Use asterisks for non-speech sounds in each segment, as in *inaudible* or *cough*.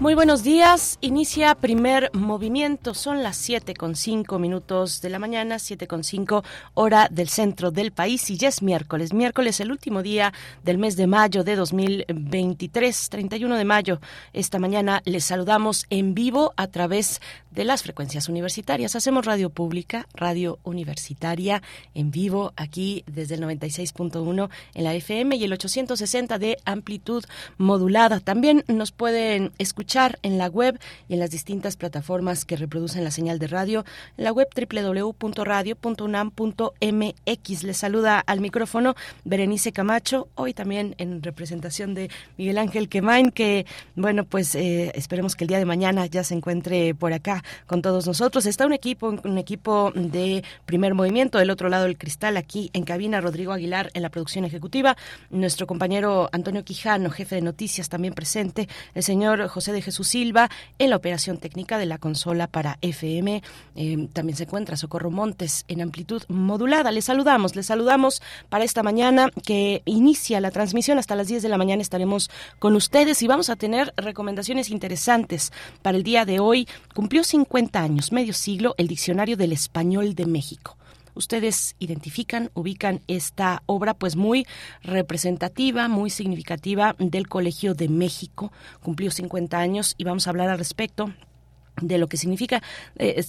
Muy buenos días. Inicia primer movimiento. Son las siete con cinco minutos de la mañana, siete con cinco hora del centro del país y ya es miércoles. Miércoles, el último día del mes de mayo de 2023, 31 de mayo. Esta mañana les saludamos en vivo a través de las frecuencias universitarias. Hacemos radio pública, radio universitaria en vivo aquí desde el 96.1 en la FM y el 860 de amplitud modulada. También nos pueden escuchar en la web y en las distintas plataformas que reproducen la señal de radio, en la web www.radio.unam.mx. Les saluda al micrófono Berenice Camacho, hoy también en representación de Miguel Ángel Quemain, que, bueno, pues eh, esperemos que el día de mañana ya se encuentre por acá con todos nosotros. Está un equipo, un equipo de primer movimiento, del otro lado del cristal, aquí en cabina, Rodrigo Aguilar en la producción ejecutiva, nuestro compañero Antonio Quijano, jefe de noticias, también presente, el señor José de Jesús Silva en la operación técnica de la consola para FM. Eh, también se encuentra Socorro Montes en amplitud modulada. Les saludamos, les saludamos para esta mañana que inicia la transmisión. Hasta las 10 de la mañana estaremos con ustedes y vamos a tener recomendaciones interesantes para el día de hoy. Cumplió 50 años, medio siglo, el Diccionario del Español de México ustedes identifican, ubican esta obra pues muy representativa, muy significativa del Colegio de México. Cumplió 50 años y vamos a hablar al respecto de lo que significa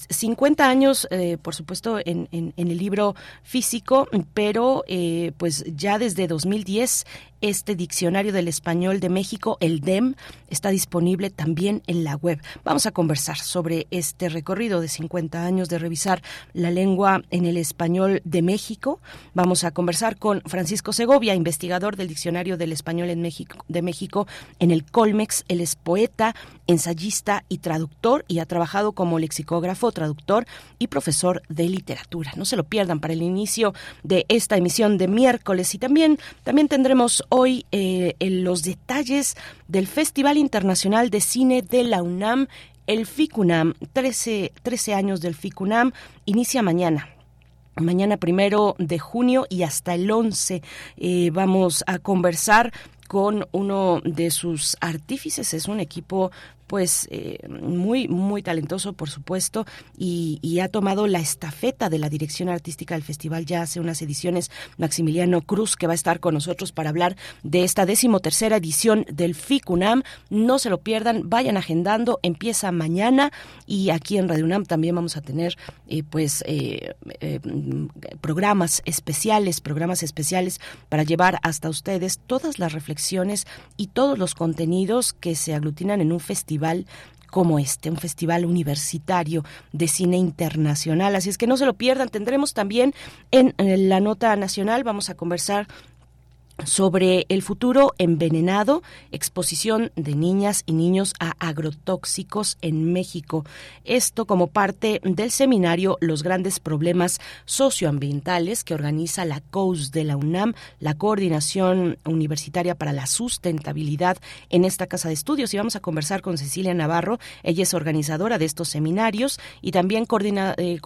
50 eh, años, eh, por supuesto, en, en, el libro físico, pero eh, pues ya desde 2010 este diccionario del español de México, el DEM, está disponible también en la web. Vamos a conversar sobre este recorrido de 50 años de revisar la lengua en el español de México. Vamos a conversar con Francisco Segovia, investigador del diccionario del español en México, de México en el Colmex. Él es poeta, ensayista y traductor y ha trabajado como lexicógrafo, traductor y profesor de literatura. No se lo pierdan para el inicio de esta emisión de miércoles y también, también tendremos hoy eh, en los detalles del Festival Internacional de Cine de la UNAM, el FICUNAM, 13, 13 años del FICUNAM, inicia mañana, mañana primero de junio y hasta el 11 eh, vamos a conversar con uno de sus artífices. Es un equipo pues eh, muy, muy talentoso, por supuesto, y, ha tomado la estafeta de la dirección artística del festival ya hace unas ediciones, Maximiliano Cruz, que va a estar con nosotros para hablar de esta decimotercera edición del FICUNAM. No se lo pierdan, vayan agendando, empieza mañana y aquí en Radio UNAM también vamos a tener eh, pues eh, programas especiales, programas especiales para llevar hasta ustedes todas las reflexiones y todos los contenidos que se aglutinan en un festival como este, un festival universitario de cine internacional. Así es que no se lo pierdan. Tendremos también en la nota nacional, vamos a conversar sobre el futuro envenenado, exposición de niñas y niños a agrotóxicos en México. Esto como parte del seminario Los grandes problemas socioambientales que organiza la COUS de la UNAM, la Coordinación Universitaria para la Sustentabilidad en esta casa de estudios. Y vamos a conversar con Cecilia Navarro, ella es organizadora de estos seminarios y también coordina, eh,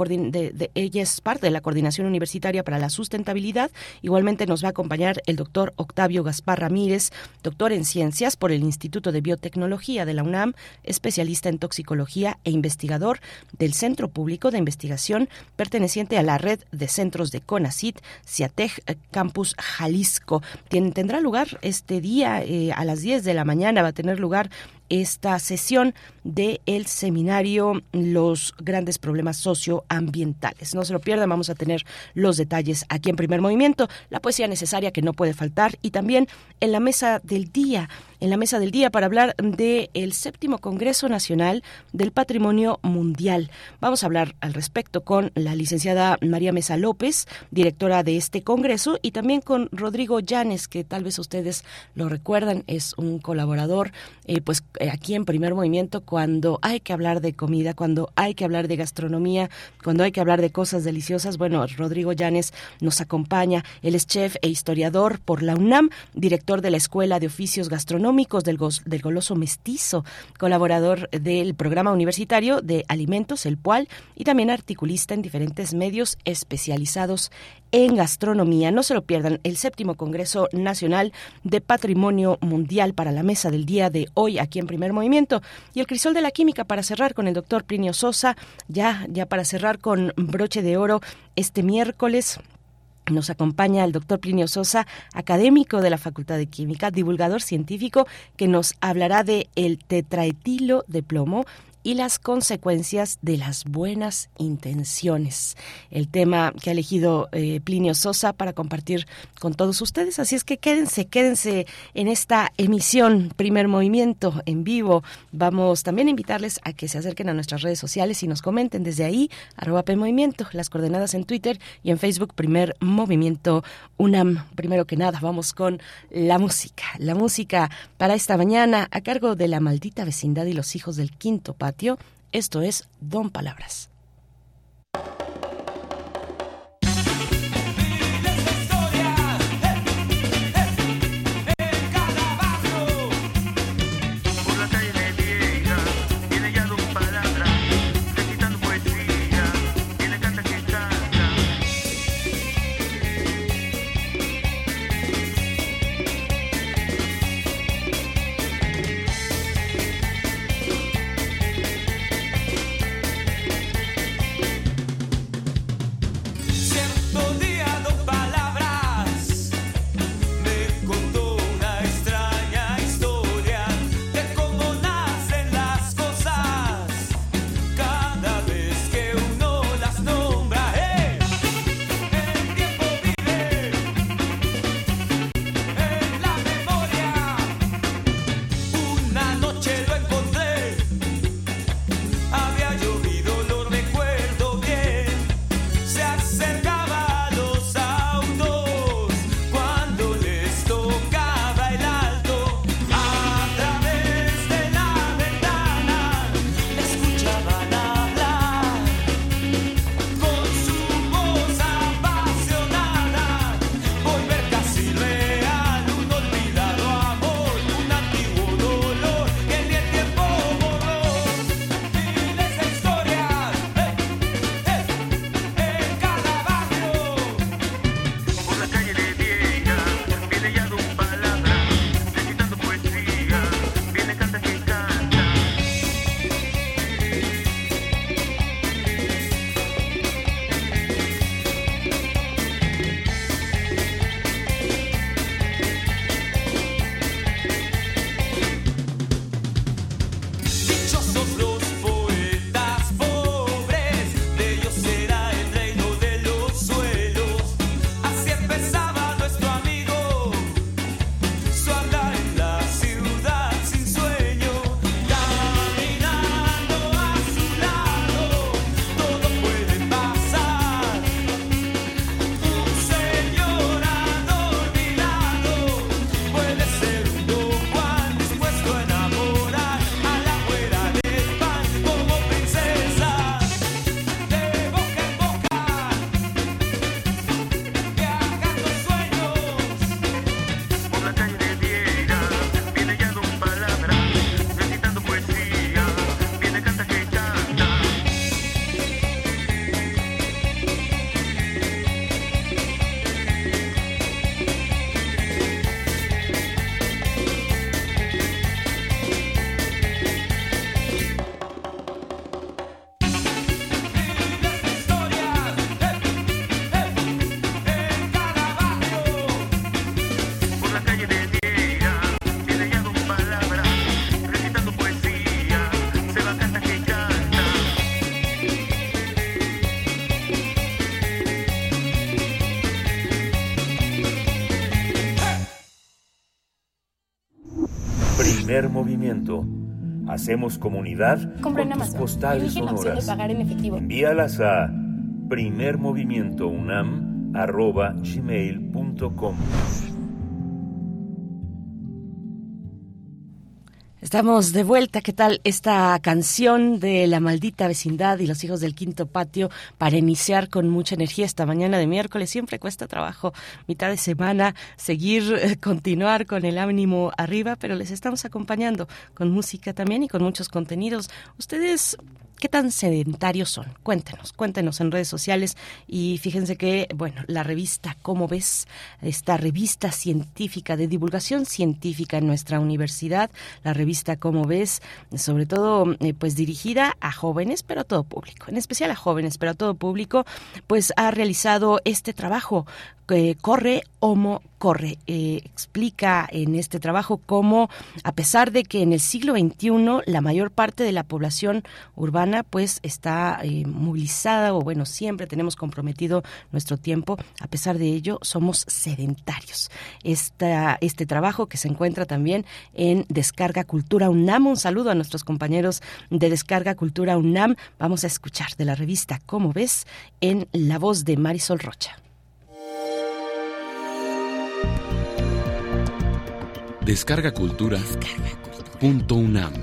ella es parte de la Coordinación Universitaria para la Sustentabilidad. Igualmente nos va a acompañar el doctor Octavio Gaspar Ramírez, doctor en ciencias por el Instituto de Biotecnología de la UNAM, especialista en toxicología e investigador del Centro Público de Investigación perteneciente a la red de centros de CONACIT, CIATEG eh, Campus Jalisco. tendrá lugar este día eh, a las 10 de la mañana, va a tener lugar esta sesión del el seminario Los grandes problemas socioambientales. No se lo pierdan, vamos a tener los detalles aquí en primer movimiento, la poesía necesaria que no puede faltar y también en la mesa del día en la mesa del día para hablar del el séptimo Congreso Nacional del Patrimonio Mundial. Vamos a hablar al respecto con la licenciada María Mesa López, directora de este Congreso, y también con Rodrigo Llanes, que tal vez ustedes lo recuerdan, es un colaborador eh, pues eh, aquí en Primer Movimiento cuando hay que hablar de comida, cuando hay que hablar de gastronomía, cuando hay que hablar de cosas deliciosas. Bueno, Rodrigo Llanes nos acompaña. Él es chef e historiador por la UNAM, director de la Escuela de Oficios Gastronómicos del, Goloso Mestizo, colaborador del programa universitario de alimentos, el PUAL, y también articulista en diferentes medios especializados en gastronomía. No se lo pierdan, el séptimo Congreso Nacional de Patrimonio Mundial para la mesa del día de hoy aquí en Primer Movimiento. Y el crisol de la química para cerrar con el doctor Plinio Sosa, ya, ya para cerrar con broche de oro este miércoles. Nos acompaña el doctor Plinio Sosa, académico de la Facultad de Química, divulgador científico, que nos hablará de el tetraetilo de plomo y las consecuencias de las buenas intenciones. El tema que ha elegido eh, Plinio Sosa para compartir con todos ustedes. Así es que quédense, quédense en esta emisión, primer movimiento en vivo. Vamos también a invitarles a que se acerquen a nuestras redes sociales y nos comenten desde ahí, arroba Movimiento, las coordenadas en Twitter y en Facebook, primer movimiento UNAM. Primero que nada, vamos con la música. La música para esta mañana a cargo de la maldita vecindad y los hijos del quinto patio esto es Don Palabras. Hacemos comunidad con tus postales sonoras. Envíalas a primermovimientounam.gmail.com Estamos de vuelta. ¿Qué tal esta canción de La maldita vecindad y los hijos del quinto patio para iniciar con mucha energía esta mañana de miércoles? Siempre cuesta trabajo, mitad de semana, seguir, eh, continuar con el ánimo arriba, pero les estamos acompañando con música también y con muchos contenidos. Ustedes ¿Qué tan sedentarios son? Cuéntenos, cuéntenos en redes sociales y fíjense que, bueno, la revista ¿Cómo ves? Esta revista científica de divulgación científica en nuestra universidad, la revista ¿Cómo ves? Sobre todo, eh, pues dirigida a jóvenes, pero a todo público, en especial a jóvenes, pero a todo público, pues ha realizado este trabajo corre Homo corre. Eh, explica en este trabajo cómo, a pesar de que en el siglo XXI la mayor parte de la población urbana pues está eh, movilizada o bueno, siempre tenemos comprometido nuestro tiempo, a pesar de ello somos sedentarios. Esta, este trabajo que se encuentra también en Descarga Cultura UNAM. Un saludo a nuestros compañeros de Descarga Cultura UNAM. Vamos a escuchar de la revista Cómo ves en la voz de Marisol Rocha. Descarga Cultura. Punto UNAM.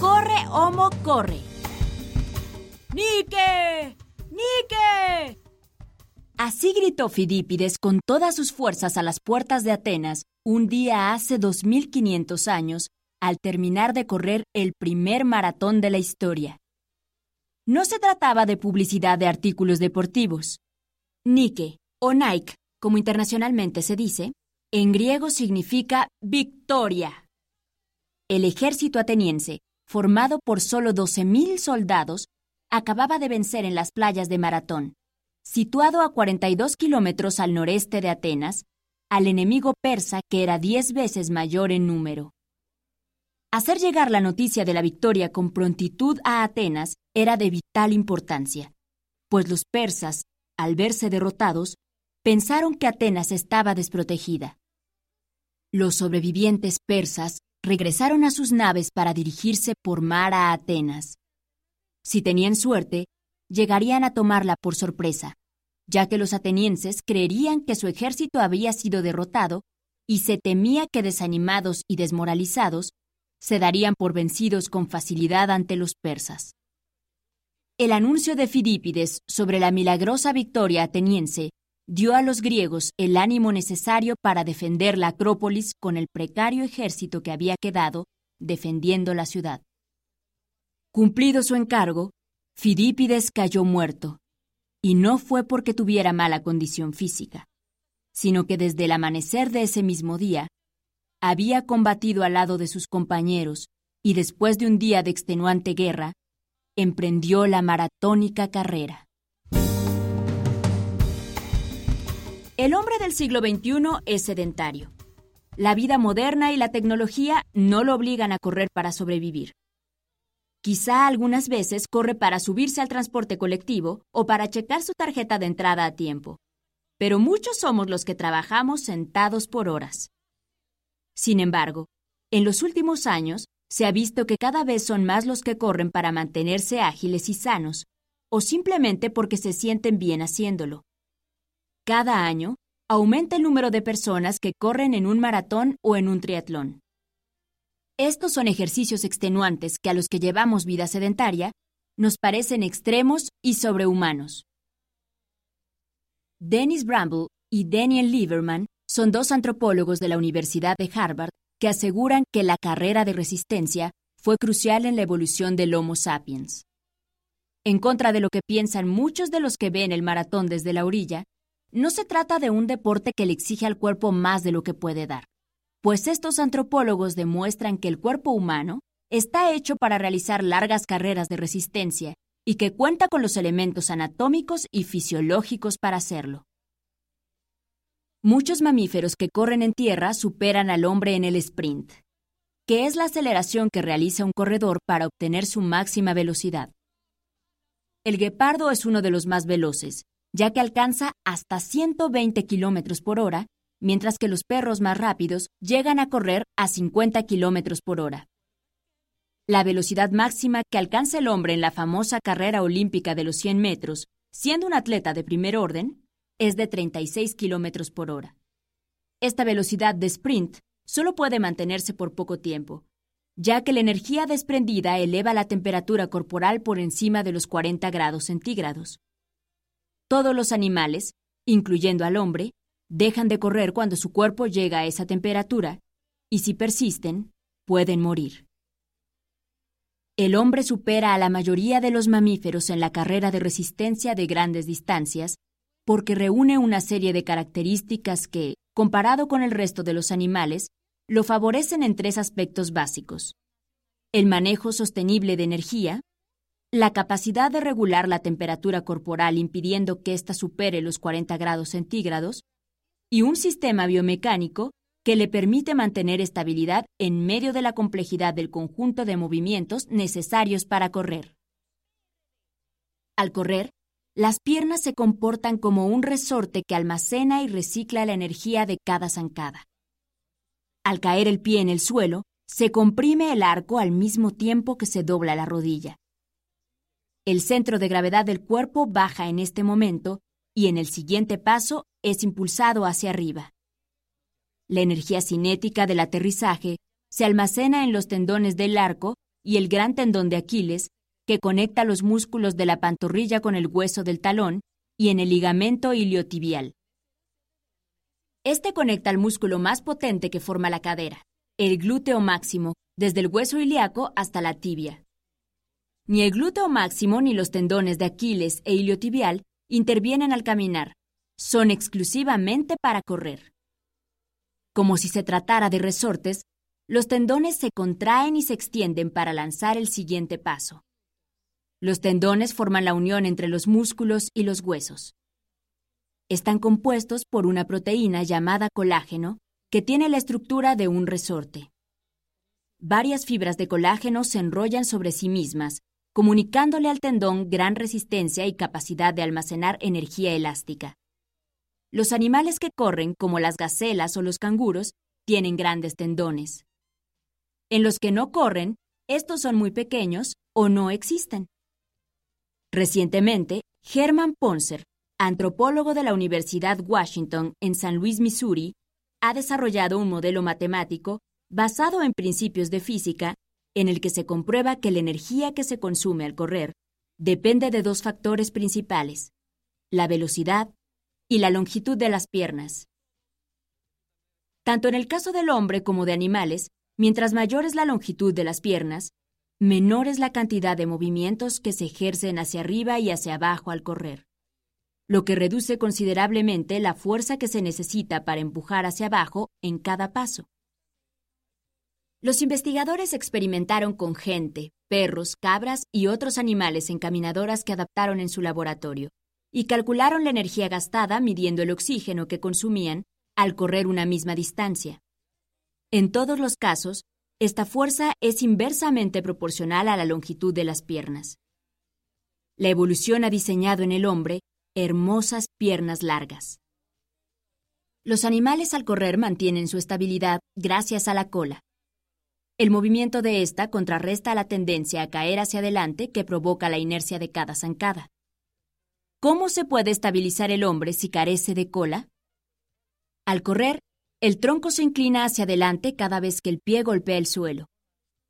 Corre, Homo, corre. ¡Nike! ¡Nike! Así gritó Fidípides con todas sus fuerzas a las puertas de Atenas un día hace 2500 años, al terminar de correr el primer maratón de la historia. No se trataba de publicidad de artículos deportivos. Nike, o Nike, como internacionalmente se dice, en griego significa victoria. El ejército ateniense, formado por solo 12.000 soldados, acababa de vencer en las playas de Maratón, situado a 42 kilómetros al noreste de Atenas, al enemigo persa que era diez veces mayor en número. Hacer llegar la noticia de la victoria con prontitud a Atenas era de vital importancia, pues los persas, al verse derrotados, pensaron que Atenas estaba desprotegida. Los sobrevivientes persas regresaron a sus naves para dirigirse por mar a Atenas. Si tenían suerte, llegarían a tomarla por sorpresa, ya que los atenienses creerían que su ejército había sido derrotado y se temía que desanimados y desmoralizados se darían por vencidos con facilidad ante los persas. El anuncio de Fidípides sobre la milagrosa victoria ateniense dio a los griegos el ánimo necesario para defender la Acrópolis con el precario ejército que había quedado defendiendo la ciudad. Cumplido su encargo, Fidípides cayó muerto, y no fue porque tuviera mala condición física, sino que desde el amanecer de ese mismo día había combatido al lado de sus compañeros y después de un día de extenuante guerra, emprendió la maratónica carrera. El hombre del siglo XXI es sedentario. La vida moderna y la tecnología no lo obligan a correr para sobrevivir. Quizá algunas veces corre para subirse al transporte colectivo o para checar su tarjeta de entrada a tiempo. Pero muchos somos los que trabajamos sentados por horas. Sin embargo, en los últimos años se ha visto que cada vez son más los que corren para mantenerse ágiles y sanos, o simplemente porque se sienten bien haciéndolo. Cada año, aumenta el número de personas que corren en un maratón o en un triatlón. Estos son ejercicios extenuantes que a los que llevamos vida sedentaria nos parecen extremos y sobrehumanos. Dennis Bramble y Daniel Lieberman son dos antropólogos de la Universidad de Harvard que aseguran que la carrera de resistencia fue crucial en la evolución del Homo sapiens. En contra de lo que piensan muchos de los que ven el maratón desde la orilla, no se trata de un deporte que le exige al cuerpo más de lo que puede dar, pues estos antropólogos demuestran que el cuerpo humano está hecho para realizar largas carreras de resistencia y que cuenta con los elementos anatómicos y fisiológicos para hacerlo. Muchos mamíferos que corren en tierra superan al hombre en el sprint, que es la aceleración que realiza un corredor para obtener su máxima velocidad. el guepardo es uno de los más veloces, ya que alcanza hasta 120 kilómetros por hora, mientras que los perros más rápidos llegan a correr a 50 kilómetros por hora. La velocidad máxima que alcanza el hombre en la famosa carrera olímpica de los 100 metros, siendo un atleta de primer orden, es de 36 kilómetros por hora. Esta velocidad de sprint solo puede mantenerse por poco tiempo, ya que la energía desprendida eleva la temperatura corporal por encima de los 40 grados centígrados. Todos los animales, incluyendo al hombre, dejan de correr cuando su cuerpo llega a esa temperatura, y si persisten, pueden morir. El hombre supera a la mayoría de los mamíferos en la carrera de resistencia de grandes distancias porque reúne una serie de características que, comparado con el resto de los animales, lo favorecen en tres aspectos básicos. El manejo sostenible de energía, la capacidad de regular la temperatura corporal impidiendo que ésta supere los 40 grados centígrados, y un sistema biomecánico que le permite mantener estabilidad en medio de la complejidad del conjunto de movimientos necesarios para correr. Al correr, las piernas se comportan como un resorte que almacena y recicla la energía de cada zancada. Al caer el pie en el suelo, se comprime el arco al mismo tiempo que se dobla la rodilla. El centro de gravedad del cuerpo baja en este momento y en el siguiente paso es impulsado hacia arriba. La energía cinética del aterrizaje se almacena en los tendones del arco y el gran tendón de Aquiles, que conecta los músculos de la pantorrilla con el hueso del talón, y en el ligamento iliotibial. Este conecta al músculo más potente que forma la cadera, el glúteo máximo, desde el hueso ilíaco hasta la tibia. Ni el glúteo máximo ni los tendones de Aquiles e iliotibial intervienen al caminar, son exclusivamente para correr. Como si se tratara de resortes, los tendones se contraen y se extienden para lanzar el siguiente paso. Los tendones forman la unión entre los músculos y los huesos. Están compuestos por una proteína llamada colágeno que tiene la estructura de un resorte. Varias fibras de colágeno se enrollan sobre sí mismas, comunicándole al tendón gran resistencia y capacidad de almacenar energía elástica. Los animales que corren, como las gacelas o los canguros, tienen grandes tendones. En los que no corren, estos son muy pequeños o no existen. Recientemente, Herman Poncer, antropólogo de la Universidad Washington en San Luis, Missouri, ha desarrollado un modelo matemático basado en principios de física en el que se comprueba que la energía que se consume al correr depende de dos factores principales, la velocidad y la longitud de las piernas. Tanto en el caso del hombre como de animales, mientras mayor es la longitud de las piernas, menor es la cantidad de movimientos que se ejercen hacia arriba y hacia abajo al correr, lo que reduce considerablemente la fuerza que se necesita para empujar hacia abajo en cada paso. Los investigadores experimentaron con gente, perros, cabras y otros animales encaminadoras que adaptaron en su laboratorio y calcularon la energía gastada midiendo el oxígeno que consumían al correr una misma distancia. En todos los casos, esta fuerza es inversamente proporcional a la longitud de las piernas. La evolución ha diseñado en el hombre hermosas piernas largas. Los animales al correr mantienen su estabilidad gracias a la cola. El movimiento de esta contrarresta la tendencia a caer hacia adelante que provoca la inercia de cada zancada. ¿Cómo se puede estabilizar el hombre si carece de cola? Al correr, el tronco se inclina hacia adelante cada vez que el pie golpea el suelo.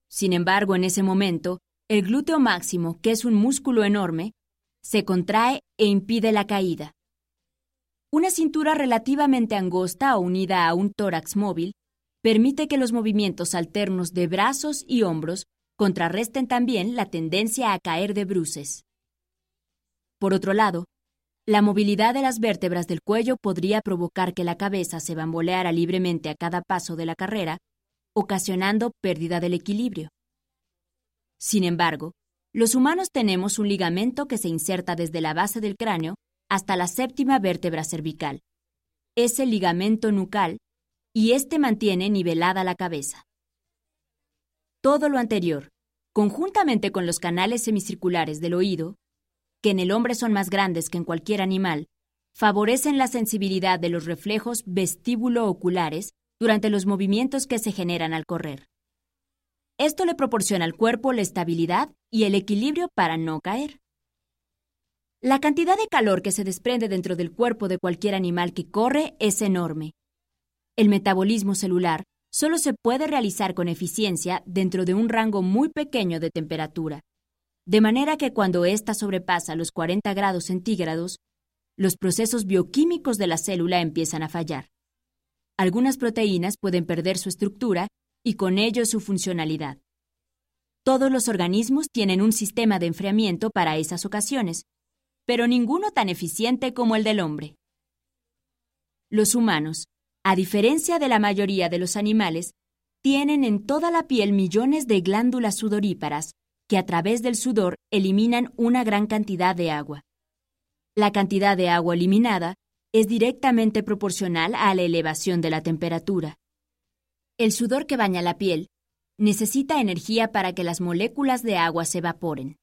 Sin embargo, en ese momento, el glúteo máximo, que es un músculo enorme, se contrae e impide la caída. Una cintura relativamente angosta o unida a un tórax móvil permite que los movimientos alternos de brazos y hombros contrarresten también la tendencia a caer de bruces. Por otro lado, la movilidad de las vértebras del cuello podría provocar que la cabeza se bamboleara libremente a cada paso de la carrera, ocasionando pérdida del equilibrio. Sin embargo, los humanos tenemos un ligamento que se inserta desde la base del cráneo hasta la séptima vértebra cervical. Es el ligamento nucal y éste mantiene nivelada la cabeza. Todo lo anterior, conjuntamente con los canales semicirculares del oído, que en el hombre son más grandes que en cualquier animal, favorecen la sensibilidad de los reflejos vestíbulo-oculares durante los movimientos que se generan al correr. Esto le proporciona al cuerpo la estabilidad y el equilibrio para no caer. La cantidad de calor que se desprende dentro del cuerpo de cualquier animal que corre es enorme. El metabolismo celular solo se puede realizar con eficiencia dentro de un rango muy pequeño de temperatura, de manera que cuando ésta sobrepasa los 40 grados centígrados, los procesos bioquímicos de la célula empiezan a fallar. Algunas proteínas pueden perder su estructura y con ello su funcionalidad. Todos los organismos tienen un sistema de enfriamiento para esas ocasiones, pero ninguno tan eficiente como el del hombre. Los humanos, a diferencia de la mayoría de los animales, tienen en toda la piel millones de glándulas sudoríparas que a través del sudor eliminan una gran cantidad de agua. La cantidad de agua eliminada es directamente proporcional a la elevación de la temperatura. El sudor que baña la piel necesita energía para que las moléculas de agua se evaporen.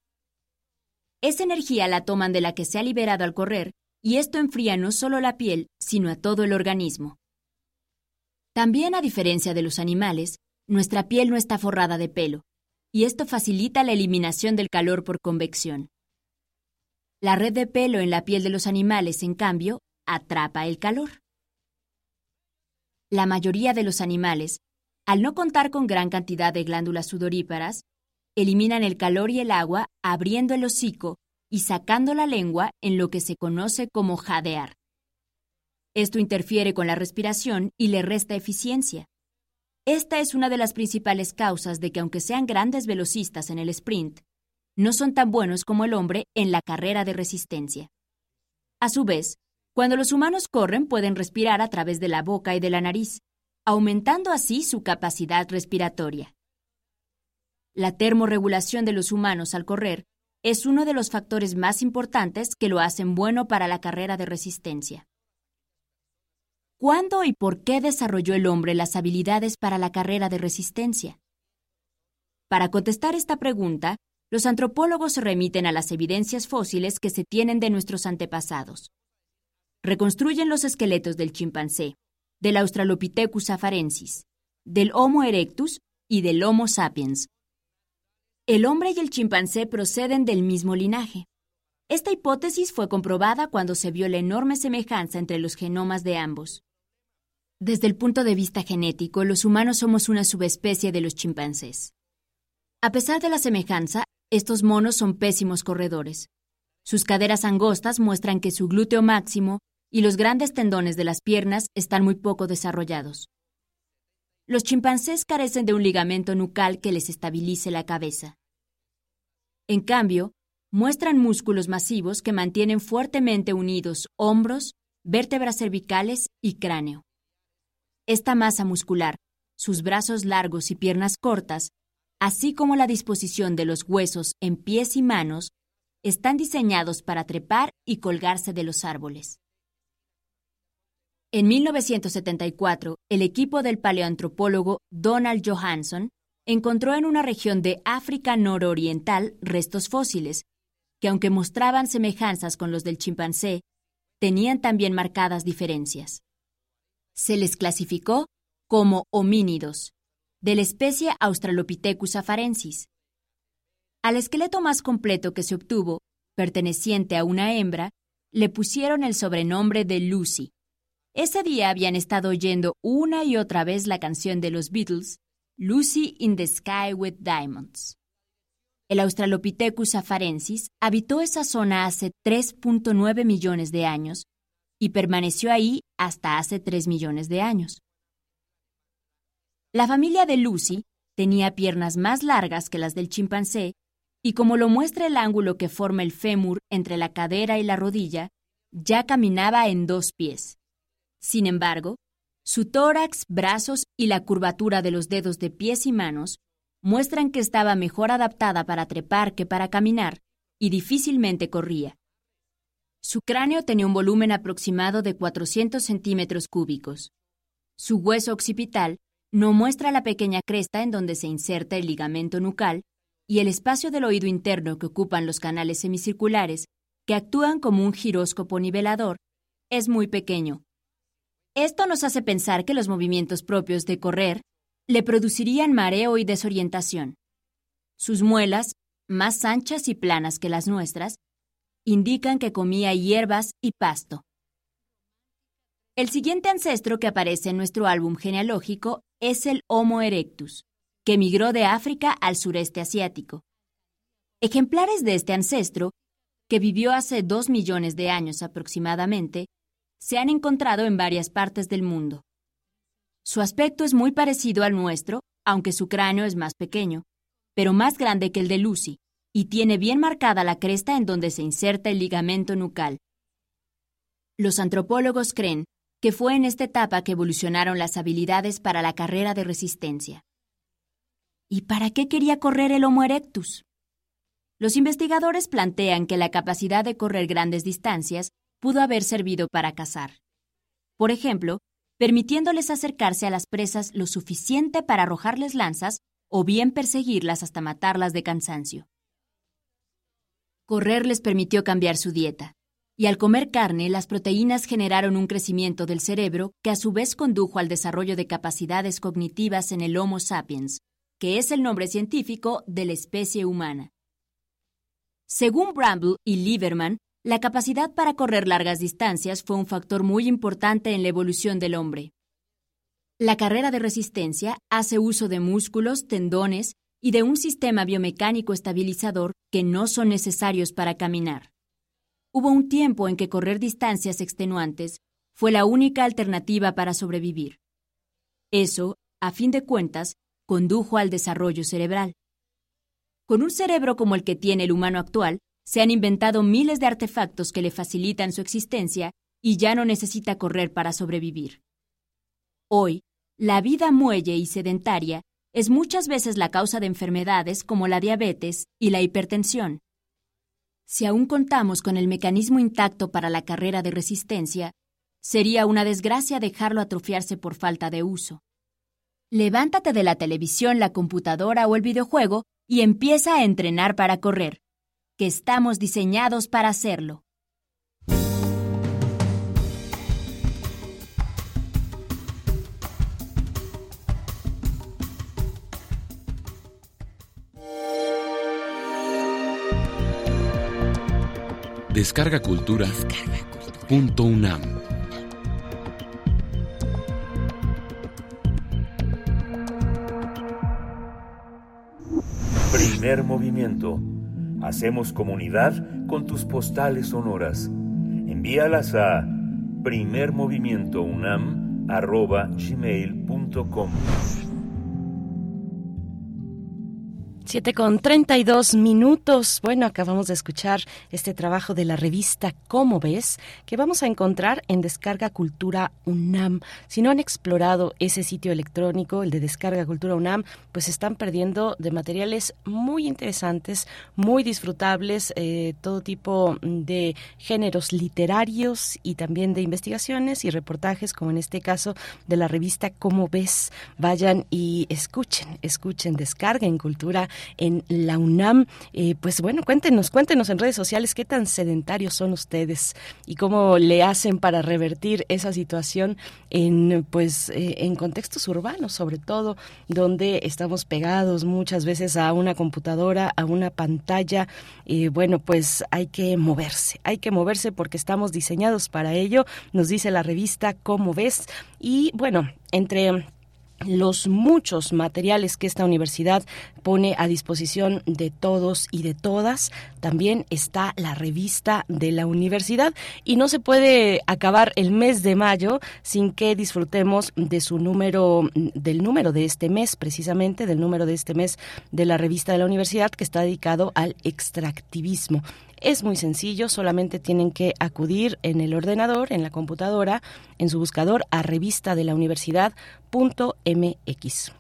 Esa energía la toman de la que se ha liberado al correr y esto enfría no solo la piel, sino a todo el organismo. También, a diferencia de los animales, nuestra piel no está forrada de pelo, y esto facilita la eliminación del calor por convección. La red de pelo en la piel de los animales, en cambio, atrapa el calor. La mayoría de los animales, al no contar con gran cantidad de glándulas sudoríparas, eliminan el calor y el agua abriendo el hocico y sacando la lengua en lo que se conoce como jadear. Esto interfiere con la respiración y le resta eficiencia. Esta es una de las principales causas de que aunque sean grandes velocistas en el sprint, no son tan buenos como el hombre en la carrera de resistencia. A su vez, cuando los humanos corren pueden respirar a través de la boca y de la nariz, aumentando así su capacidad respiratoria. La termorregulación de los humanos al correr es uno de los factores más importantes que lo hacen bueno para la carrera de resistencia. ¿Cuándo y por qué desarrolló el hombre las habilidades para la carrera de resistencia? Para contestar esta pregunta, los antropólogos se remiten a las evidencias fósiles que se tienen de nuestros antepasados. Reconstruyen los esqueletos del chimpancé, del Australopithecus afarensis, del Homo erectus y del Homo sapiens, el hombre y el chimpancé proceden del mismo linaje. Esta hipótesis fue comprobada cuando se vio la enorme semejanza entre los genomas de ambos. Desde el punto de vista genético, los humanos somos una subespecie de los chimpancés. A pesar de la semejanza, estos monos son pésimos corredores. Sus caderas angostas muestran que su glúteo máximo y los grandes tendones de las piernas están muy poco desarrollados. Los chimpancés carecen de un ligamento nucal que les estabilice la cabeza. En cambio, muestran músculos masivos que mantienen fuertemente unidos hombros, vértebras cervicales y cráneo. Esta masa muscular, sus brazos largos y piernas cortas, así como la disposición de los huesos en pies y manos, están diseñados para trepar y colgarse de los árboles. En 1974, el equipo del paleoantropólogo Donald Johansson encontró en una región de África nororiental restos fósiles, que aunque mostraban semejanzas con los del chimpancé, tenían también marcadas diferencias. Se les clasificó como homínidos, de la especie Australopithecus afarensis. Al esqueleto más completo que se obtuvo, perteneciente a una hembra, le pusieron el sobrenombre de Lucy, ese día habían estado oyendo una y otra vez la canción de los Beatles, Lucy in the Sky with Diamonds. El Australopithecus afarensis habitó esa zona hace 3.9 millones de años y permaneció ahí hasta hace 3 millones de años. La familia de Lucy tenía piernas más largas que las del chimpancé y como lo muestra el ángulo que forma el fémur entre la cadera y la rodilla, ya caminaba en dos pies. Sin embargo, su tórax, brazos y la curvatura de los dedos de pies y manos muestran que estaba mejor adaptada para trepar que para caminar y difícilmente corría. Su cráneo tenía un volumen aproximado de 400 centímetros cúbicos. Su hueso occipital no muestra la pequeña cresta en donde se inserta el ligamento nucal y el espacio del oído interno que ocupan los canales semicirculares que actúan como un giróscopo nivelador, es muy pequeño. Esto nos hace pensar que los movimientos propios de correr le producirían mareo y desorientación. Sus muelas, más anchas y planas que las nuestras, indican que comía hierbas y pasto. El siguiente ancestro que aparece en nuestro álbum genealógico es el Homo erectus, que migró de África al sureste asiático. Ejemplares de este ancestro, que vivió hace dos millones de años aproximadamente, se han encontrado en varias partes del mundo. Su aspecto es muy parecido al nuestro, aunque su cráneo es más pequeño, pero más grande que el de Lucy, y tiene bien marcada la cresta en donde se inserta el ligamento nucal. Los antropólogos creen que fue en esta etapa que evolucionaron las habilidades para la carrera de resistencia. ¿Y para qué quería correr el Homo erectus? Los investigadores plantean que la capacidad de correr grandes distancias pudo haber servido para cazar. Por ejemplo, permitiéndoles acercarse a las presas lo suficiente para arrojarles lanzas o bien perseguirlas hasta matarlas de cansancio. Correr les permitió cambiar su dieta y al comer carne las proteínas generaron un crecimiento del cerebro que a su vez condujo al desarrollo de capacidades cognitivas en el Homo sapiens, que es el nombre científico de la especie humana. Según Bramble y Lieberman, la capacidad para correr largas distancias fue un factor muy importante en la evolución del hombre. La carrera de resistencia hace uso de músculos, tendones y de un sistema biomecánico estabilizador que no son necesarios para caminar. Hubo un tiempo en que correr distancias extenuantes fue la única alternativa para sobrevivir. Eso, a fin de cuentas, condujo al desarrollo cerebral. Con un cerebro como el que tiene el humano actual, se han inventado miles de artefactos que le facilitan su existencia y ya no necesita correr para sobrevivir. Hoy, la vida muelle y sedentaria es muchas veces la causa de enfermedades como la diabetes y la hipertensión. Si aún contamos con el mecanismo intacto para la carrera de resistencia, sería una desgracia dejarlo atrofiarse por falta de uso. Levántate de la televisión, la computadora o el videojuego y empieza a entrenar para correr, que estamos diseñados para hacerlo. Descarga Cultura. Punto UNAM. Primer movimiento. Hacemos comunidad con tus postales sonoras. Envíalas a primermovimientounam.gmail.com 7 con 32 minutos. Bueno, acabamos de escuchar este trabajo de la revista Cómo ves, que vamos a encontrar en Descarga Cultura UNAM. Si no han explorado ese sitio electrónico, el de Descarga Cultura UNAM, pues están perdiendo de materiales muy interesantes, muy disfrutables, eh, todo tipo de géneros literarios y también de investigaciones y reportajes, como en este caso de la revista Cómo ves. Vayan y escuchen, escuchen, descarguen cultura en la UNAM. Eh, pues bueno, cuéntenos, cuéntenos en redes sociales qué tan sedentarios son ustedes y cómo le hacen para revertir esa situación en pues eh, en contextos urbanos, sobre todo donde estamos pegados muchas veces a una computadora, a una pantalla. y bueno, pues hay que moverse, hay que moverse porque estamos diseñados para ello, nos dice la revista Cómo ves y bueno, entre los muchos materiales que esta universidad pone a disposición de todos y de todas. También está la revista de la universidad y no se puede acabar el mes de mayo sin que disfrutemos de su número, del número de este mes, precisamente del número de este mes de la revista de la universidad que está dedicado al extractivismo. Es muy sencillo, solamente tienen que acudir en el ordenador, en la computadora, en su buscador a revista de la universidad.mx.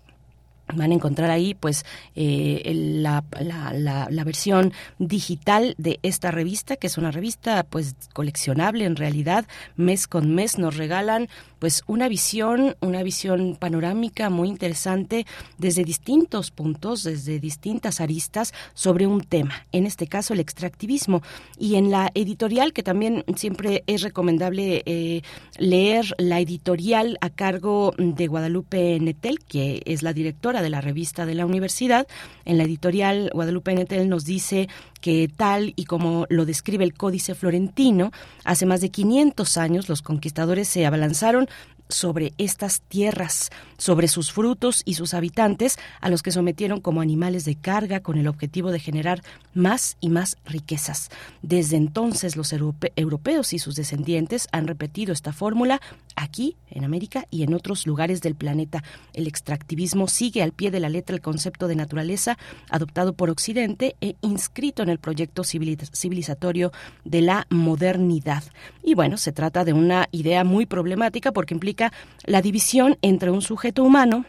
Van a encontrar ahí pues eh, la, la, versión digital de esta revista, que es una revista pues coleccionable en realidad. Mes con mes nos regalan pues una visión, una visión panorámica muy interesante desde distintos puntos, desde distintas aristas sobre un tema, en este caso el extractivismo. Y en la editorial, que también siempre es recomendable eh, leer la editorial a cargo de Guadalupe Netel, que es la directora de la revista de la universidad, en la editorial Guadalupe Netel nos dice que tal y como lo describe el Códice Florentino, hace más de 500 años los conquistadores se abalanzaron sobre estas tierras, sobre sus frutos y sus habitantes, a los que sometieron como animales de carga con el objetivo de generar más y más riquezas. Desde entonces los europeos y sus descendientes han repetido esta fórmula aquí, en América y en otros lugares del planeta. El extractivismo sigue al pie de la letra el concepto de naturaleza adoptado por Occidente e inscrito en el proyecto civilizatorio de la modernidad. Y bueno, se trata de una idea muy problemática porque implica la división entre un sujeto humano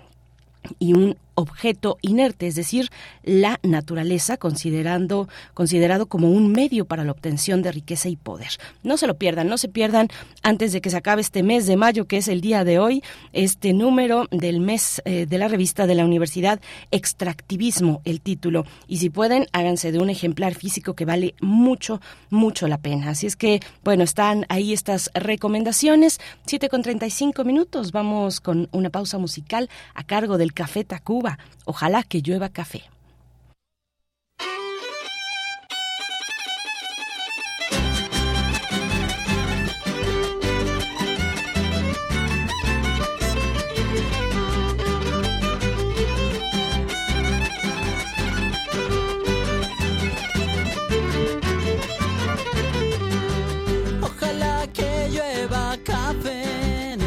y un objeto inerte, es decir, la naturaleza, considerando, considerado como un medio para la obtención de riqueza y poder. No se lo pierdan, no se pierdan antes de que se acabe este mes de mayo, que es el día de hoy, este número del mes eh, de la revista de la universidad, Extractivismo, el título. Y si pueden, háganse de un ejemplar físico que vale mucho, mucho la pena. Así es que, bueno, están ahí estas recomendaciones. 7 con 35 minutos, vamos con una pausa musical a cargo del Café Tacuba Ojalá que llueva café. Ojalá que llueva café en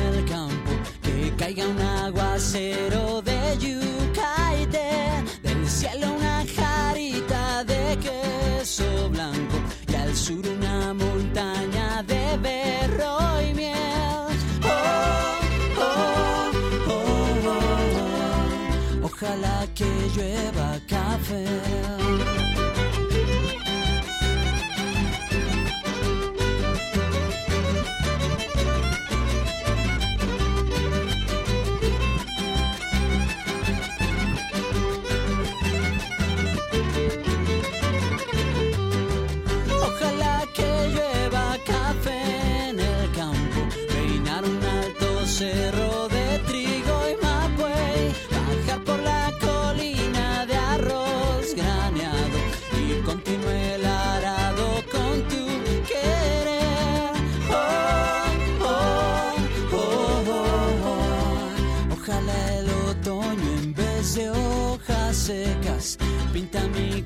una montaña de berro y miel. Oh, oh, oh, Ojalá que llueva café.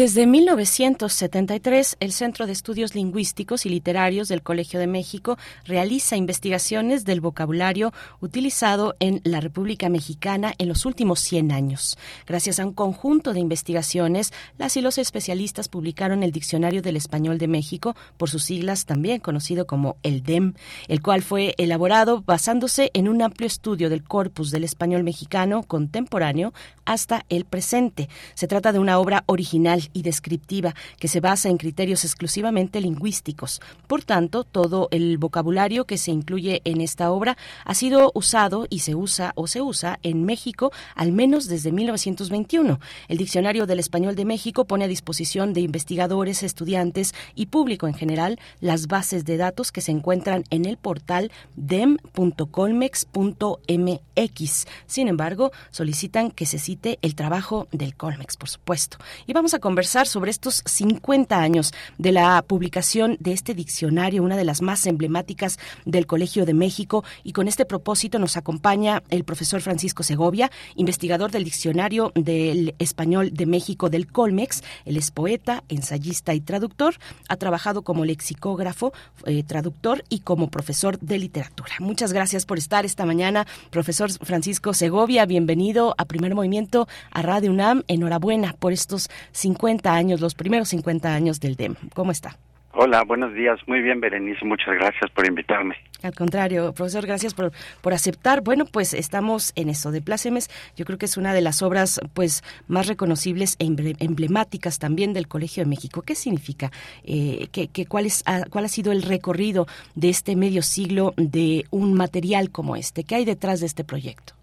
Desde 1973, el Centro de Estudios Lingüísticos y Literarios del Colegio de México realiza investigaciones del vocabulario utilizado en la República Mexicana en los últimos 100 años. Gracias a un conjunto de investigaciones, las y los especialistas publicaron el Diccionario del Español de México, por sus siglas también conocido como el DEM, el cual fue elaborado basándose en un amplio estudio del corpus del español mexicano contemporáneo hasta el presente. Se trata de una obra original y descriptiva que se basa en criterios exclusivamente lingüísticos. Por tanto, todo el vocabulario que se incluye en esta obra ha sido usado y se usa o se usa en México al menos desde 1921. El Diccionario del Español de México pone a disposición de investigadores, estudiantes y público en general las bases de datos que se encuentran en el portal dem.colmex.mx. Sin embargo, solicitan que se cite el trabajo del Colmex, por supuesto. Y vamos a conversar sobre estos 50 años de la publicación de este diccionario, una de las más emblemáticas del Colegio de México. Y con este propósito nos acompaña el profesor Francisco Segovia, investigador del Diccionario del Español de México del Colmex. Él es poeta, ensayista y traductor. Ha trabajado como lexicógrafo, eh, traductor y como profesor de literatura. Muchas gracias por estar esta mañana, profesor Francisco Segovia. Bienvenido a Primer Movimiento, a Radio UNAM. Enhorabuena por estos 50 años, los primeros 50 años del DEM. ¿Cómo está? Hola, buenos días. Muy bien, Berenice. Muchas gracias por invitarme. Al contrario, profesor, gracias por, por aceptar. Bueno, pues estamos en eso de Plácemes. Yo creo que es una de las obras pues más reconocibles e emblemáticas también del Colegio de México. ¿Qué significa? Eh, que, cuál, es, ah, ¿Cuál ha sido el recorrido de este medio siglo de un material como este? ¿Qué hay detrás de este proyecto?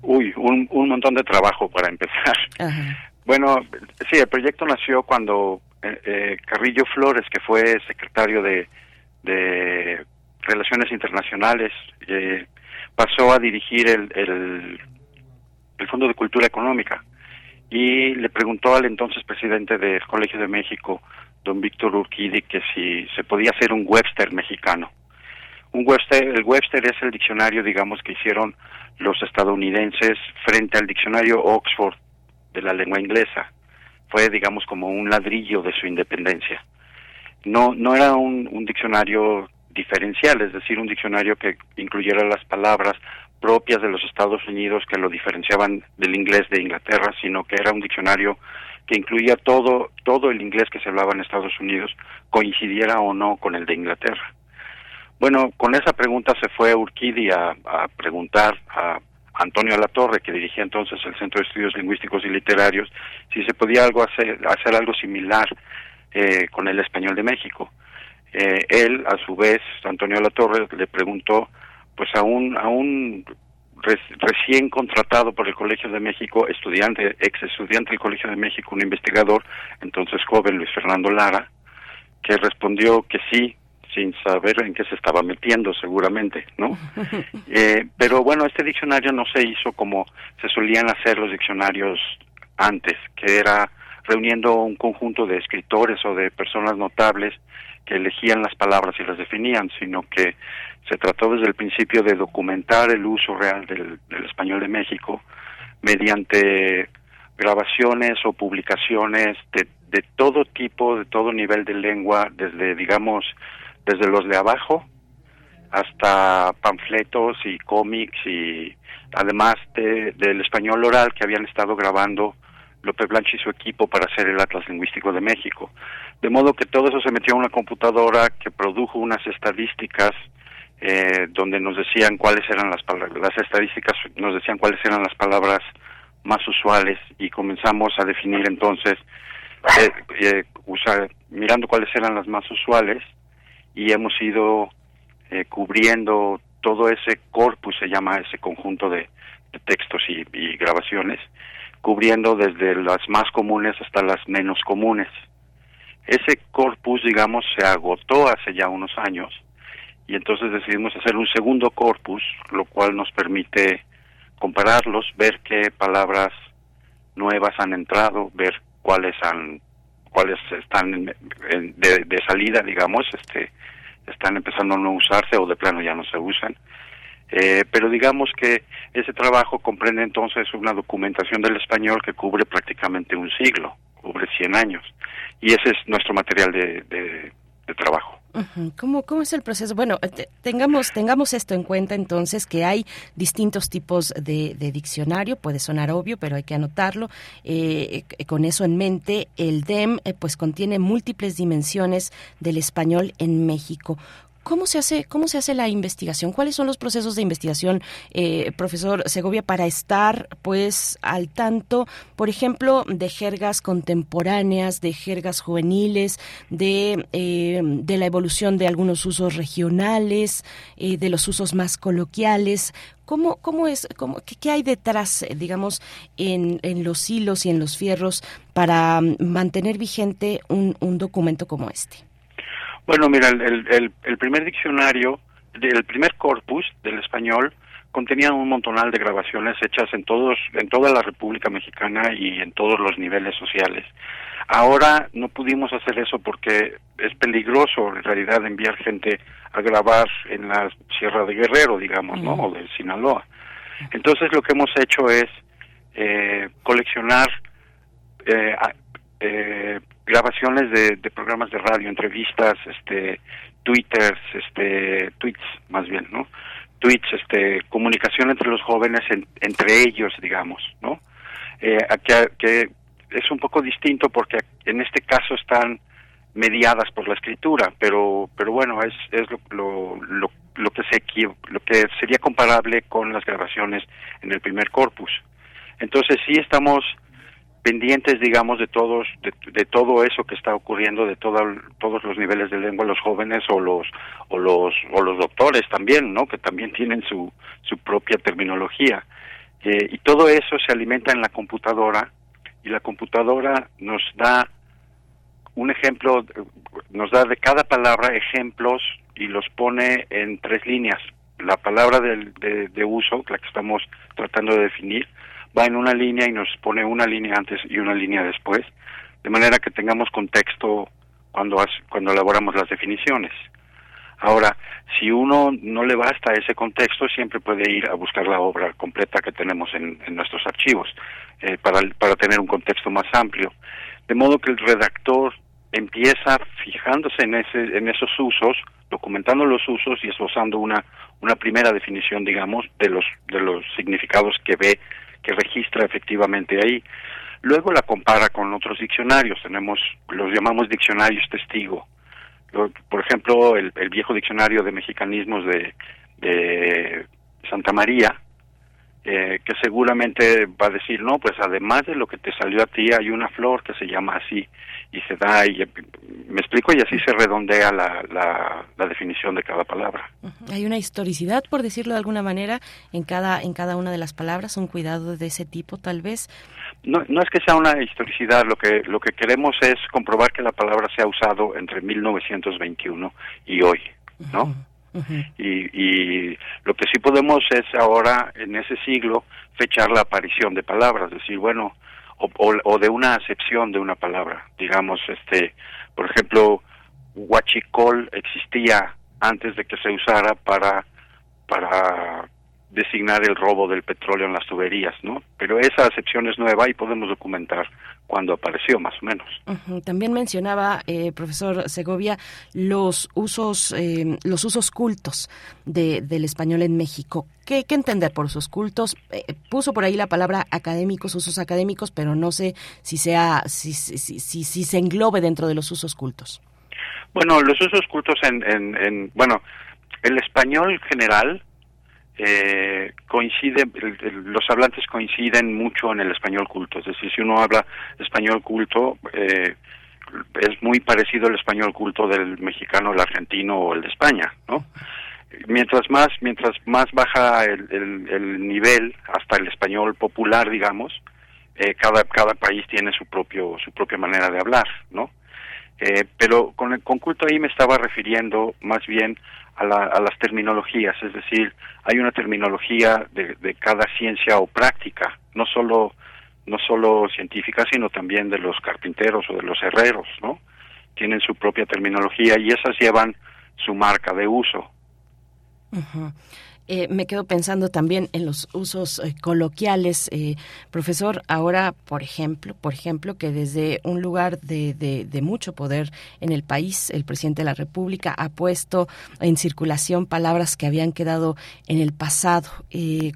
Uy, un, un montón de trabajo para empezar. Ajá. Bueno, sí, el proyecto nació cuando eh, eh, Carrillo Flores, que fue secretario de, Relaciones Internacionales, eh, pasó a dirigir el, el, Fondo de Cultura Económica y le preguntó al entonces presidente del Colegio de México, don Víctor Urquidi, que si se podía hacer un Webster mexicano. Un Webster, el Webster es el diccionario, digamos, que hicieron los estadounidenses frente al diccionario Oxford de la lengua inglesa. Fue, digamos, como un ladrillo de su independencia. No, no era un, un diccionario diferencial, es decir, un diccionario que incluyera las palabras propias de los Estados Unidos que lo diferenciaban del inglés de Inglaterra, sino que era un diccionario que incluía todo todo el inglés que se hablaba en Estados Unidos, coincidiera o no con el de Inglaterra. Bueno, con esa pregunta se fue Urquidi a, a preguntar a Antonio Alatorre, que dirigía entonces el Centro de Estudios Lingüísticos y Literarios, si se podía algo hacer, hacer algo similar eh, con el español de México. Eh, él, a su vez, Antonio Alatorre, le preguntó pues a un, a un recién contratado por el Colegio de México, estudiante, ex estudiante del Colegio de México, un investigador, entonces joven, Luis Fernando Lara, que respondió que sí, sin saber en qué se estaba metiendo seguramente, ¿no? *laughs* Eh, pero bueno, este diccionario no se hizo como se solían hacer los diccionarios antes, que era reuniendo un conjunto de escritores o de personas notables que elegían las palabras y las definían, sino que se trató desde el principio de documentar el uso real del, del español de México mediante grabaciones o publicaciones de, de todo tipo, de todo nivel de lengua, desde, digamos, desde los de abajo hasta panfletos y cómics y además del español oral que habían estado grabando López Blanche y su equipo para hacer el Atlas Lingüístico de México. De modo que todo eso se metió en una computadora que produjo unas estadísticas eh, donde nos decían cuáles eran las palabras, las estadísticas nos decían cuáles eran las palabras más usuales y comenzamos a definir entonces, eh, eh, usar, mirando cuáles eran las más usuales, y hemos ido eh, cubriendo todo ese corpus, se llama ese conjunto de, textos y, grabaciones, cubriendo desde las más comunes hasta las menos comunes. Ese corpus, digamos, se agotó hace ya unos años y entonces decidimos hacer un segundo corpus, lo cual nos permite compararlos, ver qué palabras nuevas han entrado, ver cuáles han cuáles están de, de, salida, digamos, este están empezando a no usarse o de plano ya no se usan. Eh, pero digamos que ese trabajo comprende entonces una documentación del español que cubre prácticamente un siglo, cubre 100 años. Y ese es nuestro material de, de trabajo. ¿Cómo, ¿Cómo es el proceso? Bueno, tengamos, tengamos esto en cuenta entonces, que hay distintos tipos de, diccionario, puede sonar obvio, pero hay que anotarlo. Eh, con eso en mente, el DEM eh, pues contiene múltiples dimensiones del español en México. ¿Cómo se hace, cómo se hace la investigación? ¿Cuáles son los procesos de investigación, eh, profesor Segovia, para estar pues al tanto, por ejemplo, de jergas contemporáneas, de jergas juveniles, de, eh, de la evolución de algunos usos regionales, eh, de los usos más coloquiales? ¿Cómo, cómo es, cómo, qué, hay detrás, digamos, en, en, los hilos y en los fierros para mantener vigente un, un documento como este? Bueno, mira, el, el, primer diccionario, el primer corpus del español contenía un montonal de grabaciones hechas en todos, en toda la República Mexicana y en todos los niveles sociales. Ahora no pudimos hacer eso porque es peligroso en realidad enviar gente a grabar en la Sierra de Guerrero, digamos, ¿no? O de Sinaloa. Entonces lo que hemos hecho es eh, coleccionar eh, eh, grabaciones de, programas de radio, entrevistas, este, twitters, este, tweets más bien, ¿no? Tweets, este, comunicación entre los jóvenes, entre ellos, digamos, ¿no? Eh, que, que es un poco distinto porque en este caso están mediadas por la escritura, pero, pero bueno, es, es lo, lo, lo, que se, lo que sería comparable con las grabaciones en el primer corpus. Entonces sí estamos pendientes, digamos, de todos, de, todo eso que está ocurriendo, de todo, todos los niveles de lengua, los jóvenes o los, o los, o los doctores también, ¿no? Que también tienen su, su propia terminología. Eh, y todo eso se alimenta en la computadora y la computadora nos da un ejemplo, nos da de cada palabra ejemplos y los pone en tres líneas. La palabra de, de uso, la que estamos tratando de definir, va en una línea y nos pone una línea antes y una línea después, de manera que tengamos contexto cuando, cuando elaboramos las definiciones. Ahora, si uno no le basta ese contexto, siempre puede ir a buscar la obra completa que tenemos en, nuestros archivos eh, para, para tener un contexto más amplio. De modo que el redactor empieza fijándose en, ese, en esos usos, documentando los usos y esbozando una, una primera definición, digamos, de los, de los significados que ve que registra efectivamente ahí. Luego la compara con otros diccionarios, tenemos, los llamamos diccionarios testigo. Por ejemplo, el, viejo diccionario de mexicanismos de, de Santa María, eh, que seguramente va a decir, no, pues además de lo que te salió a ti, hay una flor que se llama así, y se da, y me explico, y así se redondea la, la, definición de cada palabra. Hay una historicidad, por decirlo de alguna manera, en cada, en cada una de las palabras, un cuidado de ese tipo, tal vez. No, no es que sea una historicidad, lo que, lo que queremos es comprobar que la palabra se ha usado entre 1921 y hoy, ¿no? Y, y lo que sí podemos es ahora, en ese siglo, fechar la aparición de palabras, decir, bueno, o, o, de una acepción de una palabra. Digamos, este, por ejemplo, huachicol existía antes de que se usara para, para designar el robo del petróleo en las tuberías, ¿no? Pero esa acepción es nueva y podemos documentar cuando apareció, más o menos. También mencionaba, eh, profesor Segovia, los usos, eh, los usos cultos de, del español en México. ¿Qué, ¿Qué, entender por usos cultos? Eh, puso por ahí la palabra académicos, usos académicos, pero no sé si sea, si, si, si, si se englobe dentro de los usos cultos. Bueno, los usos cultos en, en, en bueno, el español general eh, coincide, los hablantes coinciden mucho en el español culto, es decir, si uno habla español culto, eh, es muy parecido al español culto del mexicano, el argentino o el de España, ¿no? Mientras más, mientras más baja el, el, nivel, hasta el español popular, digamos, eh, cada, cada país tiene su propio, su propia manera de hablar, ¿no? Eh, pero con el culto ahí me estaba refiriendo más bien a, las terminologías, es decir, hay una terminología de, de, cada ciencia o práctica, no solo no solo científica, sino también de los carpinteros o de los herreros, ¿no? Tienen su propia terminología y esas llevan su marca de uso. Eh, me quedo pensando también en los usos eh, coloquiales, eh, profesor. Ahora, por ejemplo, por ejemplo, que desde un lugar de, de, mucho poder en el país, el presidente de la República ha puesto en circulación palabras que habían quedado en el pasado.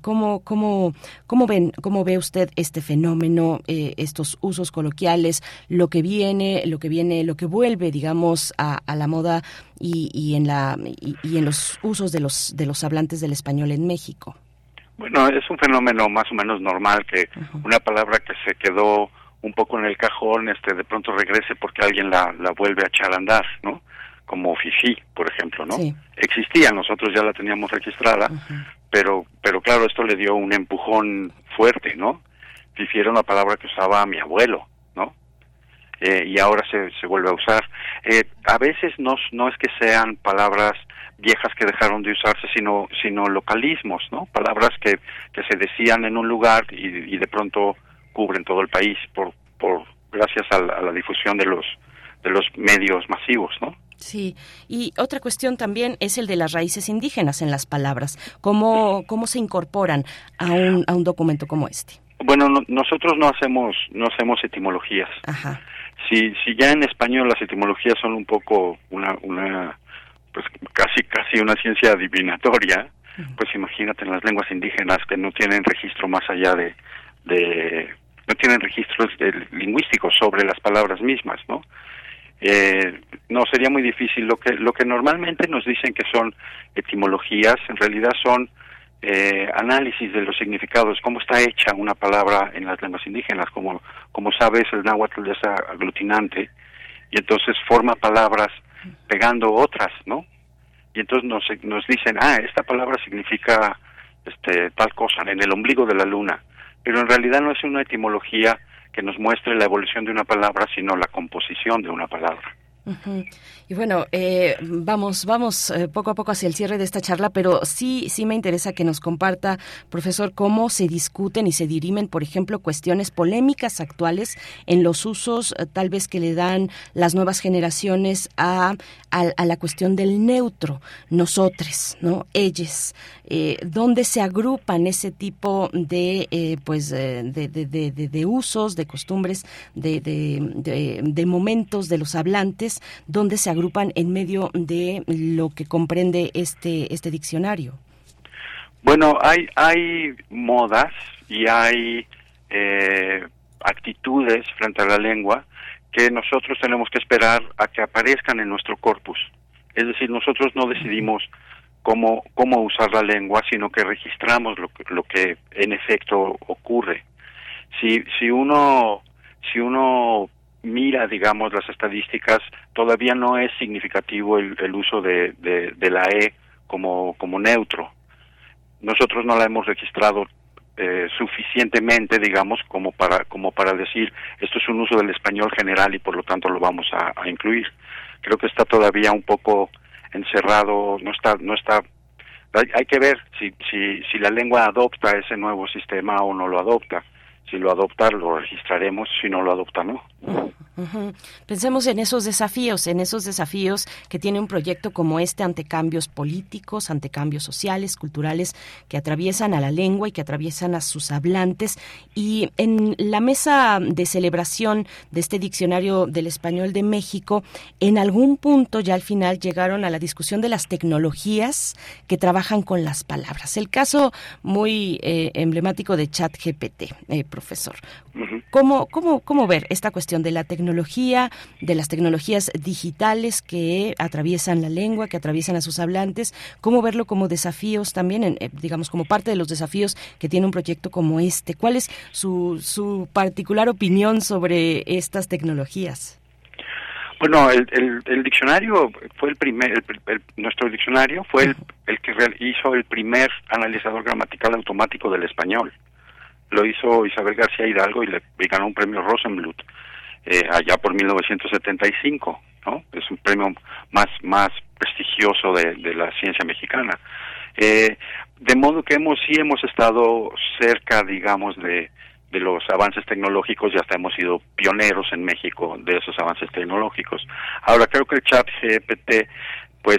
¿cómo, cómo, cómo, ven, ¿Cómo ve usted este fenómeno, estos usos coloquiales, lo que viene, lo que viene, lo que vuelve, digamos, a, a la moda y, y en la y, en los usos de los de los hablantes del español en México? Bueno, es un fenómeno más o menos normal que una palabra que se quedó un poco en el cajón, este, de pronto regrese porque alguien la, la vuelve a echar a andar, ¿no? Como fifi, por ejemplo, ¿no? Existía, nosotros ya la teníamos registrada, pero, pero claro, esto le dio un empujón fuerte, ¿no? Fifi era una palabra que usaba mi abuelo, eh, y ahora se, se vuelve a usar. Eh, a veces no, no es que sean palabras viejas que dejaron de usarse, sino, sino localismos, ¿no? Palabras que, que se decían en un lugar y, de pronto cubren todo el país por, por gracias a la, difusión de los, de los medios masivos, ¿no? Sí, y otra cuestión también es el de las raíces indígenas en las palabras. ¿Cómo, cómo se incorporan a un, a un documento como este? Bueno, nosotros no hacemos no hacemos etimologías. Ajá si, si ya en español las etimologías son un poco una, una pues casi casi una ciencia adivinatoria, pues imagínate en las lenguas indígenas que no tienen registro más allá de, de no tienen registros lingüísticos sobre las palabras mismas, ¿no? Eh, no sería muy difícil. Lo que lo que normalmente nos dicen que son etimologías, en realidad son eh, análisis de los significados, cómo está hecha una palabra en las lenguas indígenas, como, como sabes el náhuatl es aglutinante y entonces forma palabras pegando otras, ¿no? Y entonces nos, nos dicen, ah, esta palabra significa este, tal cosa en el ombligo de la luna, pero en realidad no es una etimología que nos muestre la evolución de una palabra, sino la composición de una palabra. Y bueno, eh, vamos, vamos eh, poco a poco hacia el cierre de esta charla, pero sí, sí me interesa que nos comparta, profesor, cómo se discuten y se dirimen, por ejemplo, cuestiones polémicas actuales en los usos, eh, tal vez que le dan las nuevas generaciones a, a, la cuestión del neutro, nosotros, ¿no? Ellos, dónde se agrupan ese tipo de, pues, de, de, de, de, usos, de costumbres, de, de momentos de los hablantes donde se agrupan en medio de lo que comprende este, este diccionario? Bueno, hay, hay modas y hay eh, actitudes frente a la lengua que nosotros tenemos que esperar a que aparezcan en nuestro corpus. Es decir, nosotros no decidimos cómo, cómo usar la lengua, sino que registramos lo que, lo que en efecto ocurre. Si, si uno si uno mira, digamos, las estadísticas, todavía no es significativo el, uso de, de, la E como, neutro. Nosotros no la hemos registrado eh, suficientemente, digamos, como para, como para decir esto es un uso del español general y por lo tanto lo vamos a, a incluir. Creo que está todavía un poco encerrado, no está, no está hay, hay, que ver si, si, si la lengua adopta ese nuevo sistema o no lo adopta si lo adopta lo registraremos, si no lo adopta no. Pensemos en esos desafíos, en esos desafíos que tiene un proyecto como este ante cambios políticos, ante cambios sociales, culturales, que atraviesan a la lengua y que atraviesan a sus hablantes. Y en la mesa de celebración de este diccionario del español de México, en algún punto ya al final llegaron a la discusión de las tecnologías que trabajan con las palabras. El caso muy eh, emblemático de ChatGPT, eh, profesor. ¿Cómo, cómo, ¿Cómo ver esta cuestión de la tecnología, de las tecnologías digitales que atraviesan la lengua, que atraviesan a sus hablantes? ¿Cómo verlo como desafíos también, eh, digamos, como parte de los desafíos que tiene un proyecto como este? ¿Cuál es su, su particular opinión sobre estas tecnologías? Bueno, el, el, diccionario fue el primer, nuestro diccionario fue el, el que hizo el primer analizador gramatical automático del español lo hizo Isabel García Hidalgo y le ganó un premio Rosenblut eh, allá por 1975. ¿no? Es un premio más, más prestigioso de, la ciencia mexicana. Eh, de modo que hemos, sí hemos estado cerca, digamos, de, de los avances tecnológicos y hasta hemos sido pioneros en México de esos avances tecnológicos. Ahora creo que el chat GPT pues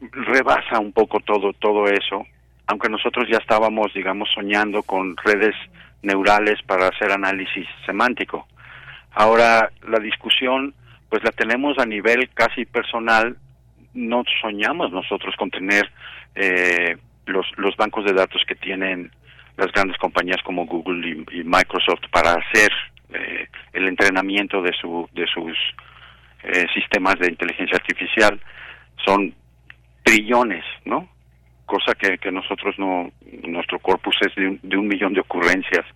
rebasa un poco todo todo eso, aunque nosotros ya estábamos digamos soñando con redes neurales para hacer análisis semántico. Ahora la discusión pues la tenemos a nivel casi personal, no soñamos nosotros con tener eh, los, los bancos de datos que tienen las grandes compañías como Google y, Microsoft para hacer eh, el entrenamiento de, su, de sus eh, sistemas de inteligencia artificial son trillones, ¿no? Cosa que, que nosotros no, nuestro corpus es de un, de un millón de ocurrencias.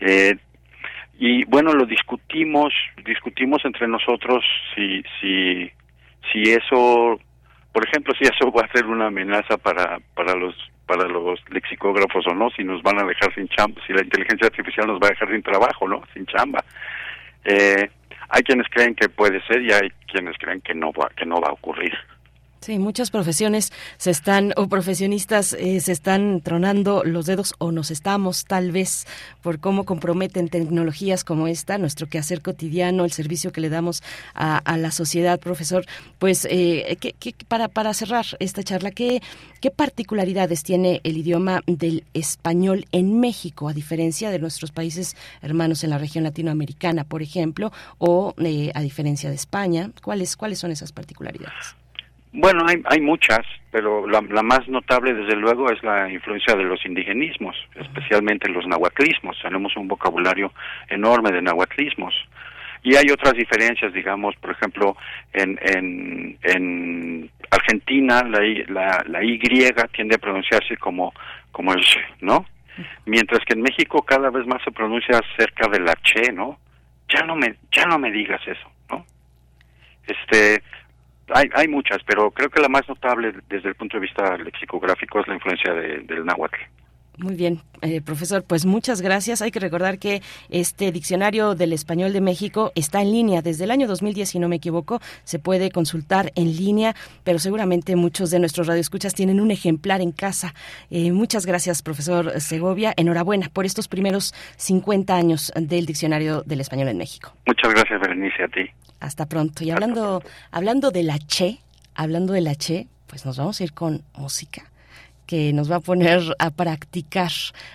Eh, y bueno, lo discutimos, discutimos entre nosotros si, si, si eso, por ejemplo, si eso *laughs* va a ser una amenaza para, para los para los lexicógrafos o no, si nos van a dejar sin chamba, si la inteligencia artificial nos va a dejar sin trabajo, ¿no? Sin chamba. Eh, hay quienes creen que puede ser y hay quienes creen que no va, que no va a ocurrir. Sí, muchas profesiones se están, o profesionistas eh, se están tronando los dedos, o nos estamos, tal vez, por cómo comprometen tecnologías como esta, nuestro quehacer cotidiano, el servicio que le damos a, la sociedad, profesor. Pues, eh, para, para cerrar esta charla, ¿qué, ¿qué particularidades tiene el idioma del español en México, a diferencia de nuestros países hermanos en la región latinoamericana, por ejemplo, o eh, a diferencia de España? ¿Cuáles, ¿Cuáles son esas particularidades? Bueno, hay, hay muchas, pero la, más notable, desde luego, es la influencia de los indigenismos, especialmente los nahuatlismos. Tenemos un vocabulario enorme de nahuatlismos. Y hay otras diferencias, digamos, por ejemplo, en, en, en Argentina la, la, la Y tiende a pronunciarse como, como el Sh, ¿no? Mientras que en México cada vez más se pronuncia cerca de la Che, ¿no? Ya no me, ya no me digas eso, ¿no? Este, hay, hay muchas, pero creo que la más notable desde el punto de vista lexicográfico es la influencia del náhuatl. Muy bien, eh, profesor, pues muchas gracias. Hay que recordar que este diccionario del español de México está en línea desde el año 2010, si no me equivoco, se puede consultar en línea, pero seguramente muchos de nuestros radioescuchas tienen un ejemplar en casa. Eh, muchas gracias, profesor Segovia. Enhorabuena por estos primeros 50 años del diccionario del español en México. Muchas gracias, Berenice, a ti. Hasta pronto. Y hablando, hablando de la Che, hablando de la Che, pues nos vamos a ir con música que nos va a poner a practicar,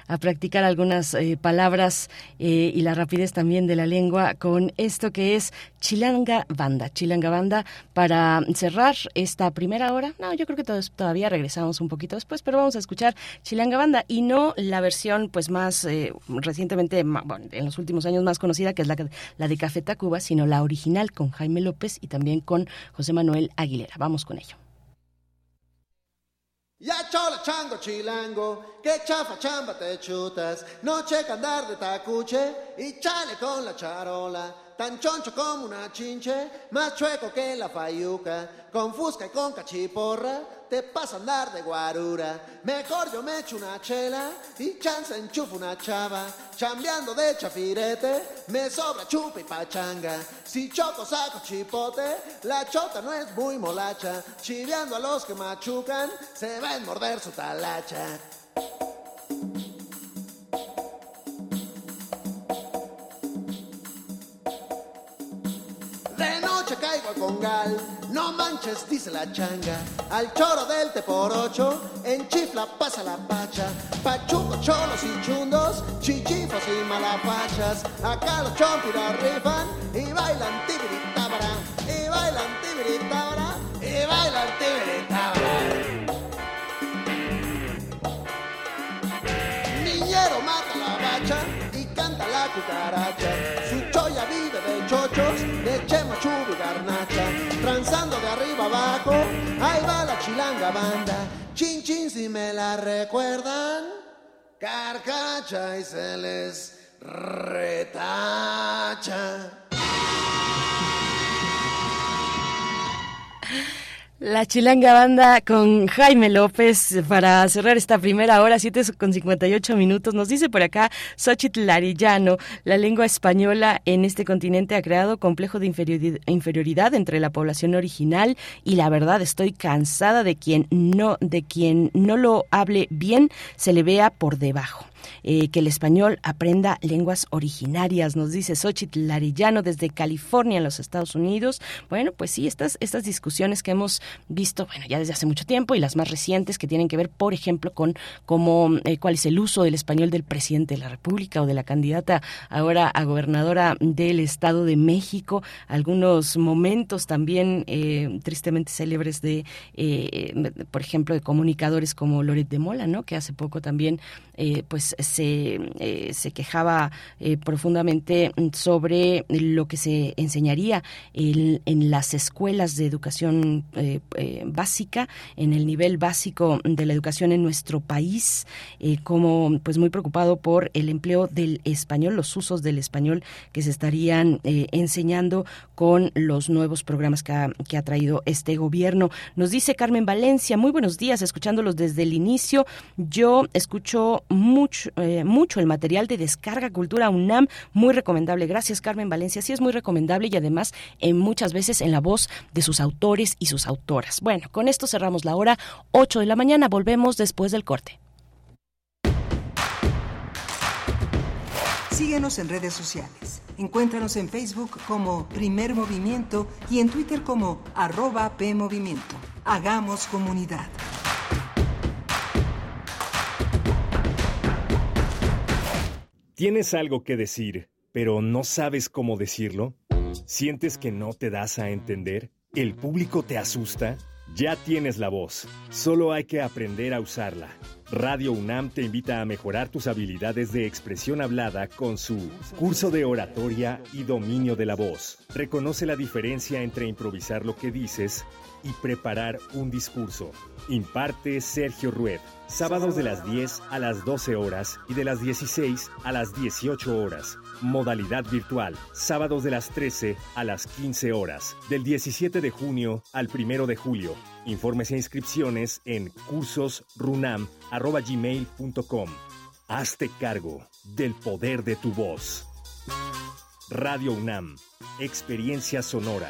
a practicar algunas eh, palabras eh, y la rapidez también de la lengua con esto que es Chilanga Banda. Chilanga Banda para cerrar esta primera hora. No, yo creo que todavía regresamos un poquito después, pero vamos a escuchar Chilanga Banda y no la versión pues más eh, recientemente, en los últimos años más conocida, que es la, la de Café Tacuba, sino la original con Jaime López y también con José Manuel Aguilera. Vamos con ello. Ya chola chango chilango, que chafa chamba te chutas, no checa andar de tacuche y chale con la charola, tan choncho como una chinche, más chueco que la fayuca, con fusca y con cachiporra, te pasa a andar de guarura. Mejor yo me echo una chela y chance enchufo una chava. Chambeando de chafirete, me sobra chupa y pachanga. Si choco saco chipote, la chota no es muy molacha. Chiveando a los que machucan, se a morder su talacha. Congal. No manches, dice la changa. Al choro del te por ocho, en chifla pasa la pacha. Pachuco, cholos y chundos, chichifos y malapachas. Acá los chompiras rifan y bailan tibiritábara. Y bailan tibiritábara. Y bailan tibiritábara. Mata la bacha y canta la cucaracha. Su choya vive de chochos, de chema chubi garnacha. Transando de arriba abajo, ahí va la chilanga banda. Chin chin si me la recuerdan, carcacha y se les retacha. La Chilanga Banda con Jaime López para cerrar esta primera hora, 7 con 58 minutos. Nos dice por acá Xochitl Larillano, la lengua española en este continente ha creado complejo de inferioridad entre la población original y la verdad estoy cansada de quien no, de quien no lo hable bien se le vea por debajo. Eh, que el español aprenda lenguas originarias, nos dice Xochitl Larillano desde California, en los Estados Unidos. Bueno, pues sí, estas, estas discusiones que hemos visto, bueno, ya desde hace mucho tiempo y las más recientes que tienen que ver, por ejemplo, con cómo, eh, cuál es el uso del español del presidente de la República o de la candidata ahora a gobernadora del Estado de México, algunos momentos también eh, tristemente célebres de, por ejemplo, de comunicadores como Loret de Mola, ¿no? Que hace poco también, pues se, eh, se quejaba eh, profundamente sobre lo que se enseñaría en las escuelas de educación eh, básica, en el nivel básico de la educación en nuestro país, como pues muy preocupado por el empleo del español, los usos del español que se estarían enseñando con los nuevos programas que ha, que ha traído este gobierno. Nos dice Carmen Valencia, muy buenos días, escuchándolos desde el inicio. Yo escucho mucho eh, mucho, el material de Descarga Cultura UNAM, muy recomendable. Gracias, Carmen Valencia. Sí, es muy recomendable y además en muchas veces en la voz de sus autores y sus autoras. Bueno, con esto cerramos la hora 8 de la mañana. Volvemos después del corte. Síguenos en redes sociales. Encuéntranos en Facebook como Primer Movimiento y en Twitter como arroba PMovimiento. Hagamos comunidad. ¿Tienes algo que decir, pero no sabes cómo decirlo? ¿Sientes que no te das a entender? ¿El público te asusta? Ya tienes la voz, solo hay que aprender a usarla. Radio UNAM te invita a mejorar tus habilidades de expresión hablada con su curso de oratoria y dominio de la voz. Reconoce la diferencia entre improvisar lo que dices y preparar un discurso. Imparte Sergio Rued. Sábados de las 10 a las 12 horas y de las 16 a las 18 horas. Modalidad virtual. Sábados de las 13 a las 15 horas. Del 17 de junio al 1 de julio. Informes e inscripciones en cursosrunam.gmail.com. Hazte cargo del poder de tu voz. Radio UNAM. Experiencia sonora.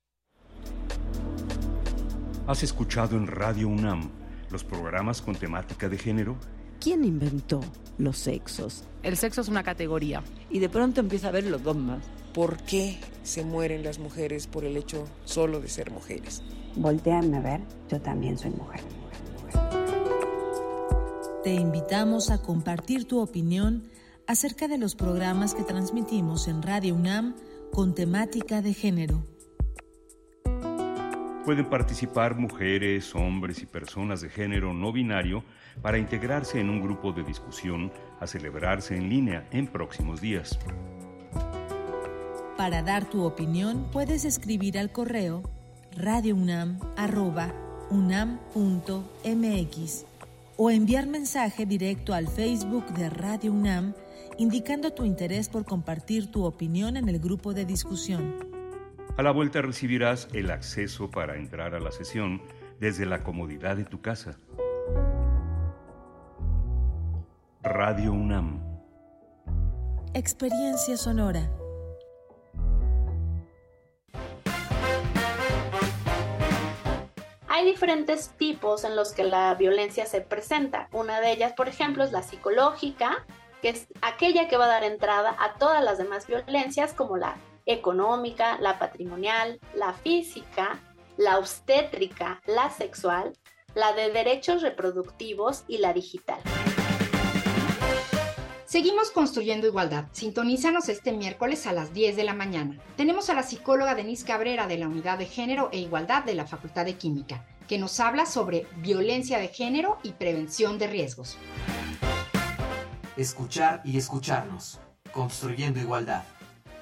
¿Has escuchado en Radio UNAM los programas con temática de género? ¿Quién inventó los sexos? El sexo es una categoría. Y de pronto empieza a ver los dogmas. ¿Por qué se mueren las mujeres por el hecho solo de ser mujeres? Volteame a ver, yo también soy mujer. Te invitamos a compartir tu opinión acerca de los programas que transmitimos en Radio UNAM con temática de género. Pueden participar mujeres, hombres y personas de género no binario para integrarse en un grupo de discusión a celebrarse en línea en próximos días. Para dar tu opinión puedes escribir al correo radiounam@unam.mx o enviar mensaje directo al Facebook de Radio UNAM indicando tu interés por compartir tu opinión en el grupo de discusión. A la vuelta recibirás el acceso para entrar a la sesión desde la comodidad de tu casa. Radio UNAM. Experiencia sonora. Hay diferentes tipos en los que la violencia se presenta. Una de ellas, por ejemplo, es la psicológica, que es aquella que va a dar entrada a todas las demás violencias como la económica, la patrimonial, la física, la obstétrica, la sexual, la de derechos reproductivos y la digital. Seguimos construyendo igualdad. Sintonízanos este miércoles a las 10 de la mañana. Tenemos a la psicóloga Denise Cabrera de la Unidad de Género e Igualdad de la Facultad de Química, que nos habla sobre violencia de género y prevención de riesgos. Escuchar y escucharnos. Construyendo igualdad.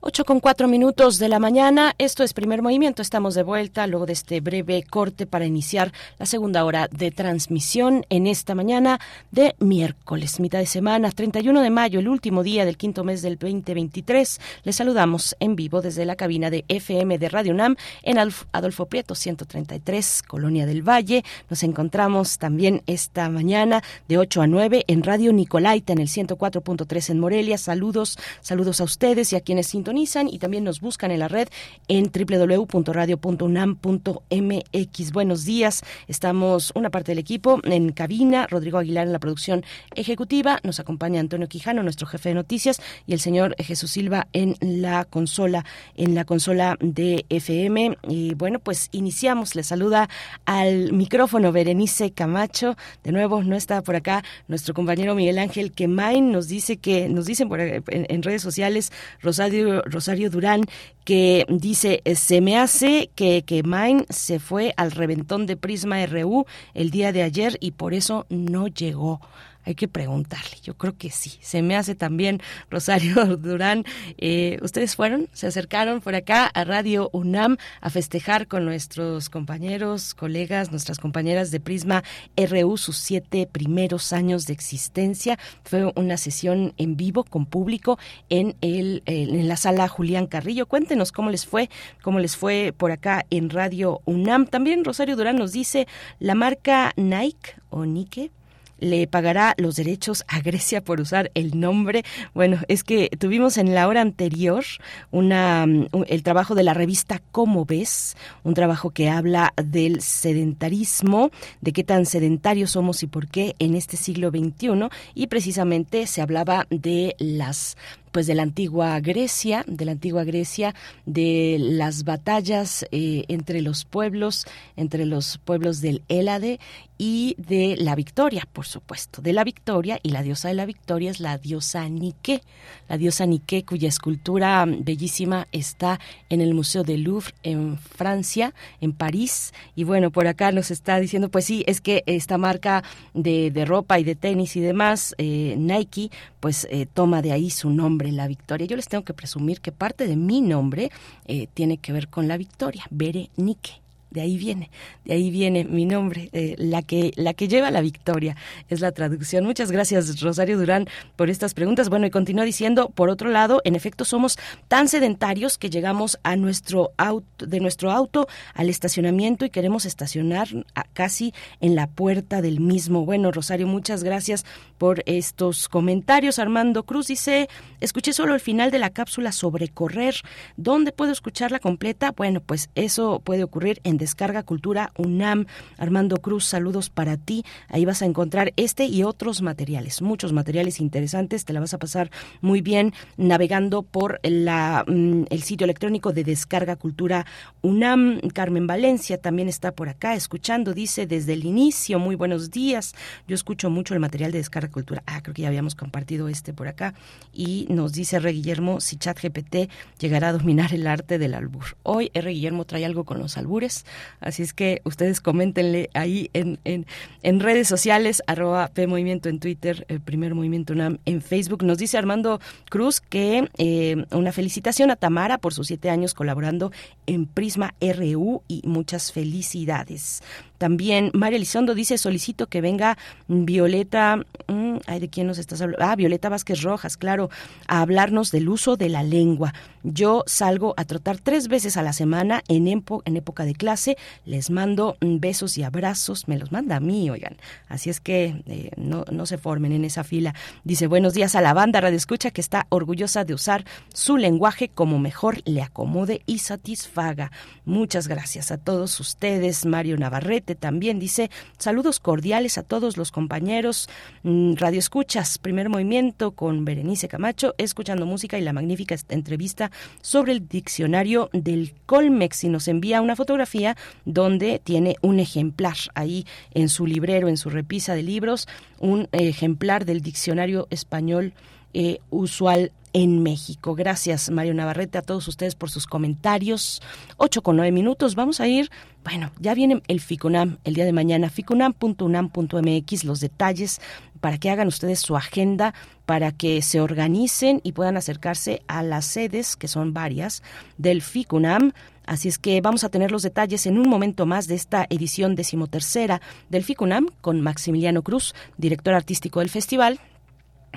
8 con 4 minutos de la mañana, esto es primer movimiento, estamos de vuelta luego de este breve corte para iniciar la segunda hora de transmisión en esta mañana de miércoles, mitad de semana, 31 de mayo, el último día del quinto mes del 2023. Les saludamos en vivo desde la cabina de FM de Radio UNAM en Adolfo Prieto 133, Colonia del Valle. Nos encontramos también esta mañana de 8 a 9 en Radio Nicolaita en el 104.3 en Morelia. Saludos, saludos a ustedes y a quienes sintonizan y también nos buscan en la red en www.radio.unam.mx. Buenos días, estamos una parte del equipo en cabina, Rodrigo Aguilar en la producción ejecutiva, nos acompaña Antonio Quijano, nuestro jefe de noticias, y el señor Jesús Silva en la consola, en la consola de FM. Y bueno, pues iniciamos, le saluda al micrófono Berenice Camacho, de nuevo no está por acá nuestro compañero Miguel Ángel Quemain, nos dice que, nos dicen por, en, en redes sociales, Rosario Rosario Durán, que dice, se me hace que, que Main se fue al reventón de Prisma RU el día de ayer y por eso no llegó hay que preguntarle. Yo creo que sí. Se me hace también, *laughs* Rosario Durán, eh, ustedes fueron, se acercaron por acá a Radio UNAM a festejar con nuestros compañeros, colegas, nuestras compañeras de Prisma RU sus siete primeros años de existencia. Fue una sesión en vivo con público en, el, en la sala Julián Carrillo. Cuéntenos cómo les fue, cómo les fue por acá en Radio UNAM. También Rosario Durán nos dice la marca Nike o Nike le pagará los derechos a Grecia por usar el nombre. Bueno, es que tuvimos en la hora anterior una, mm, el trabajo de la revista Cómo ves, un trabajo que habla del sedentarismo, de qué tan sedentarios somos y por qué en este siglo XXI, y precisamente se hablaba de las pues de la antigua Grecia, de la antigua Grecia, de las batallas eh, entre los pueblos, entre los pueblos del Hélade y de la victoria, por supuesto, de la victoria y la diosa de la victoria es la diosa Nike, la diosa Nike cuya escultura bellísima está en el Museo del Louvre en Francia, en París. Y bueno, por acá nos está diciendo, pues sí, es que esta marca de, de ropa y de tenis y demás, eh, Nike, pues eh, toma de ahí su nombre, la victoria. Yo les tengo que presumir que parte de mi nombre eh, tiene que ver con la victoria, Bere Nike de ahí viene, de ahí viene mi nombre, eh, la que la que lleva la victoria es la traducción. Muchas gracias Rosario Durán por estas preguntas. Bueno y continúa diciendo, por otro lado, en efecto somos tan sedentarios que llegamos a nuestro auto, de nuestro auto al estacionamiento y queremos estacionar casi en la puerta del mismo. Bueno Rosario, muchas gracias por estos comentarios. Armando Cruz dice, escuché solo el final de la cápsula sobre correr. ¿Dónde puedo escucharla completa? Bueno, pues eso puede ocurrir en Descarga Cultura UNAM. Armando Cruz, saludos para ti. Ahí vas a encontrar este y otros materiales, muchos materiales interesantes. Te la vas a pasar muy bien navegando por la, mm, el sitio electrónico de Descarga Cultura UNAM. Carmen Valencia también está por acá escuchando, dice desde el inicio, muy buenos días. Yo escucho mucho el material de Descarga Cultura. Ah, creo que ya habíamos compartido este por acá. Y nos dice R. Guillermo si ChatGPT llegará a dominar el arte del albur. Hoy R. Guillermo trae algo con los albures. Así es que ustedes coméntenle ahí en, en, redes sociales, arroba P Movimiento en Twitter, el primer Movimiento UNAM en Facebook. Nos dice Armando Cruz que eh, una felicitación a Tamara por sus siete años colaborando en Prisma RU y muchas felicidades. También María Elizondo dice, solicito que venga Violeta, mm, ay, ¿de quién nos estás hablando? Ah, Violeta Vázquez Rojas, claro, a hablarnos del uso de la lengua. Yo salgo a trotar tres veces a la semana en, en época de clase, les mando besos y abrazos, me los manda a mí, oigan. Así es que eh, no, no se formen en esa fila. Dice, buenos días a la banda Radio Escucha que está orgullosa de usar su lenguaje como mejor le acomode y satisfaga. Muchas gracias a todos ustedes. Mario Navarrete también dice, saludos cordiales a todos los compañeros. Mm, Radio Escuchas, primer movimiento con Berenice Camacho, escuchando música y la magnífica entrevista sobre el diccionario del Colmex y nos envía una fotografía donde tiene un ejemplar ahí en su librero, en su repisa de libros, un ejemplar del diccionario español eh, usual en México. Gracias, Mario Navarrete, a todos ustedes por sus comentarios. Ocho con nueve minutos. Vamos a ir, bueno, ya viene el FICUNAM el día de mañana, ficunam.unam.mx, los detalles para que hagan ustedes su agenda, para que se organicen y puedan acercarse a las sedes, que son varias, del FICUNAM. Así es que vamos a tener los detalles en un momento más de esta edición decimotercera del FICUNAM con Maximiliano Cruz, director artístico del festival,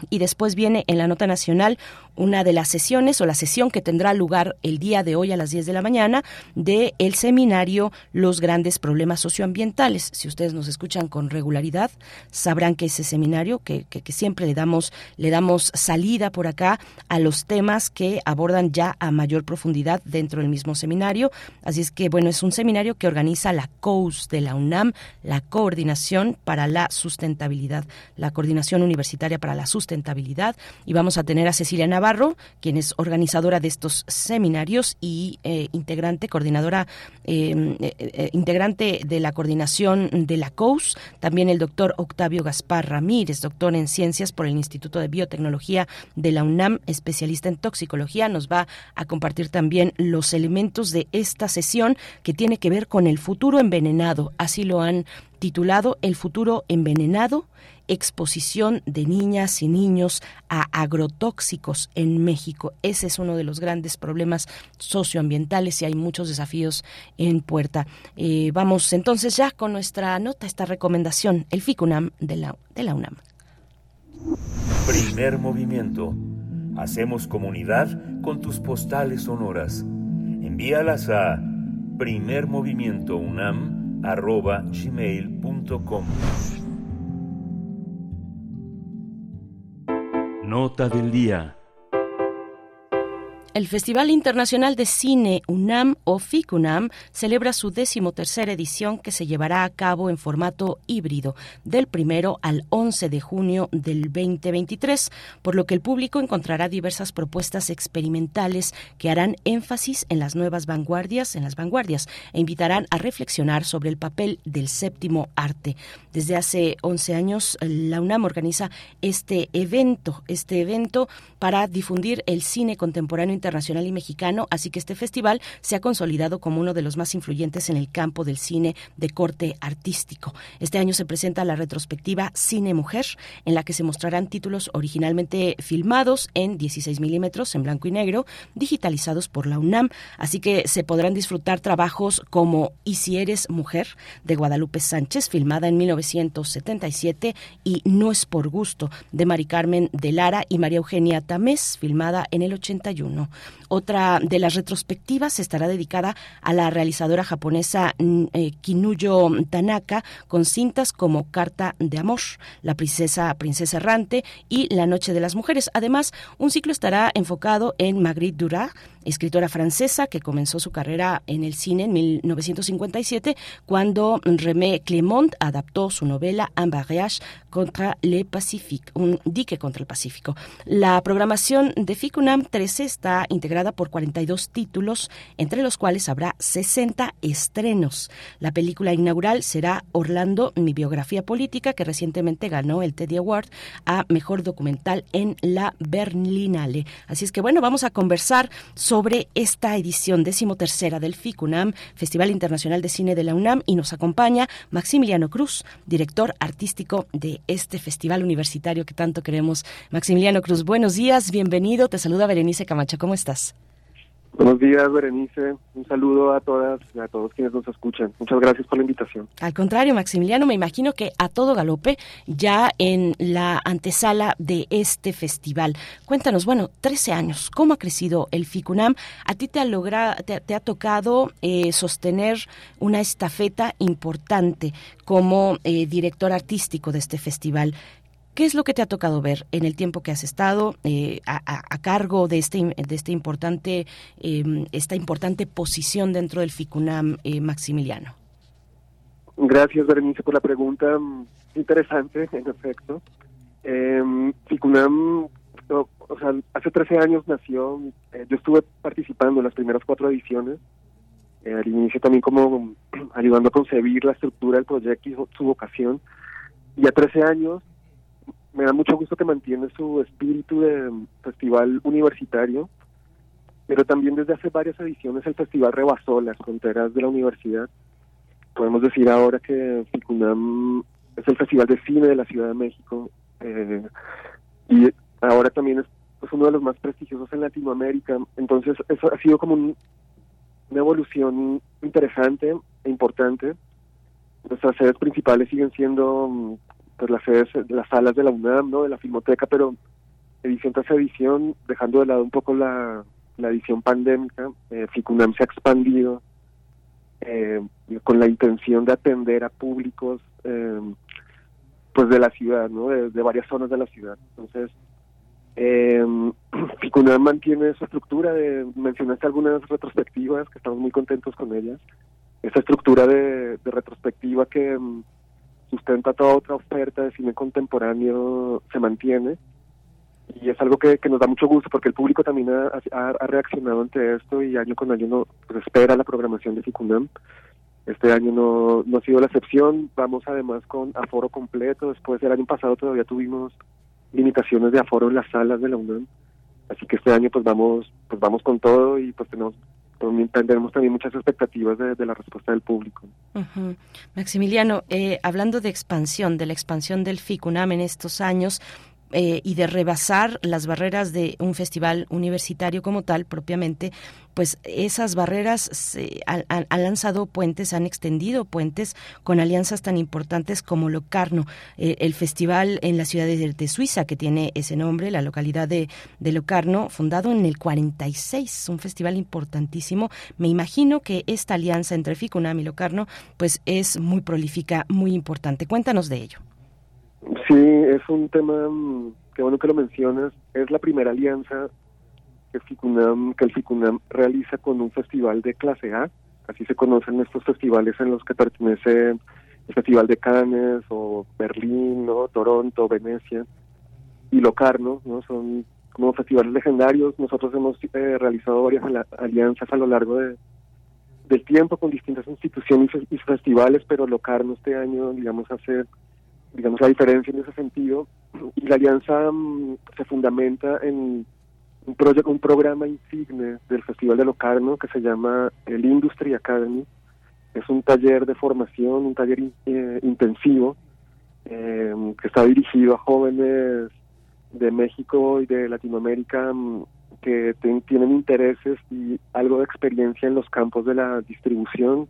y después viene en la nota nacional una de las sesiones o la sesión que tendrá lugar el día de hoy a las 10 de la mañana de el seminario Los grandes problemas socioambientales. Si ustedes nos escuchan con regularidad, sabrán que ese seminario que, que, que siempre le damos le damos salida por acá a los temas que abordan ya a mayor profundidad dentro del mismo seminario. Así es que bueno, es un seminario que organiza la COUS de la UNAM, la Coordinación para la Sustentabilidad, la Coordinación Universitaria para la Sustentabilidad y vamos a tener a Cecilia Navarro Navarro, quien es organizadora de estos seminarios y eh, integrante, coordinadora, em, eh, eh, integrante de la coordinación de la COUS. También el doctor Octavio Gaspar Ramírez, doctor en ciencias por el Instituto de Biotecnología de la UNAM, especialista en toxicología, nos va a compartir también los elementos de esta sesión que tiene que ver con el futuro envenenado. Así lo han titulado El futuro envenenado, exposición de niñas y niños a agrotóxicos en México. Ese es uno de los grandes problemas socioambientales y hay muchos desafíos en puerta. Eh, vamos entonces ya con nuestra nota, esta recomendación, el FICUNAM de la, de la UNAM. Primer movimiento. Hacemos comunidad con tus postales sonoras. Envíalas a primermovimientounam.gmail.com Nota del día. El Festival Internacional de Cine UNAM o FICUNAM celebra su decimotercera edición que se llevará a cabo en formato híbrido del primero al 11 de junio del 2023, por lo que el público encontrará diversas propuestas experimentales que harán énfasis en las nuevas vanguardias, en las vanguardias, e invitarán a reflexionar sobre el papel del séptimo arte. Desde hace 11 años, la UNAM organiza este evento, este evento para difundir el cine contemporáneo internacional y mexicano, así que este festival se ha consolidado como uno de los más influyentes en el campo del cine de corte artístico. Este año se presenta la retrospectiva Cine Mujer, en la que se mostrarán títulos originalmente filmados en 16 milímetros en blanco y negro, digitalizados por la UNAM, así que se podrán disfrutar trabajos como Y si eres mujer, de Guadalupe Sánchez, filmada en 1977, y No es por gusto, de Mari Carmen de Lara y María Eugenia Tamés, filmada en el 81. Otra de las retrospectivas estará dedicada a la realizadora japonesa mm, eh, Kinuyo Tanaka con cintas como Carta de Amor, La princesa princesa errante y La noche de las mujeres. Además, un ciclo estará enfocado en Magritte Duras, escritora francesa que comenzó su carrera en el cine en 1957 cuando René Clément adaptó su novela Un barrage contra le Pacifique, un dique contra el Pacífico. La programación de FICUNAM 13 está integrada por 42 títulos, entre los cuales habrá 60 estrenos. La película inaugural será Orlando, mi biografía política, que recientemente ganó el Teddy Award a Mejor Documental en la Berlinale. Así es que bueno, vamos a conversar sobre esta edición decimotercera del FICUNAM, Festival Internacional de Cine de la UNAM, y nos acompaña Maximiliano Cruz, director artístico de este festival universitario que tanto queremos. Maximiliano Cruz, buenos días, bienvenido, te saluda Berenice Camacho, ¿cómo estás? Buenos días, Berenice. Un saludo a todas y a todos quienes nos escuchan. Muchas gracias por la invitación. Al contrario, Maximiliano, me imagino que a todo galope ya en la antesala de este festival. Cuéntanos, bueno, 13 años, ¿cómo ha crecido el FICUNAM? A ti te ha, logrado, te, ha tocado eh, sostener una estafeta importante como eh, director artístico de este festival. ¿Qué es lo que te ha tocado ver en el tiempo que has estado eh, a, cargo de este, de este importante, em, esta importante posición dentro del FICUNAM, eh, Maximiliano? Gracias, Berenice, por la pregunta. Interesante, en efecto. Eh, FICUNAM, o, sea, hace 13 años nació, eh, yo estuve participando en las primeras cuatro ediciones, al inicio también como *clears throat* ayudando a concebir la estructura del proyecto y su vocación. Y a 13 años me da mucho gusto que mantiene su espíritu de festival universitario, pero también desde hace varias ediciones el festival rebasó las fronteras de la universidad. Podemos decir ahora que FICUNAM es el festival de cine de la Ciudad de México eh, y ahora también es, uno de los más prestigiosos en Latinoamérica. Entonces eso ha sido como una evolución interesante e importante. Nuestras sedes principales siguen siendo pues las sedes, las salas de la UNAM, ¿no? De la Filmoteca, pero edición tras edición, dejando de lado un poco la, la edición pandémica, eh, FICUNAM se ha expandido eh, con la intención de atender a públicos eh, pues de la ciudad, ¿no? De, varias zonas de la ciudad. Entonces, eh, *clears throat* FICUNAM mantiene su estructura de, mencionaste algunas retrospectivas, que estamos muy contentos con ellas, esa estructura de, de retrospectiva que sustenta toda otra oferta de cine contemporáneo se mantiene. Y es algo que, nos da mucho gusto porque el público también ha, reaccionado ante esto y año con año no, pues espera la programación de FICUNAM. Este año no, no ha sido la excepción, vamos además con aforo completo, después del año pasado todavía tuvimos limitaciones de aforo en las salas de la UNAM, así que este año pues vamos pues vamos con todo y pues tenemos tenemos también muchas expectativas de, la respuesta del público. Maximiliano, eh, hablando de expansión, de la expansión del FICUNAM en estos años, eh, y de rebasar las barreras de un festival universitario como tal propiamente, pues esas barreras se, han, lanzado puentes, han extendido puentes con alianzas tan importantes como Locarno, eh, el festival en la ciudad de, Suiza que tiene ese nombre, la localidad de, de, Locarno, fundado en el 46, un festival importantísimo. Me imagino que esta alianza entre Ficunam y Locarno pues es muy prolífica, muy importante. Cuéntanos de ello. Sí, es un tema mm, que bueno que lo mencionas. Es la primera alianza que, FICUNAM, que el FICUNAM realiza con un festival de clase A. Así se conocen estos festivales en los que pertenece el Festival de Cannes o Berlín, ¿no? Toronto, Venecia y Locarno, ¿no? Son como festivales legendarios. Nosotros hemos eh, realizado varias alianzas a lo largo de, del tiempo con distintas instituciones y festivales, pero Locarno este año, digamos, hace digamos, la diferencia en ese sentido. Y la alianza mm, se fundamenta en un, proyecto, un programa insigne del Festival de Locarno que se llama el Industry Academy. Es un taller de formación, un taller eh, intensivo eh, que está dirigido a jóvenes de México y de Latinoamérica mm, que tienen intereses y algo de experiencia en los campos de la distribución,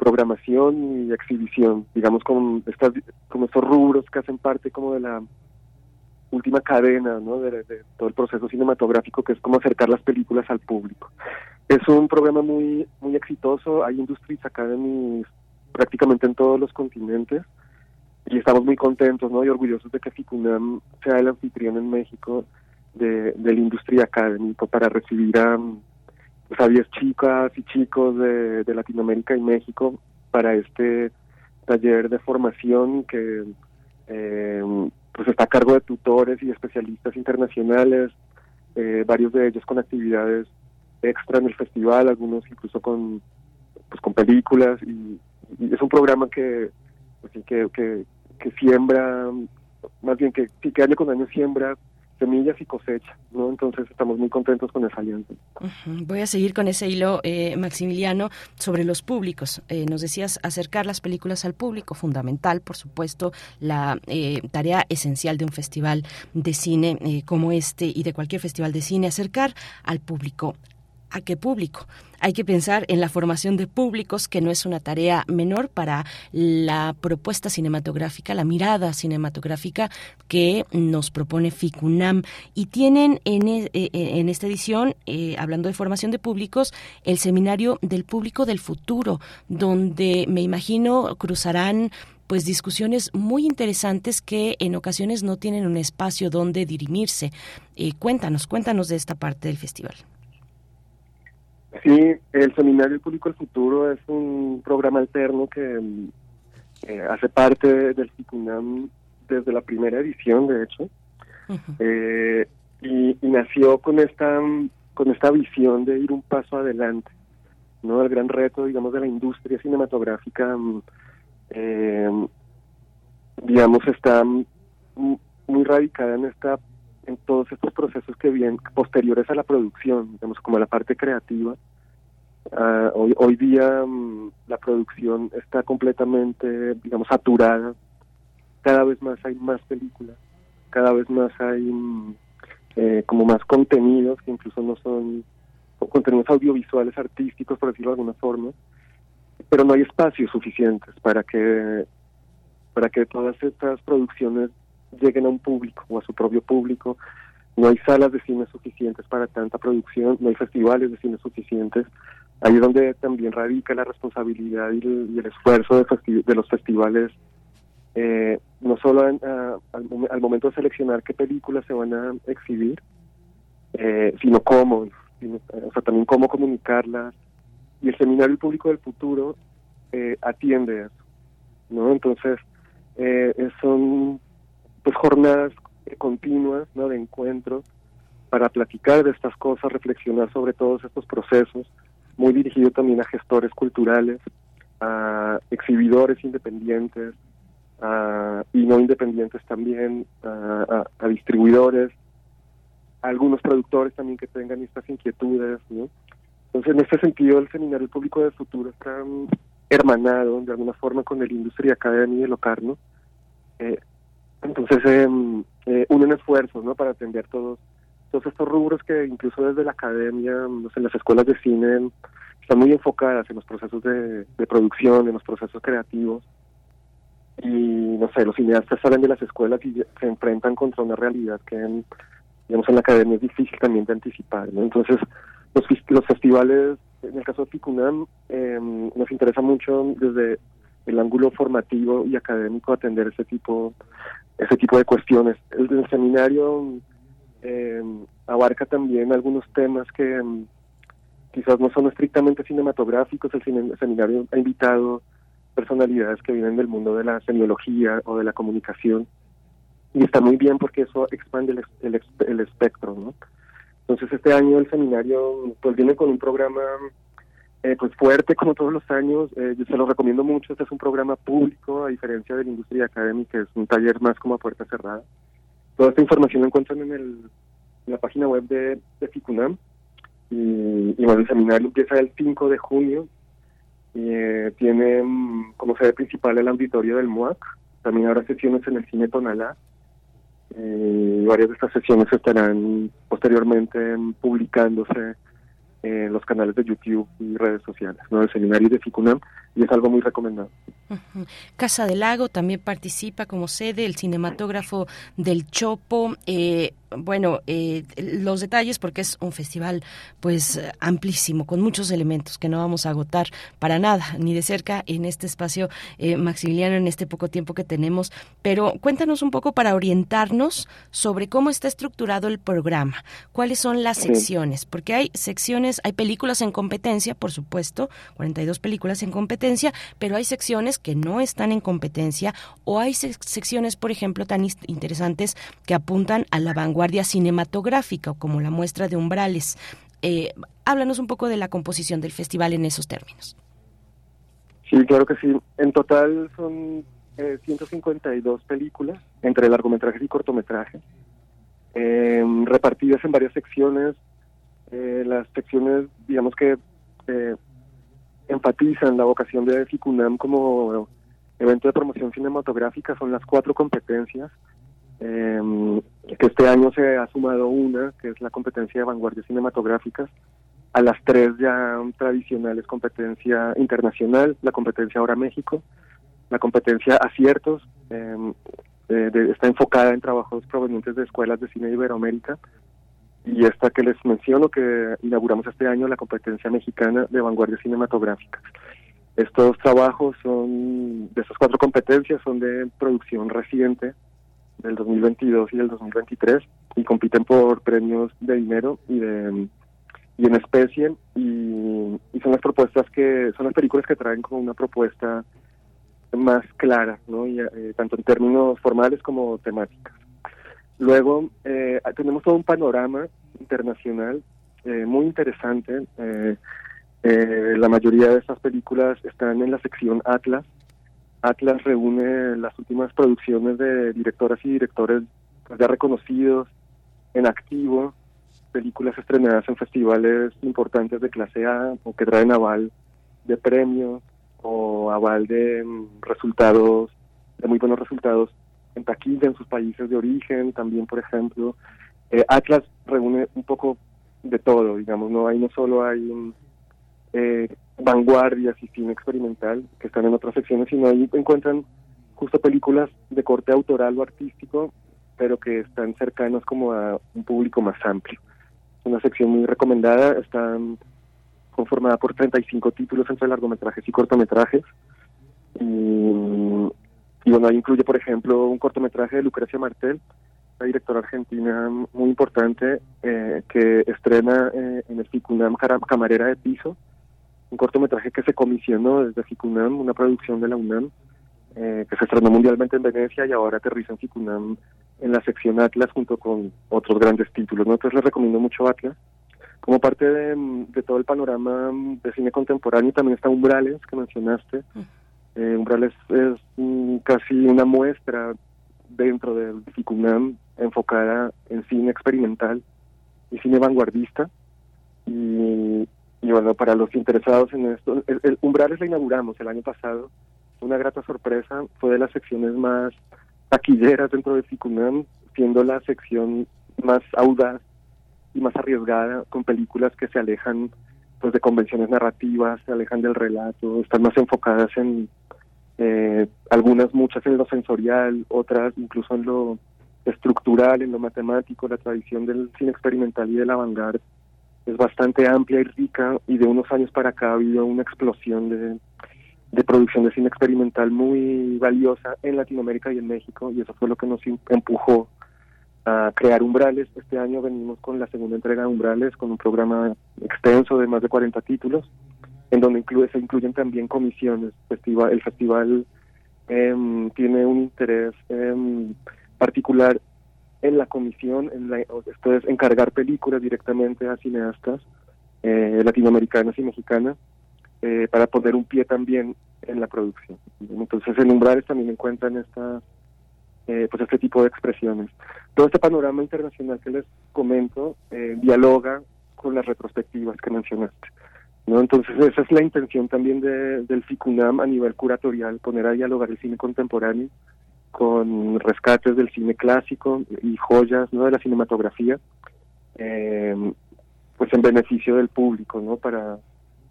programación y exhibición, digamos como estas como estos rubros que hacen parte como de la última cadena, ¿no? De, todo el proceso cinematográfico que es como acercar las películas al público. Es un programa muy muy exitoso, hay Industries Academy prácticamente en todos los continentes y estamos muy contentos, ¿no? Y orgullosos de que FICUNAM sea el anfitrión en México de, del Industry Academy para recibir a pues, a 10 chicas y chicos de, Latinoamérica y México para este taller de formación que eh, pues está a cargo de tutores y especialistas internacionales, eh, varios de ellos con actividades extra en el festival, algunos incluso con pues con películas. Y, es un programa que, pues, que, que, que siembra, más bien que, que año con año siembra semillas y cosecha, ¿no? Entonces estamos muy contentos con esa alianza. Voy a seguir con ese hilo, eh, Maximiliano, sobre los públicos. Eh, nos decías acercar las películas al público, fundamental, por supuesto, la eh, tarea esencial de un festival de cine como este y de cualquier festival de cine, acercar al público ¿A qué público? Hay que pensar en la formación de públicos, que no es una tarea menor para la propuesta cinematográfica, la mirada cinematográfica que nos propone FICUNAM. Y tienen en, e, e, en esta edición, eh, hablando de formación de públicos, el seminario del público del futuro, donde me imagino cruzarán pues discusiones muy interesantes que en ocasiones no tienen un espacio donde dirimirse. Eh, cuéntanos, cuéntanos de esta parte del festival. Sí, el Seminario Público del Futuro es un programa alterno que eh, hace parte del CICUNAM desde la primera edición, de hecho, eh, y, nació con esta con esta visión de ir un paso adelante, no el gran reto, digamos, de la industria cinematográfica eh, digamos, está muy radicada en esta en todos estos procesos que vienen posteriores a la producción, digamos, como la parte creativa. Hoy, hoy día mm, la producción está completamente, digamos, saturada. Cada vez más hay más películas, cada vez más hay mm, eh, como más contenidos que incluso no son contenidos audiovisuales artísticos, por decirlo de alguna forma, pero no hay espacios suficientes para que para que todas estas producciones lleguen a un público o a su propio público. No hay salas de cine suficientes para tanta producción, no hay festivales de cine suficientes. Ahí es donde también radica la responsabilidad y el, esfuerzo de, de, los festivales, eh, no solo al, momento de seleccionar qué películas se van a exhibir, eh, sino cómo, o sea, también cómo comunicarlas. Y el Seminario Público del Futuro eh, atiende eso, ¿no? Entonces, eh, son pues jornadas continuas ¿no? de encuentros para platicar de estas cosas, reflexionar sobre todos estos procesos, muy dirigido también a gestores culturales, a exhibidores independientes y no independientes también, a, distribuidores, a algunos productores también que tengan estas inquietudes. ¿no? Entonces, en este sentido, el Seminario Público del Futuro está hermanado de alguna forma con el Industria Academy de Locarno. Eh, entonces em, eh, unen esfuerzos ¿no? para atender todos todos estos rubros que incluso desde la academia, no sé, en las escuelas de cine, están muy enfocadas en los procesos de, producción, en los procesos creativos. Y no sé, los cineastas salen de las escuelas y se enfrentan contra una realidad que, digamos, en la academia es difícil también de anticipar. Entonces, los, los festivales, en el caso de Ficunam, em, nos interesa mucho desde el ángulo formativo y académico atender ese tipo ese tipo de cuestiones. El, seminario eh, abarca también algunos temas que mm, quizás no son estrictamente cinematográficos. El, seminario ha invitado personalidades que vienen del mundo de la semiología o de la comunicación y está muy bien porque eso expande el, el, espectro, ¿no? Entonces este año el seminario pues viene con un programa eh, pues fuerte como todos los años, eh, yo se lo recomiendo mucho, este es un programa público, a diferencia de la industria académica, es un taller más como a puerta cerrada. Toda esta información la encuentran en, el, la página web de, FICUNAM. Y, bueno, el seminario empieza el 5 de junio. Y eh, tiene mm, como sede principal el auditorio del MUAC, también habrá sesiones en el cine Tonalá. Y varias de estas sesiones estarán posteriormente publicándose en los canales de YouTube y redes sociales, ¿no? El seminario de FICUNAM y es algo muy recomendado. Casa del Lago también participa como sede, el cinematógrafo del Chopo, eh, bueno, eh, los detalles porque es un festival pues amplísimo, con muchos elementos que no vamos a agotar para nada, ni de cerca en este espacio, eh, Maximiliano, en este poco tiempo que tenemos. Pero cuéntanos un poco para orientarnos sobre cómo está estructurado el programa, cuáles son las secciones, porque hay secciones, hay películas en competencia, por supuesto, 42 películas en competencia, pero hay secciones que no están en competencia o hay secciones, por ejemplo, tan interesantes que apuntan a la vanguardia guardia cinematográfica, como la muestra de umbrales. Eh, háblanos un poco de la composición del festival en esos términos. Sí, claro que sí. En total son 152 eh, películas, entre largometrajes y cortometrajes, eh, repartidas en varias secciones. Las secciones, digamos que enfatizan la vocación de FICUNAM como evento de promoción cinematográfica, son las cuatro competencias eh, que este año se ha sumado una, que es la competencia de vanguardias cinematográficas, a las tres ya tradicionales competencia internacional, la competencia ahora México, la competencia aciertos, em, está enfocada en trabajos provenientes de escuelas de cine Iberoamérica, y esta que les menciono que inauguramos este año, la competencia mexicana de vanguardia cinematográfica. Estos trabajos son, de esas cuatro competencias, son de producción reciente del 2022 y del 2023 y compiten por premios de dinero y de y en especie y, son las propuestas que son las películas que traen como una propuesta más clara, ¿no? Y, eh, tanto en términos formales como temáticas. Luego eh, tenemos todo un panorama internacional eh, muy interesante. la mayoría de estas películas están en la sección Atlas. Atlas reúne las últimas producciones de directoras y directores pues, ya reconocidos en activo películas estrenadas en festivales importantes de clase A o que traen aval de premios o aval de mm, resultados, de muy buenos resultados en taquilla en sus países de origen, también por ejemplo. Eh, Atlas reúne un poco de todo, digamos, no ahí no solo hay eh, vanguardias y cine experimental que están en otras secciones, sino ahí encuentran justo películas de corte autoral o artístico, pero que están cercanas como a un público más amplio una sección muy recomendada, está conformada por 35 títulos entre largometrajes y cortometrajes. Y, bueno, ahí incluye, por ejemplo, un cortometraje de Lucrecia Martel, la directora argentina muy importante, eh, que estrena eh, en el FICUNAM Camarera de Piso, un cortometraje que se comisionó desde FICUNAM, una producción de la UNAM, eh, que se estrenó mundialmente en Venecia y ahora aterriza en FICUNAM en la sección Atlas junto con otros grandes títulos. ¿no? Entonces les recomiendo mucho Atlas. Como parte de, todo el panorama de cine contemporáneo también está Umbrales, que mencionaste. Eh, Umbrales es mm, casi una muestra dentro del FICUNAM enfocada en cine experimental y cine vanguardista. Y, bueno, para los interesados en esto, el Umbrales la inauguramos el año pasado. Una grata sorpresa, fue de las secciones más taquilleras dentro de FICUNAM, siendo la sección más audaz y más arriesgada con películas que se alejan pues de convenciones narrativas, se alejan del relato, están más enfocadas en eh, algunas, muchas en lo sensorial, otras incluso en lo estructural, en lo matemático, la tradición del cine experimental y de la vanguardia es bastante amplia y rica y de unos años para acá ha habido una explosión de de producción de cine experimental muy valiosa en Latinoamérica y en México y eso fue lo que nos empujó a crear Umbrales. Este año venimos con la segunda entrega de Umbrales, con un programa extenso de más de 40 títulos, en donde se incluyen también comisiones. El festival em, tiene un interés em, particular en la comisión, en la, esto es encargar películas directamente a cineastas eh, latinoamericanas y mexicanas eh, para poner un pie también en la producción. Entonces en Umbrales también encuentran esta, eh, pues este tipo de expresiones. Todo este panorama internacional que les comento eh, dialoga con las retrospectivas que mencionaste. ¿No? Entonces esa es la intención también de, del FICUNAM a nivel curatorial, poner a dialogar el cine contemporáneo con rescates del cine clásico y joyas ¿no? de la cinematografía, pues en beneficio del público, ¿no? para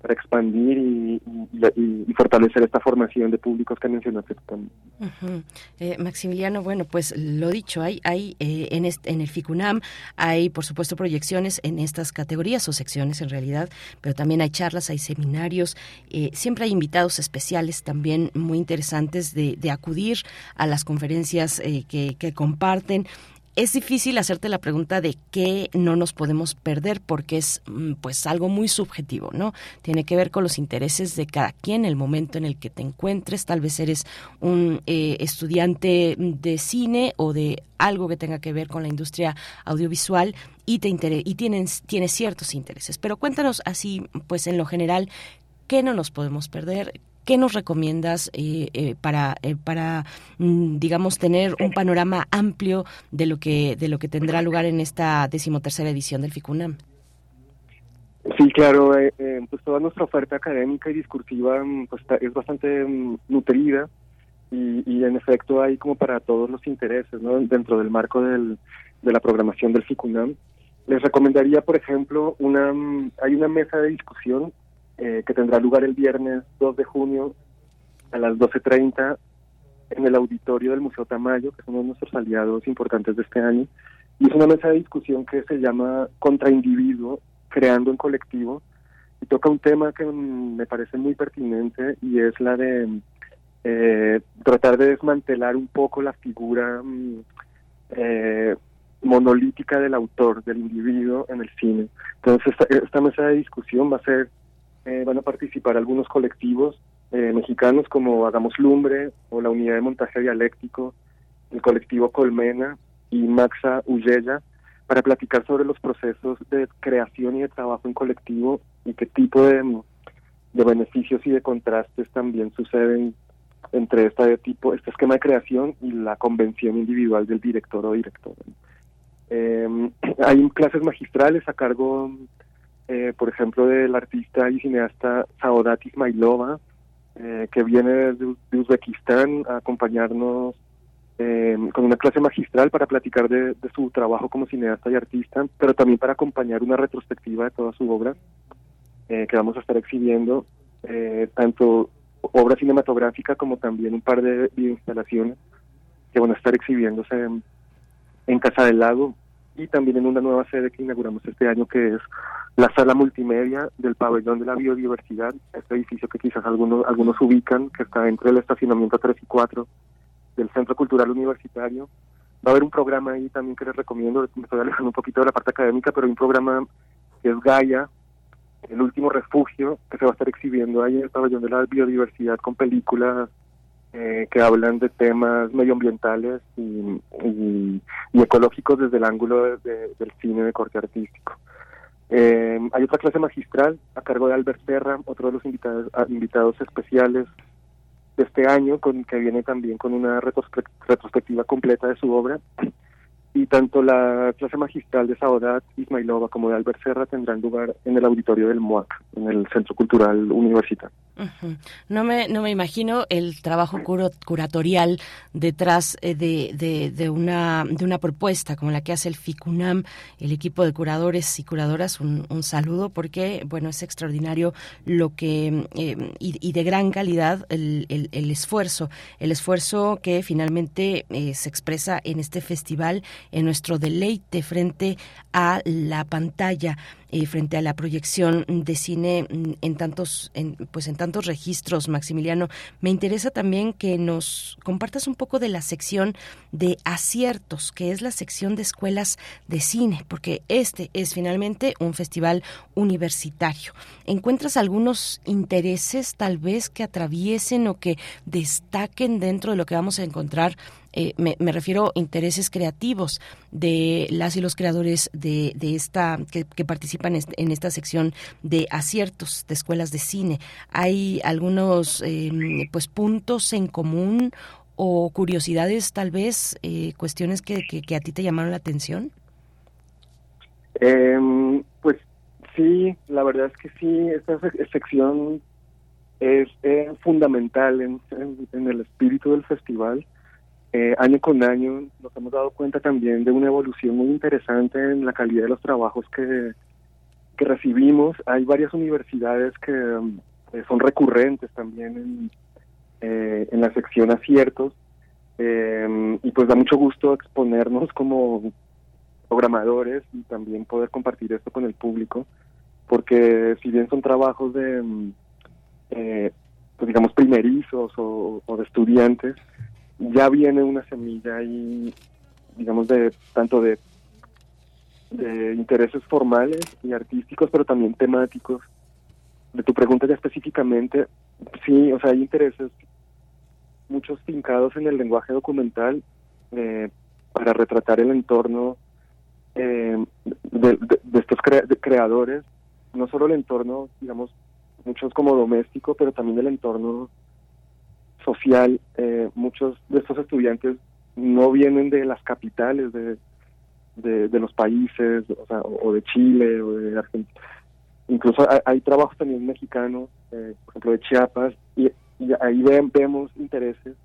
para expandir y, fortalecer esta formación de públicos que mencionaste también. Eh, Maximiliano, bueno, pues lo dicho, hay, hay eh, en, en el FICUNAM hay, por supuesto, proyecciones en estas categorías o secciones en realidad, pero también hay charlas, hay seminarios, eh, siempre hay invitados especiales también muy interesantes de, de acudir a las conferencias que, que comparten es difícil hacerte la pregunta de qué no nos podemos perder porque es mm, pues algo muy subjetivo, ¿no? Tiene que ver con los intereses de cada quien, el momento en el que te encuentres, tal vez eres un eh, estudiante de cine o de algo que tenga que ver con la industria audiovisual y te y tienes tienes ciertos intereses, pero cuéntanos así pues en lo general qué no nos podemos perder, ¿Qué nos recomiendas eh, eh, para, eh, para mm, digamos, tener un panorama amplio de lo que de lo que tendrá lugar en esta decimotercera edición del FICUNAM? Sí, claro, pues toda nuestra oferta académica y discursiva mm, pues, es bastante mm, nutrida y, y, en efecto hay como para todos los intereses ¿no? dentro del marco del, de la programación del FICUNAM. les recomendaría, por ejemplo, una hay una mesa de discusión eh, que tendrá lugar el viernes 2 de junio a las 12.30 en el auditorio del Museo Tamayo, que es uno de nuestros aliados importantes de este año. Y es una mesa de discusión que se llama Contra Individuo, creando en colectivo, y toca un tema que me parece muy pertinente y es la de eh, tratar de desmantelar un poco la figura mm, eh, monolítica del autor, del individuo en el cine. Entonces esta, mesa de discusión va a ser, eh, van a participar algunos colectivos mexicanos como Hagamos Lumbre o la Unidad de Montaje Dialéctico, el colectivo Colmena y Maxa Ulleya, para platicar sobre los procesos de creación y de trabajo en colectivo y qué tipo de, de beneficios y de contrastes también suceden entre este tipo, este esquema de creación y la convención individual del director o directora. Eh, *clears throat* hay clases magistrales a cargo, eh, por ejemplo, del artista y cineasta Saodat Ismailova, eh, que viene de, Uzbekistán a acompañarnos em, con una clase magistral para platicar de, su trabajo como cineasta y artista, pero también para acompañar una retrospectiva de toda su obra que vamos a estar exhibiendo, tanto obra cinematográfica como también un par de instalaciones que van a estar exhibiéndose en, Casa del Lago y también en una nueva sede que inauguramos este año que es la sala multimedia del pabellón de la biodiversidad, este edificio que quizás algunos algunos ubican, que está entre el estacionamiento 3 y 4 del Centro Cultural Universitario. Va a haber un programa ahí también que les recomiendo, me estoy alejando un poquito de la parte académica, pero hay un programa que es Gaia, el último refugio que se va a estar exhibiendo ahí en el pabellón de la biodiversidad con películas eh, que hablan de temas medioambientales y, ecológicos desde el ángulo del cine de corte artístico. Eh, hay otra clase magistral a cargo de Albert Serra, otro de los invitados, invitados especiales de este año, con que viene también con una retrospectiva completa de su obra y tanto la clase magistral de Saodat Ismailova como de Albert Serra tendrán lugar en el auditorio del MOAC, en el Centro Cultural Universitario. No me no me imagino el trabajo curatorial detrás eh, de, de, una de una propuesta como la que hace el FICUNAM, el equipo de curadores y curadoras. Un, saludo porque bueno es extraordinario lo que eh, y, de gran calidad el, el, esfuerzo, el esfuerzo que finalmente eh, se expresa en este festival en nuestro deleite frente a la pantalla. Eh, frente a la proyección de cine mm, en tantos en, pues en tantos registros Maximiliano me interesa también que nos compartas un poco de la sección de aciertos que es la sección de escuelas de cine porque este es finalmente un festival universitario encuentras algunos intereses tal vez que atraviesen o que destaquen dentro de lo que vamos a encontrar eh, me, refiero a intereses creativos de las y los creadores de, de esta que, participan en esta sección de aciertos de escuelas de cine. ¿Hay algunos em, pues puntos en común o curiosidades tal vez, eh, cuestiones que, que, a ti te llamaron la atención? Em, pues sí, la verdad es que sí, esta sección es fundamental en, el espíritu del festival eh, año con año nos hemos dado cuenta también de una evolución muy interesante en la calidad de los trabajos que, que recibimos. Hay varias universidades que eh, son recurrentes también en, eh, en la sección aciertos y pues da mucho gusto exponernos como programadores y también poder compartir esto con el público porque si bien son trabajos de pues digamos primerizos o de estudiantes ya viene una semilla ahí, digamos, de tanto de, de intereses formales y artísticos, pero también temáticos. De tu pregunta ya específicamente, sí, o sea, hay intereses muchos fincados en el lenguaje documental eh, para retratar el entorno eh, de, estos creadores, no solo el entorno, digamos, muchos como doméstico, pero también el entorno social, eh, muchos de estos estudiantes no vienen de las capitales de, de, los países, o, sea, o, de Chile o de Argentina. Incluso hay, trabajos también mexicanos, eh, por ejemplo de Chiapas, y, ahí vemos intereses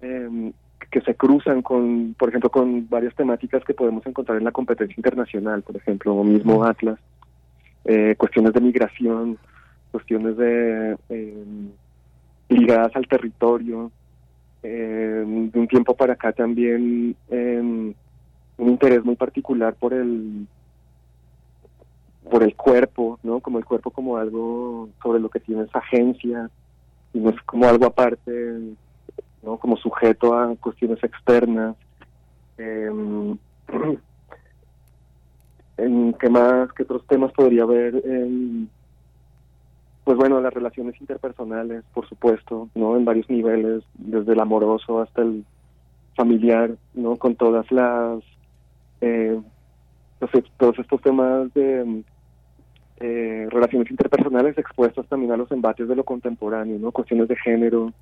em, que se cruzan con, por ejemplo, con varias temáticas que podemos encontrar en la competencia internacional, por ejemplo, mismo Atlas, eh, cuestiones de migración, cuestiones de eh, ligadas al territorio, de un tiempo para acá también un interés muy particular por el por el cuerpo, ¿no? Como el cuerpo como algo sobre lo que tienes agencia, y no es como algo aparte, ¿no? Como sujeto a cuestiones externas. Eh, *clears throat* ¿En qué más, qué otros temas podría haber? Pues bueno, las relaciones interpersonales, por supuesto, ¿no? En varios niveles, desde el amoroso hasta el familiar, ¿no? Con todas las, eh, todos estos temas de eh, relaciones interpersonales expuestas también a los embates de lo contemporáneo, ¿no? Cuestiones de género,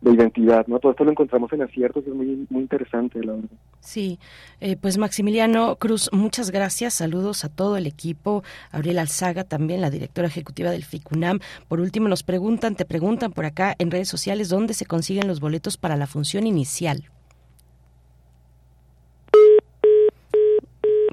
de identidad, ¿no? Todo esto lo encontramos en aciertos y es muy, muy interesante, la verdad. Sí, eh, pues Maximiliano Cruz, muchas gracias, saludos a todo el equipo, Abril Alzaga también, la directora ejecutiva del FICUNAM. Por último, nos preguntan, te preguntan por acá en redes sociales, ¿dónde se consiguen los boletos para la función inicial?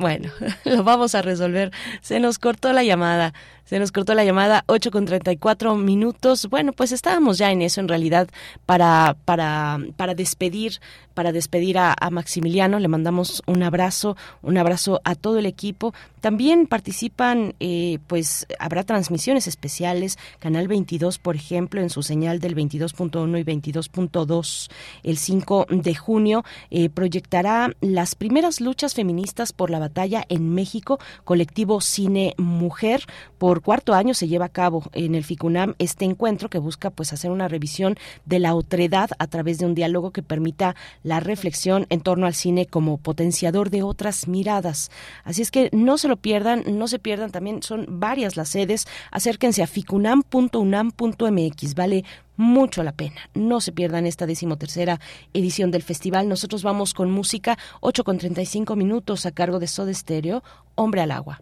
Bueno, *laughs* lo vamos a resolver. Se nos cortó la llamada. Se nos cortó la llamada 8 con 34 minutos. Bueno, pues estábamos ya en eso en realidad para, para, para despedir, para despedir a, Maximiliano. Le mandamos un abrazo, un abrazo a todo el equipo. También participan, eh, pues habrá transmisiones especiales. Canal 22, por ejemplo, en su señal del 22.1 y 22.2, el 5 de junio, eh, proyectará las primeras luchas feministas por la batalla en México, colectivo Cine Mujer, cuarto año se lleva a cabo en el FICUNAM este encuentro que busca pues hacer una revisión de la otredad a través de un diálogo que permita la reflexión en torno al cine como potenciador de otras miradas. Así es que no se lo pierdan, no se pierdan también, son varias las sedes, acérquense a ficunam.unam.mx, vale mucho la pena. No se pierdan esta decimotercera edición del festival. Nosotros vamos con música, 8 con 35 minutos a cargo de Soda Stereo, Hombre al Agua.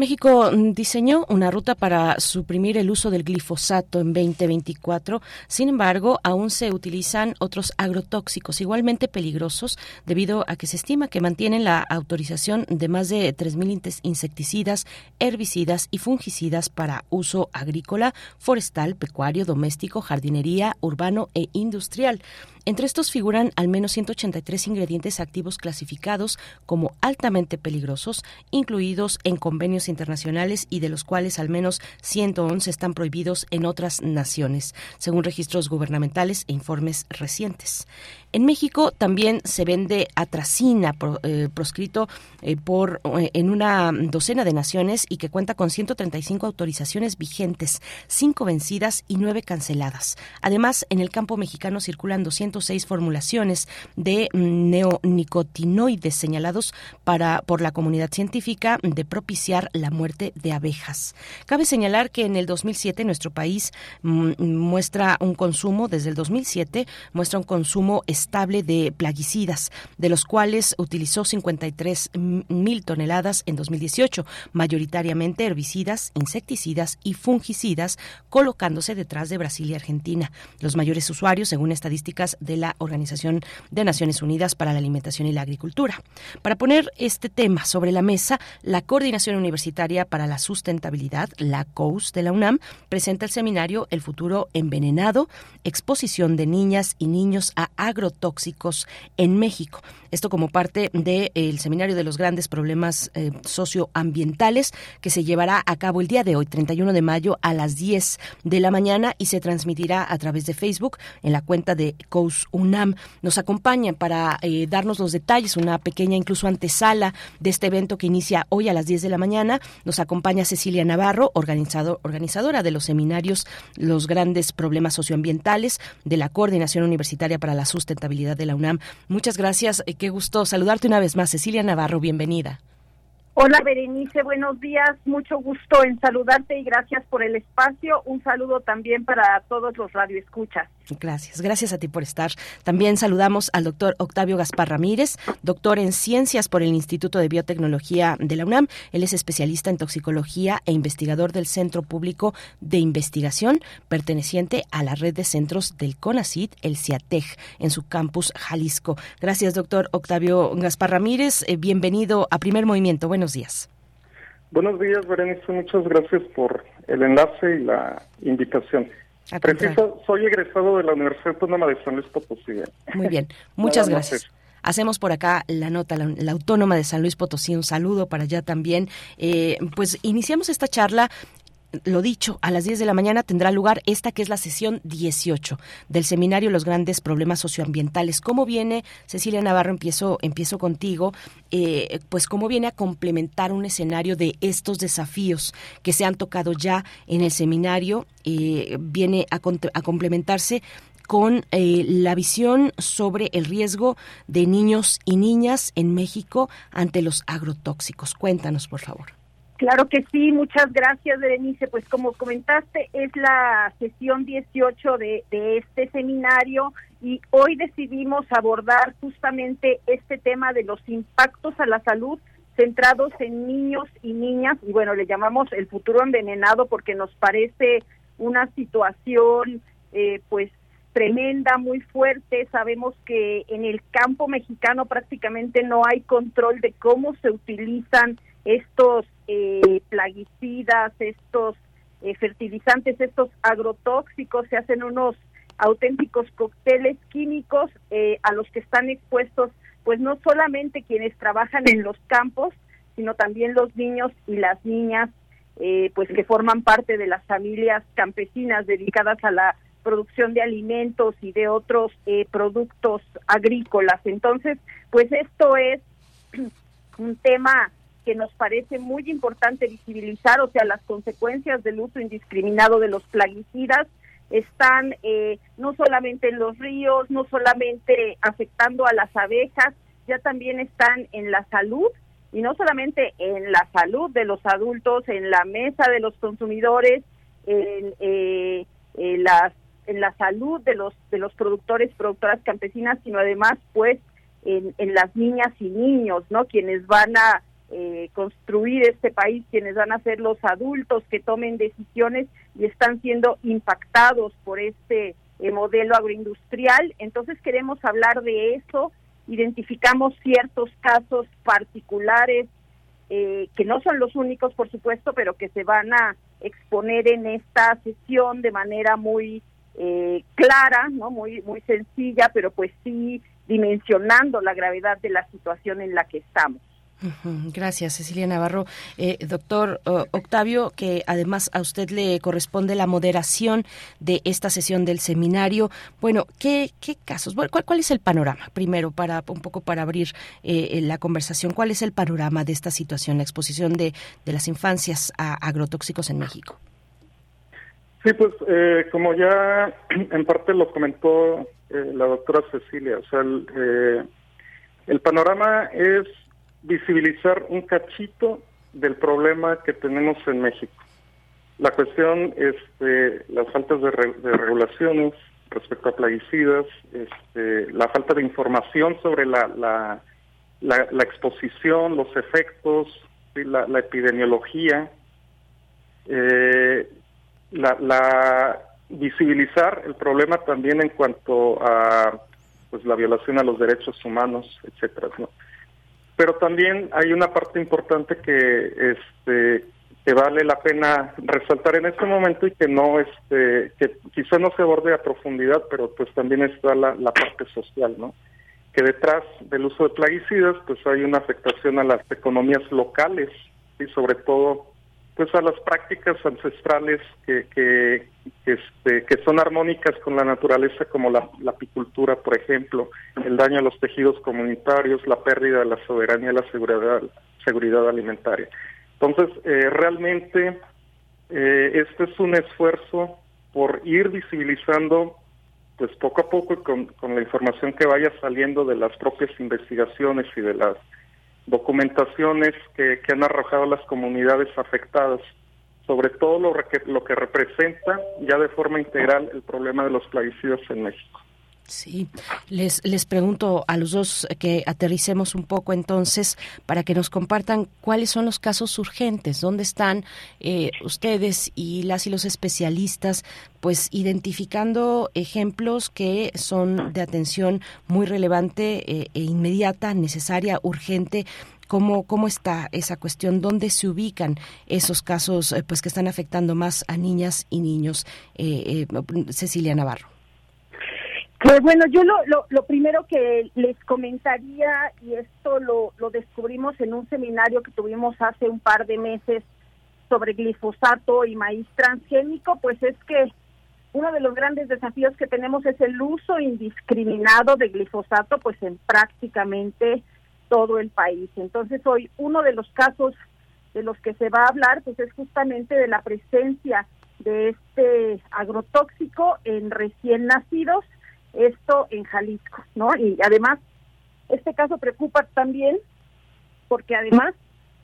México mm, diseñó una ruta para suprimir el uso del glifosato en 2024. Sin embargo, aún se utilizan otros agrotóxicos igualmente peligrosos debido a que se estima que mantienen la autorización de más de 3.000 insecticidas, herbicidas y fungicidas para uso agrícola, forestal, pecuario, doméstico, jardinería, urbano e industrial. Entre estos figuran al menos 183 ingredientes activos clasificados como altamente peligrosos, incluidos en convenios internacionales y de los cuales al menos 111 están prohibidos en otras naciones, según registros gubernamentales e informes recientes. En México también se vende atracina eh, proscrito eh, por eh, en una docena de naciones y que cuenta con 135 autorizaciones vigentes, 5 vencidas y 9 canceladas. Además, en el campo mexicano circulan 206 formulaciones de neonicotinoides señalados para por la comunidad científica de propiciar la muerte de abejas. Cabe señalar que en el 2007 nuestro país mm, muestra un consumo desde el 2007 muestra un consumo estable de plaguicidas, de los cuales utilizó 53 mil toneladas en 2018, mayoritariamente herbicidas, insecticidas y fungicidas, colocándose detrás de Brasil y Argentina, los mayores usuarios según estadísticas de la Organización de Naciones Unidas para la Alimentación y la Agricultura. Para poner este tema sobre la mesa, la Coordinación Universitaria para la Sustentabilidad, la COUS de la UNAM, presenta el seminario El futuro envenenado, exposición de niñas y niños a agro tóxicos en México. Esto como parte del Seminario de los Grandes Problemas eh, Socioambientales que se llevará a cabo el día de hoy, 31 de mayo, a las 10 de la mañana y se transmitirá a través de Facebook en la cuenta de COUS UNAM. Nos acompañan para eh, darnos los detalles, una pequeña incluso antesala de este evento que inicia hoy a las 10 de la mañana. Nos acompaña Cecilia Navarro, organizador, organizadora de los seminarios Los Grandes Problemas Socioambientales de la Coordinación Universitaria para la De la UNAM. Muchas gracias. Eh, qué gusto saludarte una vez más. Cecilia Navarro, bienvenida. Hola Berenice, buenos días, mucho gusto en saludarte y gracias por el espacio. Un saludo también para todos los radioescuchas. Gracias, gracias a ti por estar. También saludamos al doctor Octavio Gaspar Ramírez, doctor en ciencias por el Instituto de Biotecnología de la UNAM. Él es especialista en toxicología e investigador del Centro Público de Investigación, perteneciente a la red de centros del CONACID, el CIATEG, en su campus Jalisco. Gracias, doctor Octavio Gaspar Ramírez. Eh, bienvenido a Primer Movimiento buenos días. Buenos días, Berenice. Muchas gracias por el enlace y la invitación. Preciso, soy egresado de la Universidad Autónoma de San Luis Potosí. Muy bien, *laughs* muchas gracias. Hacemos por acá la nota, la, Autónoma de San Luis Potosí, un saludo para allá también. Eh, pues iniciamos esta charla lo dicho, a las 10 de la mañana tendrá lugar esta que es la sesión 18 del seminario Los grandes problemas socioambientales. ¿Cómo viene, Cecilia Navarro, empiezo, empiezo contigo, eh, pues cómo viene a complementar un escenario de estos desafíos que se han tocado ya en el seminario? Eh, viene a, a complementarse con eh, la visión sobre el riesgo de niños y niñas en México ante los agrotóxicos. Cuéntanos, por favor. Claro que sí, muchas gracias, Berenice. Pues como comentaste, es la sesión 18 de, este seminario y hoy decidimos abordar justamente este tema de los impactos a la salud centrados en niños y niñas y bueno, le llamamos el futuro envenenado porque nos parece una situación eh, pues tremenda, muy fuerte. Sabemos que en el campo mexicano prácticamente no hay control de cómo se utilizan estos eh, plaguicidas, estos eh, fertilizantes, estos agrotóxicos, se hacen unos auténticos cócteles químicos eh, a los que están expuestos, pues no solamente quienes trabajan en los campos, sino también los niños y las niñas, pues que forman parte de las familias campesinas dedicadas a la producción de alimentos y de otros productos agrícolas. Entonces, pues esto es *clears throat* un tema que nos parece muy importante visibilizar, o sea, las consecuencias del uso indiscriminado de los plaguicidas están eh, no solamente en los ríos, no solamente afectando a las abejas, ya también están en la salud y no solamente en la salud de los adultos, en la mesa de los consumidores, en, eh, las en la salud de los de los productores productoras campesinas sino además pues en, en las niñas y niños no quienes van a eh, construir este país quienes van a ser los adultos que tomen decisiones y están siendo impactados por este eh, modelo agroindustrial. Entonces queremos hablar de eso. Identificamos ciertos casos particulares eh, que no son los únicos, por supuesto, pero que se van a exponer en esta sesión de manera muy eh, clara, no muy muy sencilla, pero pues sí dimensionando la gravedad de la situación en la que estamos. Gracias, Cecilia Navarro. Eh, doctor Octavio, que además a usted le corresponde la moderación de esta sesión del seminario. Bueno, ¿qué, qué casos? ¿cuál, ¿Cuál es el panorama? Primero, para un poco para abrir eh, la conversación, ¿cuál es el panorama de esta situación, la exposición de, de las infancias a agrotóxicos en México? Sí, pues eh, como ya *clears throat* en parte lo comentó la doctora Cecilia, o sea, el, el panorama es visibilizar un cachito del problema que tenemos en México. La cuestión, este, las faltas de, regulaciones respecto a plaguicidas, este, la falta de información sobre la, la, la, exposición, los efectos, la, epidemiología, eh, la, visibilizar el problema también en cuanto a pues la violación a los derechos humanos, etcétera. ¿no? Pero también hay una parte importante que este que vale la pena resaltar en este momento y que no este que quizá no se aborde a profundidad pero pues también está la, la parte social no que detrás del uso de plaguicidas pues hay una afectación a las economías locales y sobre todo pues a las prácticas ancestrales que, que, este, que son armónicas con la naturaleza como la, apicultura, por ejemplo, el daño a los tejidos comunitarios, la pérdida de la soberanía y la seguridad, seguridad alimentaria. Entonces, eh, realmente eh, este es un esfuerzo por ir visibilizando pues poco a poco con, con la información que vaya saliendo de las propias investigaciones y de las documentaciones que, han arrojado las comunidades afectadas, sobre todo lo que, lo que representa ya de forma integral el problema de los plaguicidas en México. Sí, les, les pregunto a los dos que aterricemos un poco entonces para que nos compartan cuáles son los casos urgentes, dónde están eh, ustedes y las y los especialistas, pues identificando ejemplos que son de atención muy relevante eh, e inmediata, necesaria, urgente ¿Cómo, ¿Cómo está esa cuestión? ¿Dónde se ubican esos casos eh, pues que están afectando más a niñas y niños? Cecilia Navarro. Pues bueno, yo lo, lo, primero que les comentaría, y esto lo, lo descubrimos en un seminario que tuvimos hace un par de meses sobre glifosato y maíz transgénico, pues es que uno de los grandes desafíos que tenemos es el uso indiscriminado de glifosato, pues en prácticamente todo el país. Entonces hoy uno de los casos de los que se va a hablar, pues es justamente de la presencia de este agrotóxico en recién nacidos esto en Jalisco, ¿no? Y además, este caso preocupa también porque además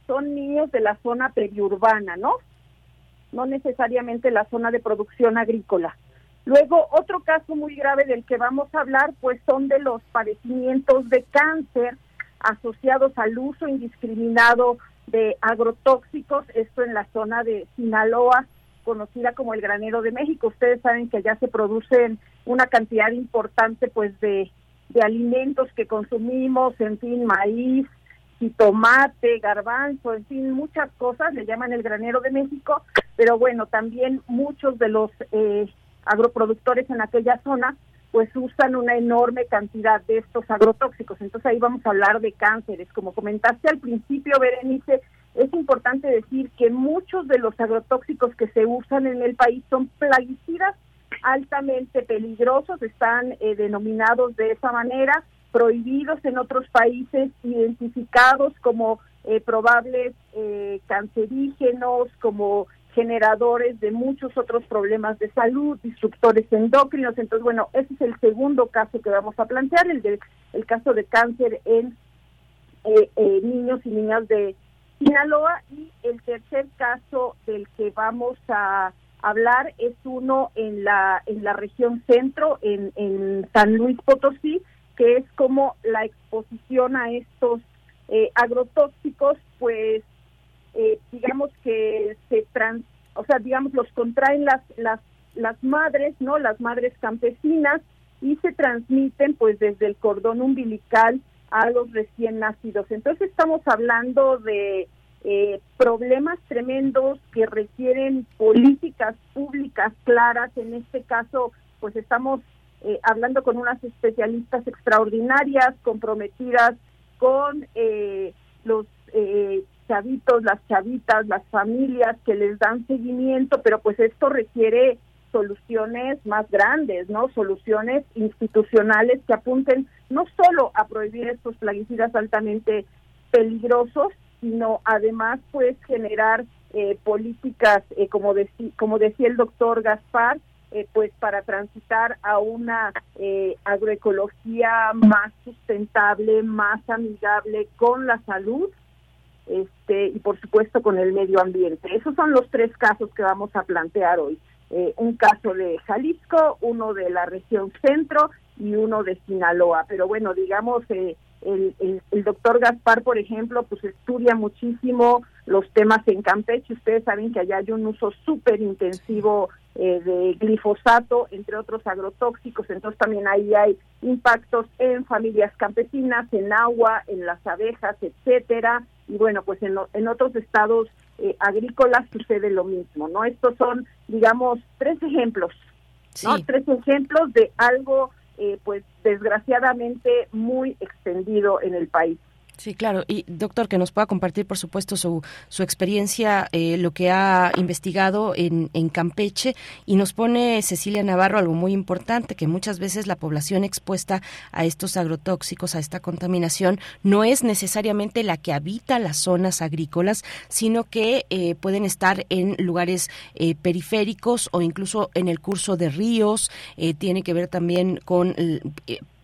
son niños de la zona periurbana, ¿no? No necesariamente la zona de producción agrícola. Luego, otro caso muy grave del que vamos a hablar, pues son de los padecimientos de cáncer asociados al uso indiscriminado de agrotóxicos, esto en la zona de Sinaloa, conocida como el granero de México. Ustedes saben que allá se producen una cantidad importante pues de, alimentos que consumimos, en fin, maíz, y tomate, garbanzo, en fin, muchas cosas, le llaman el granero de México, pero bueno, también muchos de los eh, agroproductores en aquella zona pues usan una enorme cantidad de estos agrotóxicos. Entonces ahí vamos a hablar de cánceres. Como comentaste al principio, Berenice, es importante decir que muchos de los agrotóxicos que se usan en el país son plaguicidas altamente peligrosos, están eh, denominados de esa manera, prohibidos en otros países, identificados como eh, probables eh, cancerígenos, como generadores de muchos otros problemas de salud, disruptores endocrinos. Entonces, bueno, ese es el segundo caso que vamos a plantear, el, de, el caso de cáncer en eh, niños y niñas de Sinaloa y el tercer caso del que vamos a hablar es uno en la en la región centro en, en San Luis Potosí que es como la exposición a estos eh, agrotóxicos pues eh, digamos que se trans o sea digamos los contraen las las las madres no las madres campesinas y se transmiten pues desde el cordón umbilical a los recién nacidos entonces estamos hablando de eh, problemas tremendos que requieren políticas públicas claras. En este caso, pues estamos eh, hablando con unas especialistas extraordinarias, comprometidas con eh, los chavitos, las chavitas, las familias que les dan seguimiento, pero pues esto requiere soluciones más grandes, ¿no? Soluciones institucionales que apunten no solo a prohibir estos plaguicidas altamente peligrosos, sino además pues generar eh, políticas, eh, como, decía el doctor Gaspar, eh, pues para transitar a una agroecología más sustentable, más amigable con la salud este, y por supuesto con el medio ambiente. Esos son los tres casos que vamos a plantear hoy. Un caso de Jalisco, uno de la región centro y uno de Sinaloa. Pero bueno, digamos, eh, el, el, doctor Gaspar, por ejemplo, pues estudia muchísimo los temas en Campeche. Ustedes saben que allá hay un uso súper intensivo eh, de glifosato, entre otros agrotóxicos. Entonces también ahí hay impactos en familias campesinas, en agua, en las abejas, etcétera. Y bueno, pues en, en otros estados eh, agrícolas sucede lo mismo, ¿no? Estos son, digamos, tres ejemplos, ¿no? Tres ejemplos de algo eh, pues desgraciadamente muy extendido en el país. Sí, claro. Y doctor, que nos pueda compartir, por supuesto, su, su experiencia, eh, lo que ha investigado en, en Campeche. Y nos pone Cecilia Navarro algo muy importante, que muchas veces la población expuesta a estos agrotóxicos, a esta contaminación, no es necesariamente la que habita las zonas agrícolas, sino que eh, pueden estar en lugares eh, periféricos o incluso en el curso de ríos. tiene que ver también con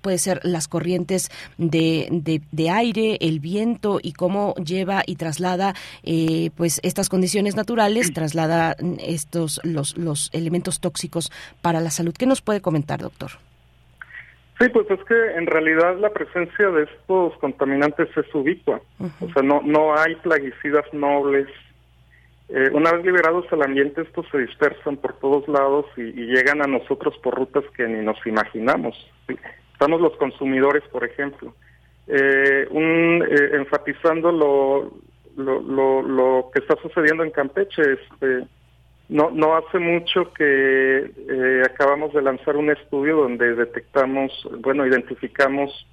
puede ser las corrientes de, de, aire, el viento y cómo lleva y traslada eh, pues estas condiciones naturales, traslada estos los, los elementos tóxicos para la salud. ¿Qué nos puede comentar, doctor? Sí, pues es que en realidad la presencia de estos contaminantes es ubicua. O sea, no, no hay plaguicidas nobles. Eh, una vez liberados al ambiente, estos se dispersan por todos lados y, y, llegan a nosotros por rutas que ni nos imaginamos. Estamos los consumidores, por ejemplo. Eh, un, eh, enfatizando lo, lo, lo, que está sucediendo en Campeche, este, no, no hace mucho que eh, acabamos de lanzar un estudio donde detectamos, bueno, identificamos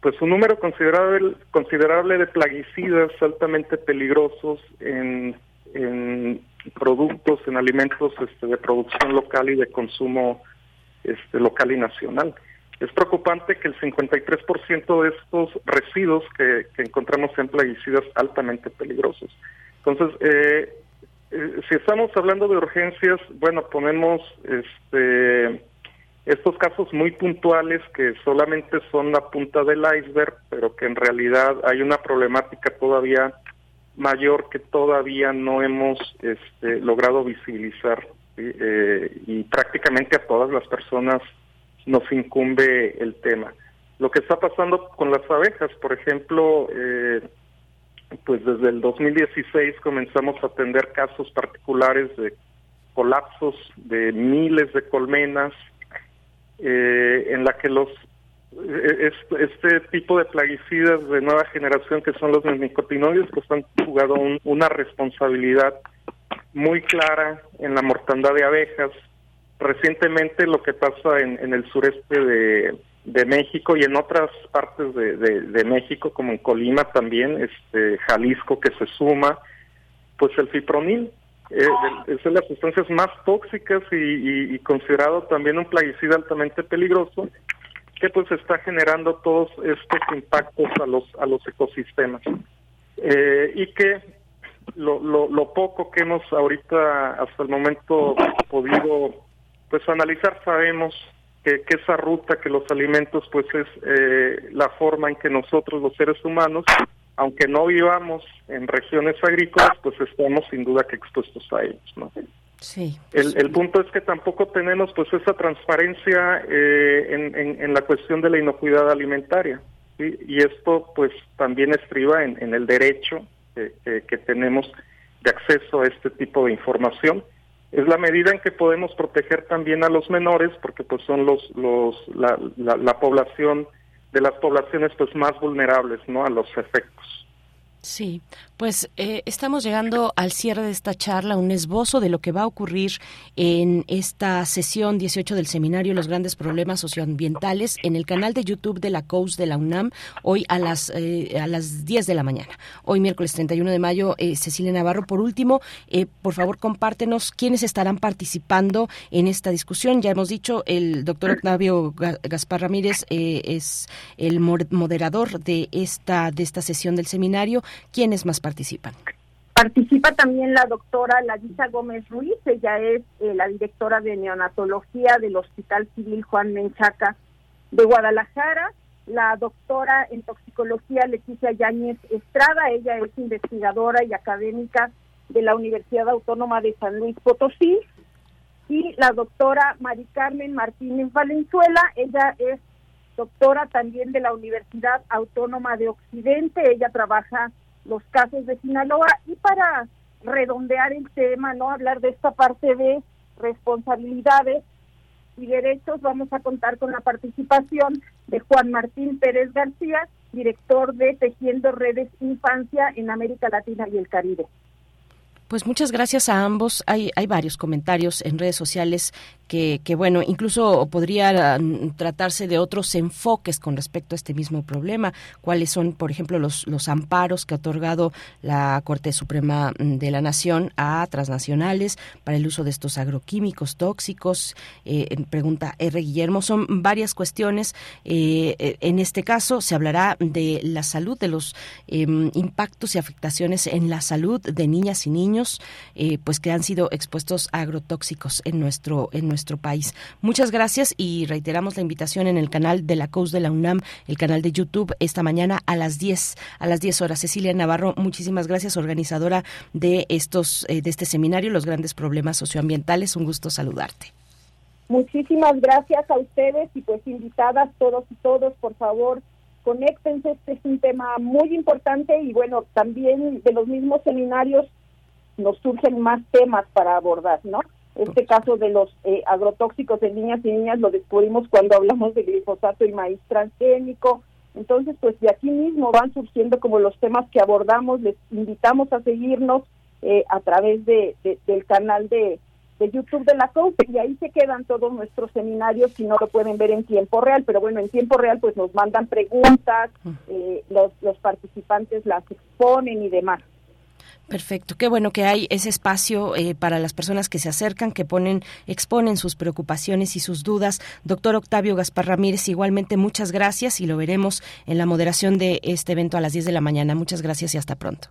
pues un número considerable, considerable de plaguicidas altamente peligrosos en, en productos, en alimentos este, de producción local y de consumo este, local y nacional. Es preocupante que el 53% de estos residuos que, encontramos sean plaguicidas altamente peligrosos. Entonces, eh, eh, si estamos hablando de urgencias, bueno, ponemos este, estos casos muy puntuales que solamente son la punta del iceberg, pero que en realidad hay una problemática todavía mayor que todavía no hemos este, logrado visibilizar eh, y prácticamente a todas las personas nos incumbe el tema. Lo que está pasando con las abejas, por ejemplo, eh, pues desde el 2016 comenzamos a atender casos particulares de colapsos de miles de colmenas, eh, en la que los este, tipo de plaguicidas de nueva generación que son los nicotinoides pues han jugado una responsabilidad muy clara en la mortandad de abejas. Recientemente lo que pasa en, el sureste de, México y en otras partes de, México, como en Colima también, este Jalisco que se suma, pues el fipronil eh, es de las sustancias más tóxicas y, considerado también un plaguicida altamente peligroso que pues está generando todos estos impactos a los a los ecosistemas eh, y que lo, lo, poco que hemos ahorita hasta el momento podido pues analizar sabemos que, esa ruta, que los alimentos, pues es eh, la forma en que nosotros los seres humanos, aunque no vivamos en regiones agrícolas, pues estamos sin duda que expuestos a ellos, ¿no? Sí. El, el punto es que tampoco tenemos pues esa transparencia eh, en, en, la cuestión de la inocuidad alimentaria. Y esto pues también estriba en, en el derecho que tenemos de acceso a este tipo de información. Es la medida en que podemos proteger también a los menores porque pues son los los la, la población de las poblaciones pues más vulnerables no a los efectos Sí, pues eh, estamos llegando al cierre de esta charla, un esbozo de lo que va a ocurrir en esta sesión 18 del seminario Los grandes problemas socioambientales en el canal de YouTube de la COUS de la UNAM, hoy a las, eh, a las 10 de la mañana. Hoy miércoles 31 de mayo, eh, Cecilia Navarro, por último, por favor compártenos quiénes estarán participando en esta discusión. Ya hemos dicho, el doctor Octavio Gaspar Ramírez es el moderador de esta, de esta sesión del seminario. ¿Quiénes más participan? Participa también la doctora Larisa Gómez Ruiz, ella es eh, la directora de neonatología del Hospital Civil Juan Menchaca de Guadalajara, la doctora en toxicología Leticia Yáñez Estrada, ella es investigadora y académica de la Universidad Autónoma de San Luis Potosí, y la doctora Mari Carmen Martínez Valenzuela, ella es doctora también de la Universidad Autónoma de Occidente, ella trabaja los casos de Sinaloa. Y para redondear el tema, no hablar de esta parte de responsabilidades y derechos, vamos a contar con la participación de Juan Martín Pérez García, director de Tejiendo Redes Infancia en América Latina y el Caribe. Pues muchas gracias a ambos. Hay, hay varios comentarios en redes sociales que, bueno, incluso podría mm, tratarse de otros enfoques con respecto a este mismo problema. ¿Cuáles son, por ejemplo, los, los amparos que ha otorgado la Corte Suprema mm, de la Nación a transnacionales para el uso de estos agroquímicos tóxicos? Eh, pregunta R. Guillermo. Son varias cuestiones. Eh, eh, en este caso se hablará de la salud, de los em, impactos y afectaciones en la salud de niñas y niños eh, pues que han sido expuestos a agrotóxicos en nuestro en nuestro país. Muchas gracias y reiteramos la invitación en el canal de la COUS de la UNAM, el canal de YouTube esta mañana a las 10 a las 10 horas. Cecilia Navarro, muchísimas gracias, organizadora de estos eh, de este seminario Los grandes problemas socioambientales. Un gusto saludarte. Muchísimas gracias a ustedes y pues invitadas todos y todos, por favor, conéctense, este es un tema muy importante y bueno, también de los mismos seminarios nos surgen más temas para abordar, ¿no? Este caso de los eh, agrotóxicos en niñas y niñas lo descubrimos cuando hablamos de glifosato y maíz transgénico. Entonces, pues de aquí mismo van surgiendo como los temas que abordamos. Les invitamos a seguirnos eh, a través de, del canal de, de YouTube de la COPE y ahí se quedan todos nuestros seminarios si no lo pueden ver en tiempo real, pero bueno, en tiempo real pues nos mandan preguntas, eh, los, los participantes las exponen y demás. Perfecto, qué bueno que hay ese espacio eh, para las personas que se acercan, que ponen, exponen sus preocupaciones y sus dudas. Doctor Octavio Gaspar Ramírez, igualmente muchas gracias y lo veremos en la moderación de este evento a las 10 de la mañana. Muchas gracias y hasta pronto.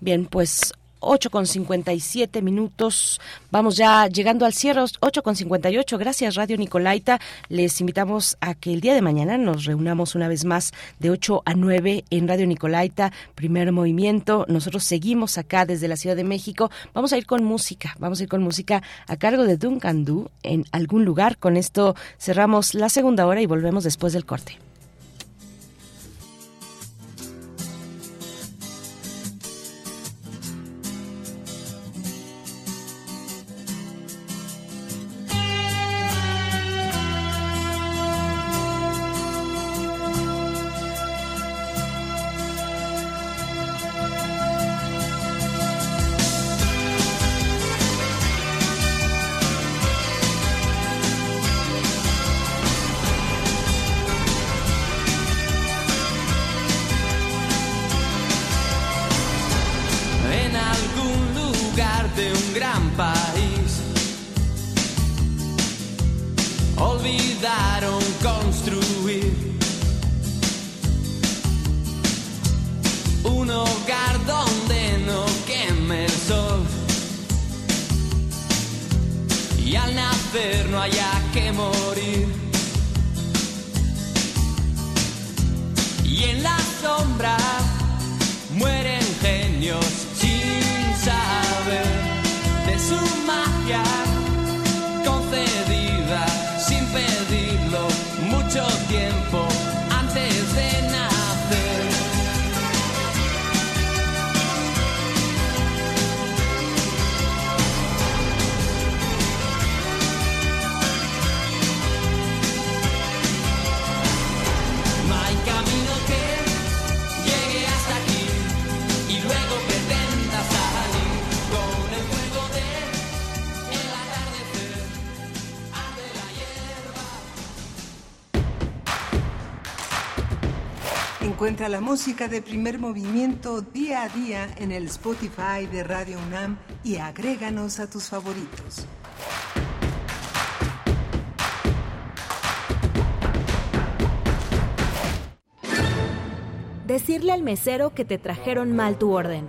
Bien, pues 8 con 57 minutos. Vamos ya llegando al cierre, 8 con 58. Gracias, Radio Nicolaita. Les invitamos a que el día de mañana nos reunamos una vez más de 8 a 9 en Radio Nicolaita, primer movimiento. Nosotros seguimos acá desde la Ciudad de México. Vamos a ir con música, vamos a ir con música a cargo de Duncan Du en algún lugar. Con esto cerramos la segunda hora y volvemos después del corte. Encuentra la música de primer movimiento día a día en el Spotify de Radio UNAM y agréganos a tus favoritos. Decirle al mesero que te trajeron mal tu orden.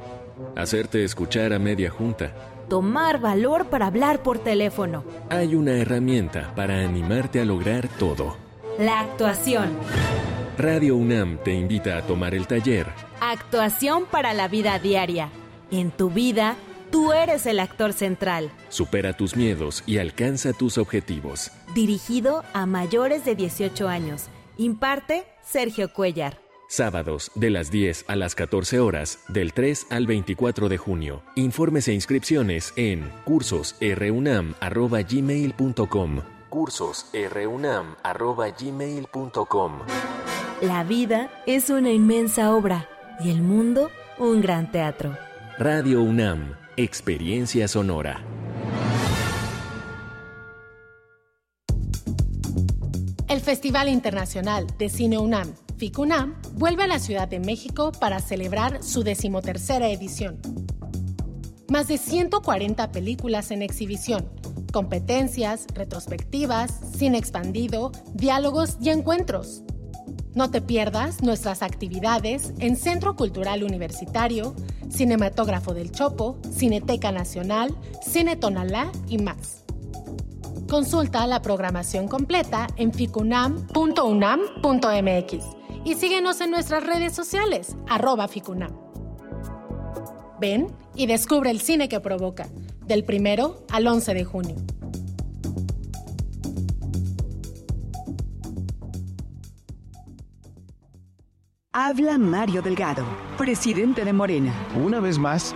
Hacerte escuchar a media junta. Tomar valor para hablar por teléfono. Hay una herramienta para animarte a lograr todo. La actuación. Radio UNAM te invita a tomar el taller Actuación para la vida diaria. En tu vida, tú eres el actor central. Supera tus miedos y alcanza tus objetivos. Dirigido a mayores de 18 años. Imparte Sergio Cuellar. Sábados de las 10 a las 14 horas del 3 al 24 de junio. Informes e inscripciones en cursosrunam@gmail.com. cursosrunam@gmail.com. La vida es una inmensa obra y el mundo un gran teatro. Radio UNAM, Experiencia Sonora. El Festival Internacional de Cine UNAM, FICUNAM, vuelve a la Ciudad de México para celebrar su decimotercera edición. Más de 140 películas en exhibición, competencias, retrospectivas, cine expandido, diálogos y encuentros. No te pierdas nuestras actividades en Centro Cultural Universitario, Cinematógrafo del Chopo, Cineteca Nacional, Cine Tonalá y más. Consulta la programación completa en ficunam.unam.mx y síguenos en nuestras redes sociales, arroba ficunam. Ven y descubre el cine que provoca, del primero al 11 de junio. Habla Mario Delgado, presidente de Morena. Una vez más,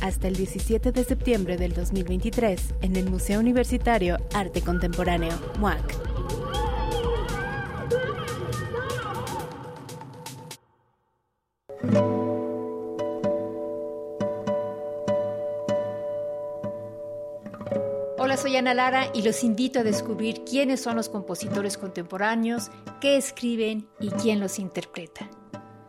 Hasta el 17 de septiembre del 2023 en el Museo Universitario Arte Contemporáneo, MUAC. Hola, soy Ana Lara y los invito a descubrir quiénes son los compositores contemporáneos, qué escriben y quién los interpreta.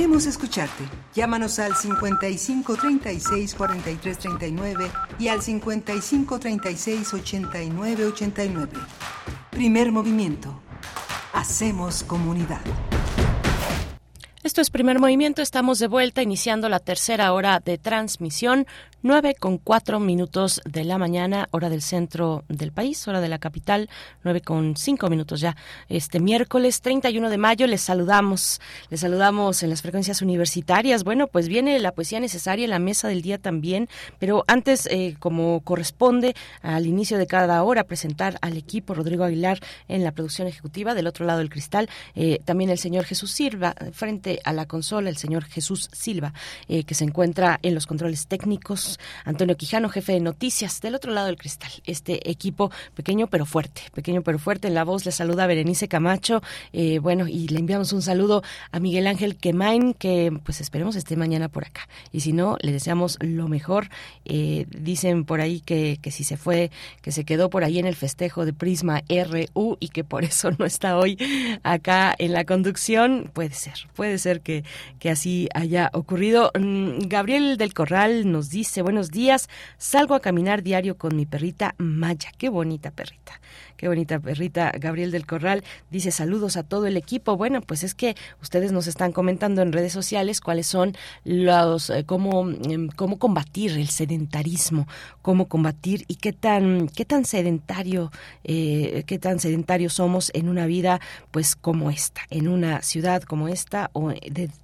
Queremos escucharte. Llámanos al 55 36 43 39 y al 55 36 89 89. Primer movimiento. Hacemos comunidad. Esto es primer movimiento, estamos de vuelta iniciando la tercera hora de transmisión, nueve con cuatro minutos de la mañana, hora del centro del país, hora de la capital, nueve con cinco minutos ya. Este miércoles 31 de mayo les saludamos, les saludamos en las frecuencias universitarias. Bueno, pues viene la poesía necesaria la mesa del día también, pero antes, eh, como corresponde al inicio de cada hora, presentar al equipo Rodrigo Aguilar en la producción ejecutiva, del otro lado del cristal, eh, también el señor Jesús Silva, frente a la consola el señor Jesús Silva, eh, que se encuentra en los controles técnicos, Antonio Quijano, jefe de noticias, del otro lado del cristal. Este equipo pequeño pero fuerte, pequeño pero fuerte. En la voz le saluda Berenice Camacho, eh, bueno, y le enviamos un saludo a Miguel Ángel Quemain, que pues esperemos esté mañana por acá. Y si no, le deseamos lo mejor. Eh, dicen por ahí que, que si se fue, que se quedó por ahí en el festejo de Prisma RU y que por eso no está hoy acá en la conducción, puede ser, puede ser que, que así haya ocurrido. Mm, Gabriel del Corral nos dice, buenos días, salgo a caminar diario con mi perrita Maya, qué bonita perrita. Qué bonita perrita. Gabriel del Corral dice saludos a todo el equipo. Bueno, pues es que ustedes nos están comentando en redes sociales cuáles son los, eh, cómo, em, cómo combatir el sedentarismo, cómo combatir y qué tan, qué tan sedentario, eh, qué tan sedentarios somos en una vida pues como esta, en una ciudad como esta o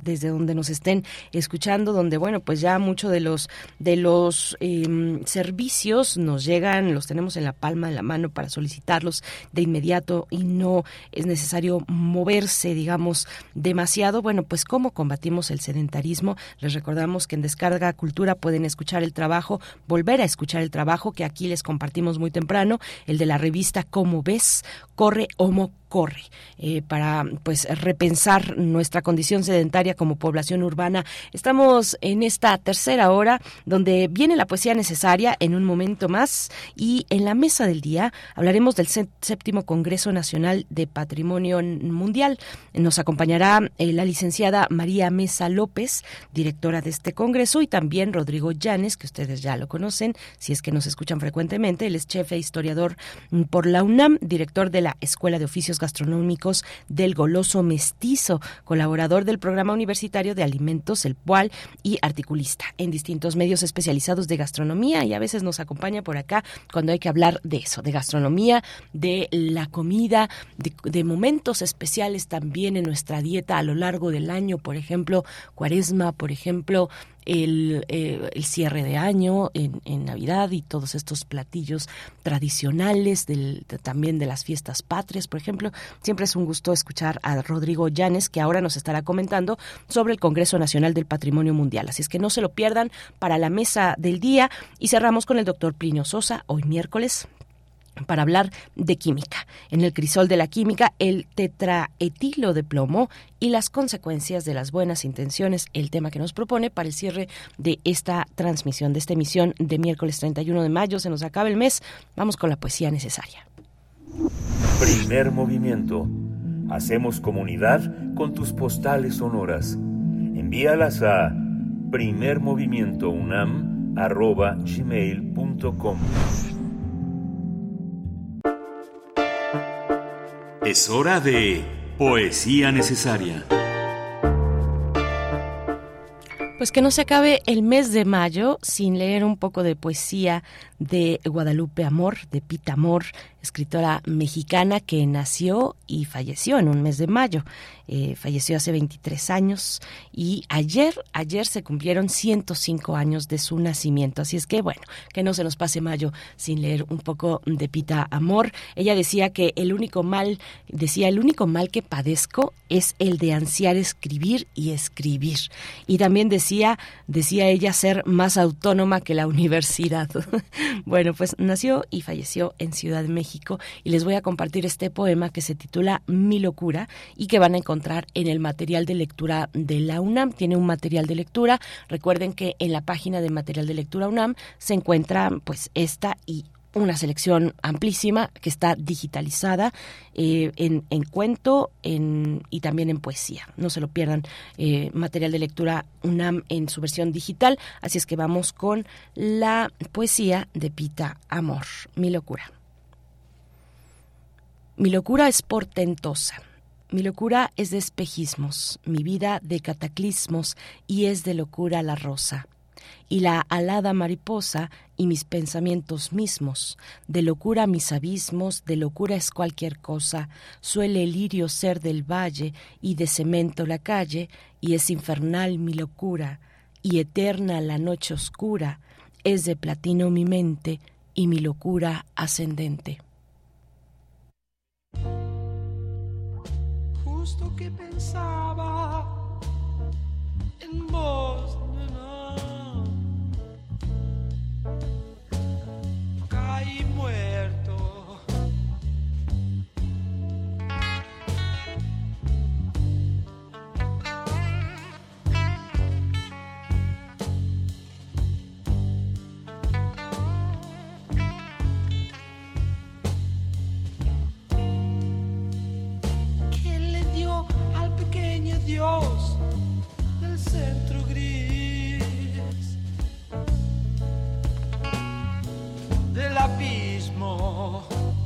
desde donde nos estén escuchando, donde bueno, pues ya mucho de los, de los em, servicios nos llegan, los tenemos en la palma de la mano para solicitarlos de inmediato y no es necesario moverse, digamos, demasiado. Bueno, pues cómo combatimos el sedentarismo. Les recordamos que en Descarga Cultura pueden escuchar el trabajo, volver a escuchar el trabajo que aquí les compartimos muy temprano, el de la revista Cómo ves, corre Homo corre eh, para pues repensar nuestra condición sedentaria como población urbana. Estamos en esta tercera hora donde viene la poesía necesaria en un momento más y en la mesa del día hablaremos del séptimo Congreso Nacional de Patrimonio Mundial. Nos acompañará eh, la licenciada María Mesa López, directora de este congreso, y también Rodrigo Llanes, que ustedes ya lo conocen, si es que nos escuchan frecuentemente. Él es chef e historiador mm, por la UNAM, director de la Escuela de Oficios Gastronómicos del Goloso Mestizo, colaborador del Programa Universitario de Alimentos, el PUAL, y articulista en distintos medios especializados de gastronomía y a veces nos acompaña por acá cuando hay que hablar de eso, de gastronomía, de la comida, de, momentos especiales también en nuestra dieta a lo largo del año, por ejemplo, cuaresma, por ejemplo, el, eh, el, cierre de año en, Navidad y todos estos platillos tradicionales del, también de las fiestas patrias, por ejemplo. Siempre es un gusto escuchar a Rodrigo Llanes, que ahora nos estará comentando sobre el Congreso Nacional del Patrimonio Mundial. Así es que no se lo pierdan para la mesa del día y cerramos con el doctor Plinio Sosa, hoy miércoles para hablar de química. En el crisol de la química, el tetraetilo de plomo y las consecuencias de las buenas intenciones, el tema que nos propone para el cierre de esta transmisión, de esta emisión de miércoles 31 de mayo. Se nos acaba el mes. Vamos con la poesía necesaria. Primer movimiento. Hacemos comunidad con tus postales sonoras. Envíalas a primermovimientounam.gmail.com Es hora de Poesía Necesaria. Pues que no se acabe el mes de mayo sin leer un poco de poesía de Guadalupe Amor, de Pita Amor, escritora mexicana que nació y falleció en un mes de mayo. Eh, falleció hace 23 años y ayer, ayer se cumplieron 105 años de su nacimiento. Así es que, bueno, que no se nos pase mayo sin leer un poco de Pita Amor. Ella decía que el único mal, decía, el único mal que padezco es el de ansiar escribir y escribir. Y también decía decía ella, ser más autónoma que la universidad. *laughs* bueno, pues nació y falleció en Ciudad de México y les voy a compartir este poema que se titula Mi locura y que van a encontrar en el material de lectura de la UNAM. Tiene un material de lectura. Recuerden que en la página de material de lectura UNAM se encuentra pues esta y una selección amplísima que está digitalizada eh, en, cuento en, y también en poesía. No se lo pierdan, eh, material de lectura UNAM en su versión digital. Así es que vamos con la poesía de Pita Amor, Mi locura. Mi locura es portentosa. Mi locura es de espejismos, mi vida de cataclismos y es de locura la rosa y la alada mariposa y mis pensamientos mismos. De locura mis abismos, de locura es cualquier cosa. Suele el lirio ser del valle y de cemento la calle, y es infernal mi locura, y eterna la noche oscura. Es de platino mi mente y mi locura ascendente. Justo que pensaba en vos muerto. ¿Qué le dio al pequeño Dios 什么？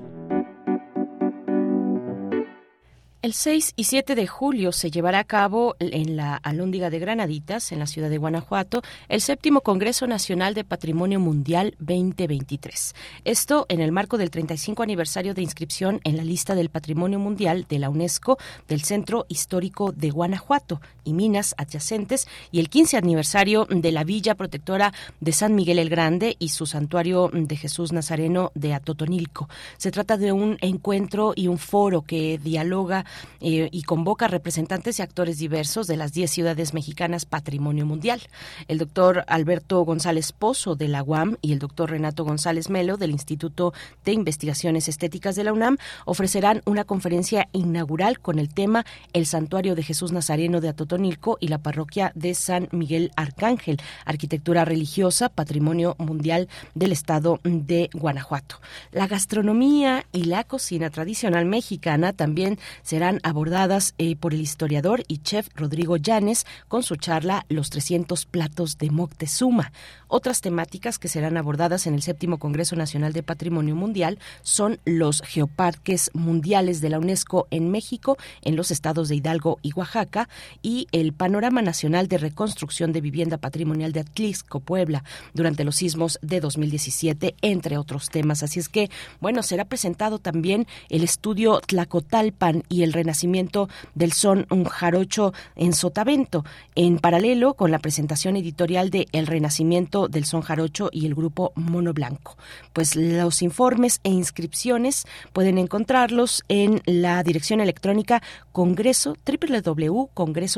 El 6 y 7 de julio se llevará a cabo en la Alhóndiga de Granaditas, en la ciudad de Guanajuato, el séptimo Congreso Nacional de Patrimonio Mundial 2023. Esto en el marco del 35 aniversario de inscripción en la lista del Patrimonio Mundial de la UNESCO del Centro Histórico de Guanajuato y minas adyacentes y el 15 aniversario de la Villa Protectora de San Miguel el Grande y su santuario de Jesús Nazareno de Atotonilco. Se trata de un encuentro y un foro que dialoga y convoca representantes y actores diversos de las 10 ciudades mexicanas Patrimonio Mundial. El doctor Alberto González Pozo de la UAM y el doctor Renato González Melo del Instituto de Investigaciones Estéticas de la UNAM ofrecerán una conferencia inaugural con el tema El Santuario de Jesús Nazareno de Atotonilco y la parroquia de San Miguel Arcángel, arquitectura religiosa, patrimonio mundial del estado de Guanajuato. La gastronomía y la cocina tradicional mexicana también serán abordadas eh, por el historiador y chef Rodrigo Llanes con su charla Los 300 platos de Moctezuma. Otras temáticas que serán abordadas en el séptimo Congreso Nacional de Patrimonio Mundial son los geoparques mundiales de la UNESCO en México, en los estados de Hidalgo y Oaxaca, y el Panorama Nacional de Reconstrucción de Vivienda Patrimonial de Atlisco, Puebla, durante los sismos de 2017, entre otros temas. Así es que, bueno, será presentado también el estudio Tlacotalpan y el renacimiento del son un jarocho en Sotavento, en paralelo con la presentación editorial de El renacimiento del son jarocho y el grupo Mono Blanco. Pues los informes e inscripciones pueden encontrarlos en la dirección electrónica congreso www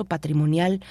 patrimonial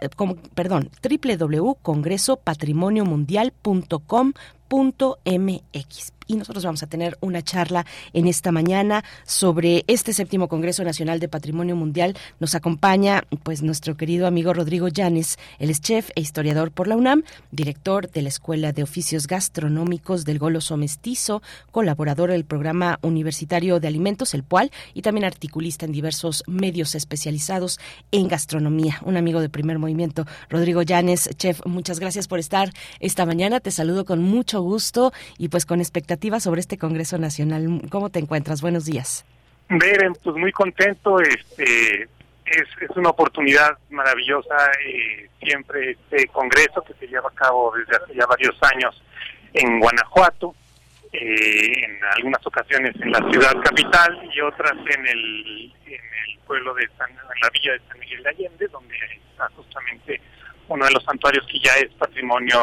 eh, perdón, www.congresopatrimoniamundial.com.mx y nosotros vamos a tener una charla en esta mañana sobre este séptimo Congreso Nacional de Patrimonio Mundial. Nos acompaña pues nuestro querido amigo Rodrigo Llanes, él es chef e historiador por la UNAM, director de la Escuela de Oficios Gastronómicos del Goloso Mestizo, colaborador del Programa Universitario de Alimentos, el PUAL, y también articulista en diversos medios especializados en gastronomía. Un amigo de primer movimiento, Rodrigo Llanes, chef, muchas gracias por estar esta mañana. Te saludo con mucho gusto y pues con expectativa sobre este Congreso Nacional. ¿Cómo te encuentras? Buenos días. Beren, pues muy contento. Este es, una oportunidad maravillosa eh, siempre este Congreso que se lleva a cabo desde hace ya varios años en Guanajuato, eh, en algunas ocasiones en la ciudad capital y otras en el, en el pueblo de San, la villa de San Miguel de Allende, donde está justamente uno de los santuarios que ya es patrimonio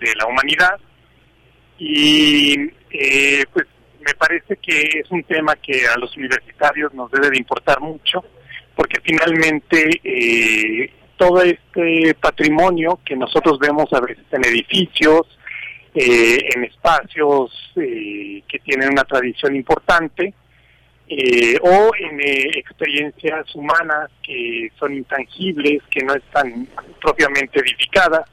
de la humanidad y eh, pues me parece que es un tema que a los universitarios nos debe de importar mucho, porque finalmente eh, todo este patrimonio que nosotros vemos a veces en edificios, eh, en espacios que tienen una tradición importante, o en experiencias humanas que son intangibles, que no están propiamente edificadas,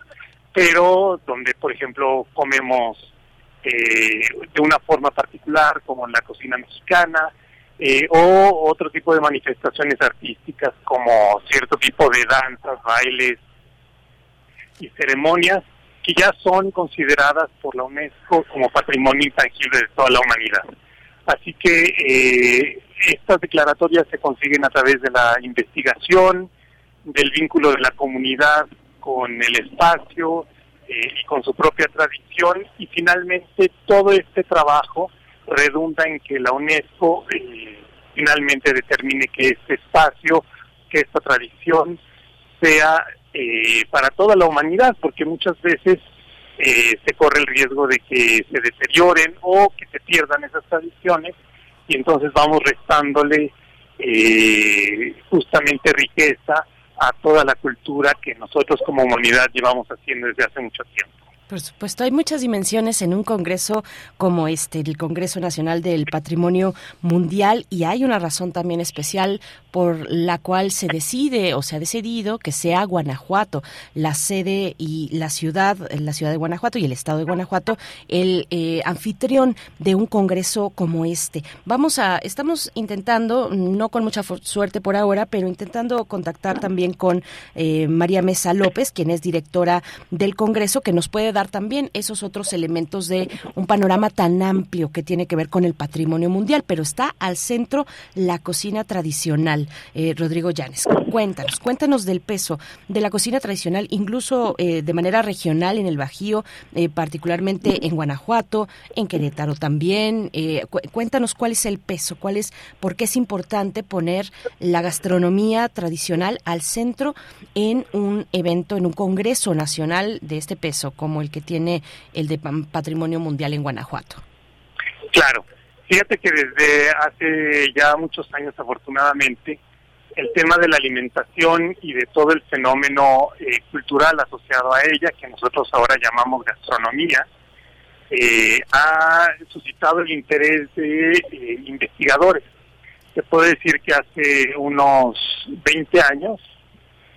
pero donde, por ejemplo, comemos eh, de una forma particular, como en la cocina mexicana, eh, o otro tipo de manifestaciones artísticas como cierto tipo de danzas, bailes y ceremonias que ya son consideradas por la UNESCO como patrimonio intangible de toda la humanidad. Así que eh, estas declaratorias se consiguen a través de la investigación, del vínculo de la comunidad con el espacio, eh, y con su propia tradición. Y finalmente todo este trabajo redunda en que la UNESCO eh, finalmente determine que este espacio, que esta tradición sea eh, para toda la humanidad, porque muchas veces se corre el riesgo de que se deterioren o que se pierdan esas tradiciones. Y entonces vamos restándole justamente riqueza a toda la cultura que nosotros como humanidad llevamos haciendo desde hace mucho tiempo. Por supuesto, hay muchas dimensiones en un congreso como este, el Congreso Nacional del Patrimonio Mundial, y hay una razón también especial por la cual se decide o se ha decidido que sea Guanajuato la sede y la ciudad, la ciudad de Guanajuato y el estado de Guanajuato, el eh, anfitrión de un congreso como este. Vamos a, estamos intentando, no con mucha suerte por ahora, pero intentando contactar también con eh, María Mesa López, quien es directora del congreso, que nos puede dar también esos otros elementos de un panorama tan amplio que tiene que ver con el patrimonio mundial, pero está al centro la cocina tradicional. Eh, Rodrigo Llanes, cuéntanos, cuéntanos del peso de la cocina tradicional, incluso eh, de manera regional en el Bajío, eh, particularmente en Guanajuato, en Querétaro también. cuéntanos cuál es el peso, cuál es, por qué es importante poner la gastronomía tradicional al centro en un evento, en un congreso nacional de este peso, como el que tiene el de Patrimonio Mundial en Guanajuato. Claro, fíjate que desde hace ya muchos años, afortunadamente, el tema de la alimentación y de todo el fenómeno eh, cultural asociado a ella, que nosotros ahora llamamos gastronomía, eh, ha suscitado el interés de eh, investigadores. Se puede decir que hace unos 20 años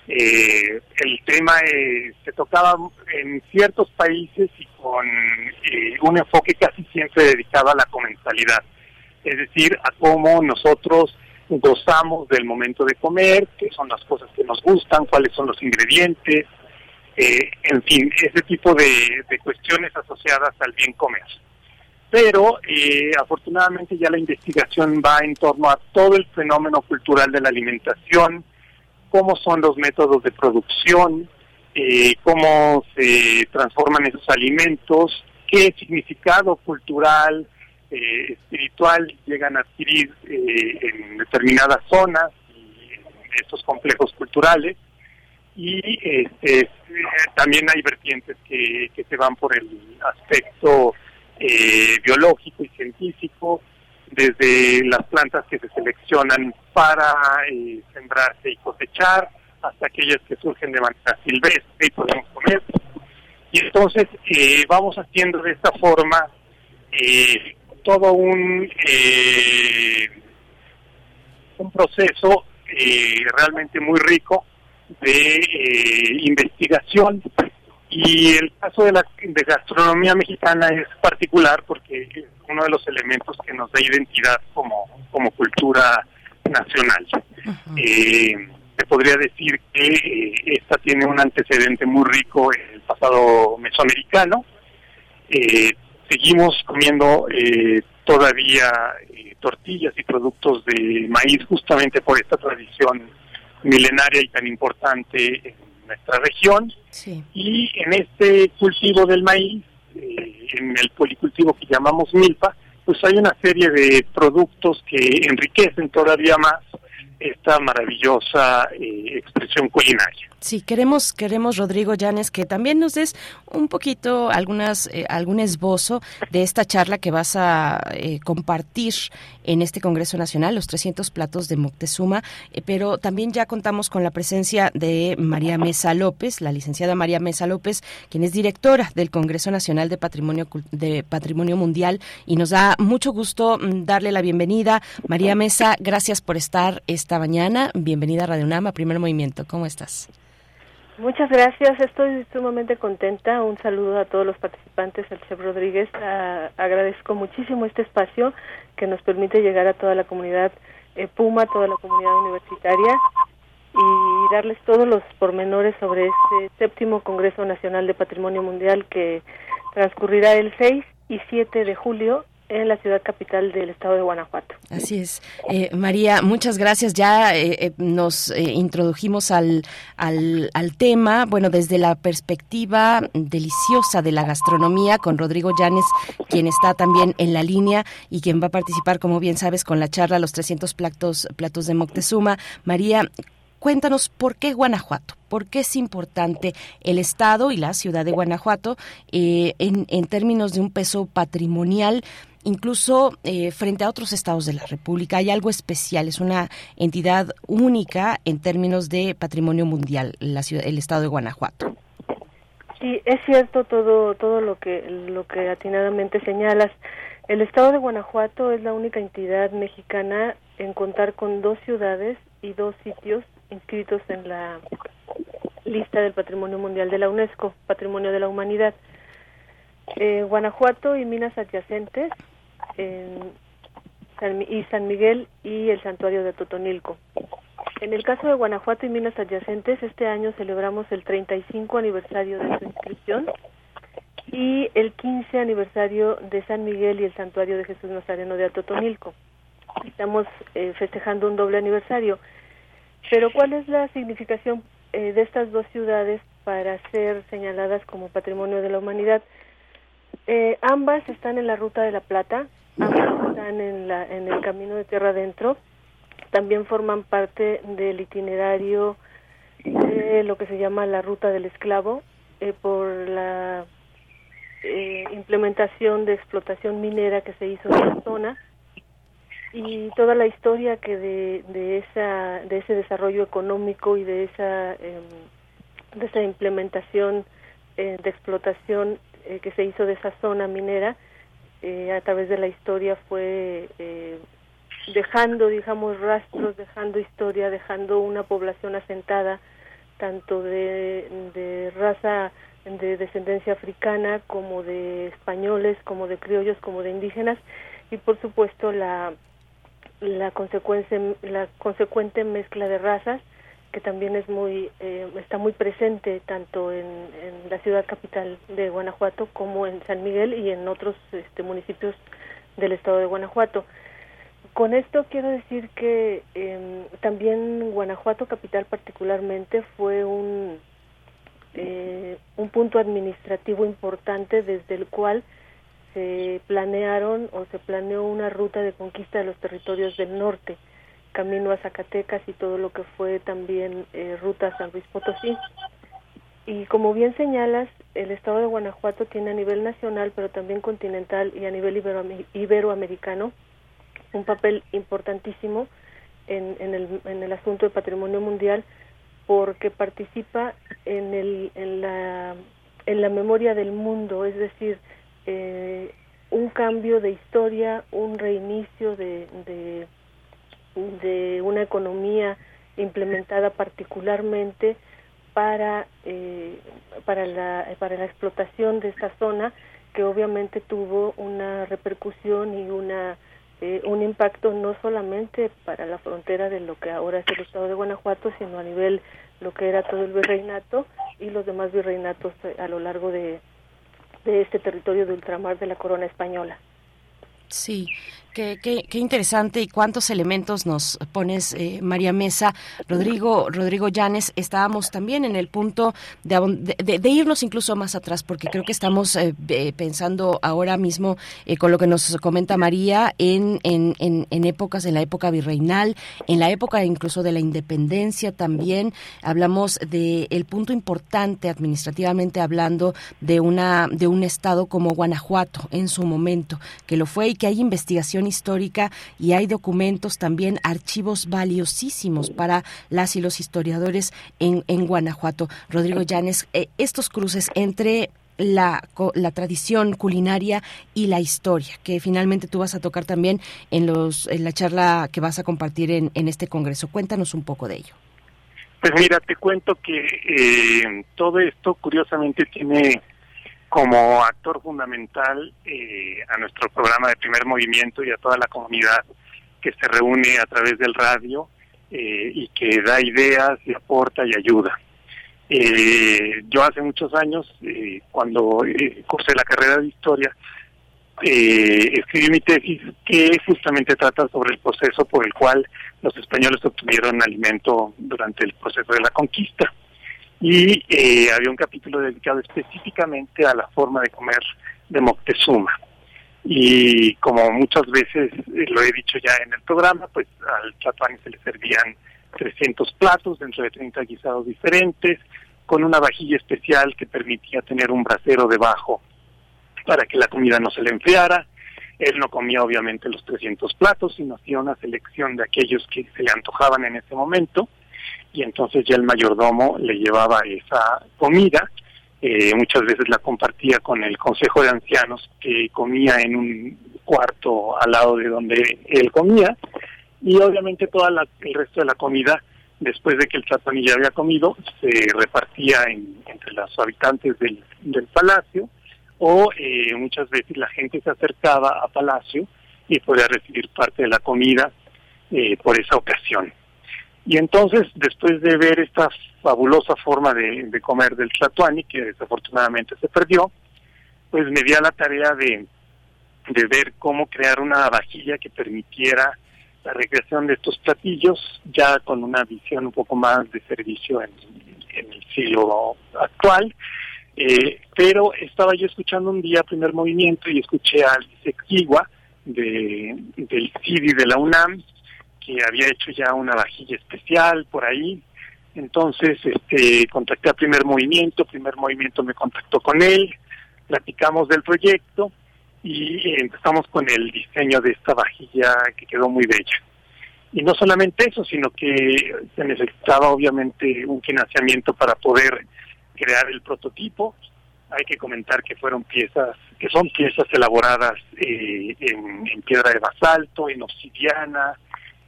eh, el tema eh, se tocaba en ciertos países y con eh, un enfoque casi siempre dedicado a la comensalidad, es decir, a cómo nosotros gozamos del momento de comer, qué son las cosas que nos gustan, cuáles son los ingredientes, en fin, ese tipo de, de, cuestiones asociadas al bien comer. Pero afortunadamente ya la investigación va en torno a todo el fenómeno cultural de la alimentación, cómo son los métodos de producción, eh, cómo se transforman esos alimentos, qué significado cultural, eh, espiritual llegan a adquirir eh, en determinadas zonas y en estos complejos culturales. Y este, también hay vertientes que, que se van por el aspecto biológico y científico, desde las plantas que se seleccionan para eh, sembrarse y cosechar, hasta aquellas que surgen de manera silvestre y podemos comer. Y entonces eh, vamos haciendo de esta forma eh, todo un, un proceso realmente muy rico de investigación y el caso de la de gastronomía mexicana es particular porque es uno de los elementos que nos da identidad como, como cultura nacional. eh, te podría decir que eh, esta tiene un antecedente muy rico en el pasado mesoamericano. Eh, seguimos comiendo eh, todavía tortillas y productos de maíz justamente por esta tradición milenaria y tan importante nuestra región. Y en este cultivo del maíz, eh, en el policultivo que llamamos milpa, pues hay una serie de productos que enriquecen todavía más esta maravillosa eh, expresión culinaria. Sí, queremos, queremos Rodrigo Llanes que también nos des un poquito algunas, eh, algún esbozo de esta charla que vas a eh, compartir en este Congreso Nacional, los 300 platos de Moctezuma, pero también ya contamos con la presencia de María Mesa López, la licenciada María Mesa López, quien es directora del Congreso Nacional de Patrimonio de Patrimonio Mundial y nos da mucho gusto mm, darle la bienvenida. María Mesa, gracias por estar esta mañana. Bienvenida a Radio Nama, Primer Movimiento. ¿Cómo estás? Muchas gracias, estoy sumamente contenta. Un saludo a todos los participantes, al chef Rodríguez. agradezco muchísimo este espacio que nos permite llegar a toda la comunidad eh, Puma, toda la comunidad universitaria y darles todos los pormenores sobre este séptimo Congreso Nacional de Patrimonio Mundial que transcurrirá el 6 y 7 de julio en la ciudad capital del estado de Guanajuato. Así es. Eh, María, muchas gracias. Ya eh, eh, nos introdujimos al, al, al, tema, bueno, desde la perspectiva deliciosa de la gastronomía con Rodrigo Llanes, quien está también en la línea y quien va a participar, como bien sabes, con la charla Los 300 platos, platos de Moctezuma. María, cuéntanos por qué Guanajuato, por qué es importante el Estado y la ciudad de Guanajuato en, en términos de un peso patrimonial incluso eh, frente a otros estados de la República. Hay algo especial, es una entidad única en términos de patrimonio mundial, la ciudad, el estado de Guanajuato. Sí, es cierto todo todo lo que lo que atinadamente señalas. El estado de Guanajuato es la única entidad mexicana en contar con dos ciudades y dos sitios inscritos en la lista del Patrimonio Mundial de la UNESCO, Patrimonio de la Humanidad. Eh, Guanajuato y minas adyacentes y San Miguel y el santuario de Totonilco. En el caso de Guanajuato y minas adyacentes, este año celebramos el 35 aniversario de su inscripción y el 15 aniversario de San Miguel y el santuario de Jesús Nazareno de Atotonilco. Estamos eh, festejando un doble aniversario. Pero ¿cuál es la significación eh, de estas dos ciudades para ser señaladas como patrimonio de la humanidad? Eh, ambas están en la ruta de la Plata, están en, la, en el camino de tierra adentro. También forman parte del itinerario de lo que se llama la ruta del esclavo eh, por la eh, implementación de explotación minera que se hizo en la zona. Y toda la historia que de, de esa de ese desarrollo económico y de esa em, de esa implementación eh, de explotación que se hizo de esa zona minera a través de la historia fue dejando, digamos, rastros, dejando historia, dejando una población asentada, tanto de, de raza de descendencia africana como de españoles, como de criollos, como de indígenas y por supuesto la la consecuencia la consecuente mezcla de razas que también es muy eh, está muy presente tanto en, en, la ciudad capital de Guanajuato como en San Miguel y en otros este, municipios del estado de Guanajuato. Con esto quiero decir que eh, también Guanajuato capital particularmente fue un eh, un punto administrativo importante desde el cual se planearon o se planeó una ruta de conquista de los territorios del norte, camino a Zacatecas y todo lo que fue también eh, ruta San Luis Potosí. Y como bien señalas, el estado de Guanajuato tiene a nivel nacional, pero también continental y a nivel iberoamericano, un papel importantísimo en, en, el, en el asunto de patrimonio mundial porque participa en, el, en, la, en la memoria del mundo, es decir, eh, un cambio de historia, un reinicio de, de, de una economía implementada particularmente para, eh, para, la, para la explotación de esta zona que obviamente tuvo una repercusión y una eh, un impacto no solamente para la frontera de lo que ahora es el estado de Guanajuato, sino a nivel lo que era todo el virreinato y los demás virreinatos eh, a lo largo de, de este territorio de ultramar de la corona española. Sí, Qué, qué, interesante y cuántos elementos nos pones, eh, María Mesa. Rodrigo, Rodrigo Llanes, estábamos también en el punto de, de, irnos incluso más atrás, porque creo que estamos eh, pensando ahora mismo eh, con lo que nos comenta María en, en, en, épocas, en la época virreinal, en la época incluso de la independencia también. Hablamos del el punto importante administrativamente hablando de, una, de un estado como Guanajuato en su momento, que lo fue y que hay investigación histórica y hay documentos también, archivos valiosísimos para las y los historiadores en, en Guanajuato. Rodrigo Llanes, eh, estos cruces entre la, la, tradición culinaria y la historia, que finalmente tú vas a tocar también en, los, en la charla que vas a compartir en, en este congreso. Cuéntanos un poco de ello. Pues mira, te cuento que eh, todo esto curiosamente tiene como actor fundamental eh, a nuestro programa de primer movimiento y a toda la comunidad que se reúne a través del radio eh, y que da ideas y aporta y ayuda. Eh, yo hace muchos años, cuando cursé la carrera de historia, escribí mi tesis que justamente trata sobre el proceso por el cual los españoles obtuvieron alimento durante el proceso de la conquista y eh, había un capítulo dedicado específicamente a la forma de comer de Moctezuma. Y como muchas veces eh, lo he dicho ya en el programa, pues al Tlatuani se le servían 300 platos dentro de 30 guisados diferentes, con una vajilla especial que permitía tener un brasero debajo para que la comida no se le enfriara. Él no comía obviamente los 300 platos, sino hacía una selección de aquellos que se le antojaban en ese momento y entonces ya el mayordomo le llevaba esa comida eh, muchas veces la compartía con el Consejo de Ancianos que comía en un cuarto al lado de donde él comía y obviamente todo el resto de la comida después de que el Tlatuani ya había comido se repartía entre los habitantes del, del palacio o eh, muchas veces la gente se acercaba a palacio y podía recibir parte de la comida eh, por esa ocasión. Y entonces, después de ver esta fabulosa forma de, comer del Tlatuani, que desafortunadamente se perdió, pues me di a la tarea de, de ver cómo crear una vajilla que permitiera la recreación de estos platillos, ya con una visión un poco más de servicio en, el siglo actual. Eh, pero estaba yo escuchando un día primer movimiento y escuché a Alice Kiwa de, del CIDI de la UNAM que había hecho ya una vajilla especial por ahí. Entonces, este, contacté a Primer Movimiento, Primer Movimiento me contactó con él, platicamos del proyecto y empezamos con el diseño de esta vajilla que quedó muy bella. Y no solamente eso, sino que se necesitaba obviamente un financiamiento para poder crear el prototipo. Hay que comentar que fueron piezas, que son piezas elaboradas eh, en, en, piedra de basalto, en obsidiana,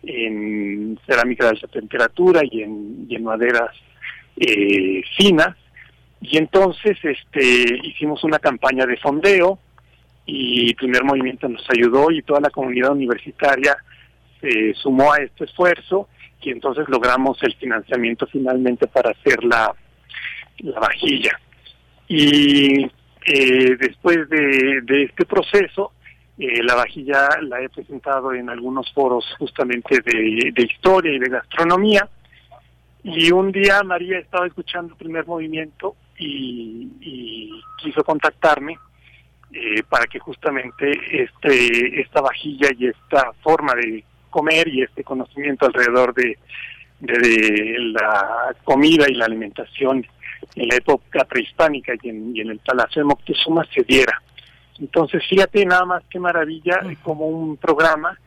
en cerámica de alta temperatura y en, maderas eh, finas. Y entonces este, hicimos una campaña de fondeo y Primer Movimiento nos ayudó y toda la comunidad universitaria se sumó a este esfuerzo y entonces logramos el financiamiento finalmente para hacer la, la vajilla. Y eh, después de, de este proceso, eh, la vajilla la he presentado en algunos foros justamente de, historia y de gastronomía. Y un día María estaba escuchando el primer movimiento y, quiso contactarme eh, para que justamente este esta vajilla y esta forma de comer y este conocimiento alrededor de, de, la comida y la alimentación en la época prehispánica y en, y en el Palacio de Moctezuma se diera. Entonces, fíjate nada más qué maravilla, como un programa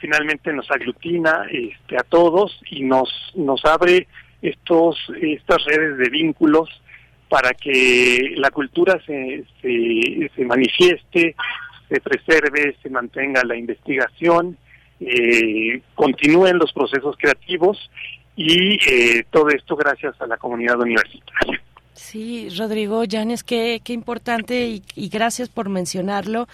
finalmente nos aglutina este, a todos y nos, nos abre estos, estas redes de vínculos para que la cultura se, se, se manifieste, se preserve, se mantenga la investigación, eh, continúen los procesos creativos y eh, todo esto gracias a la comunidad universitaria. Sí, Rodrigo Llanes, qué, qué importante y, y gracias por mencionarlo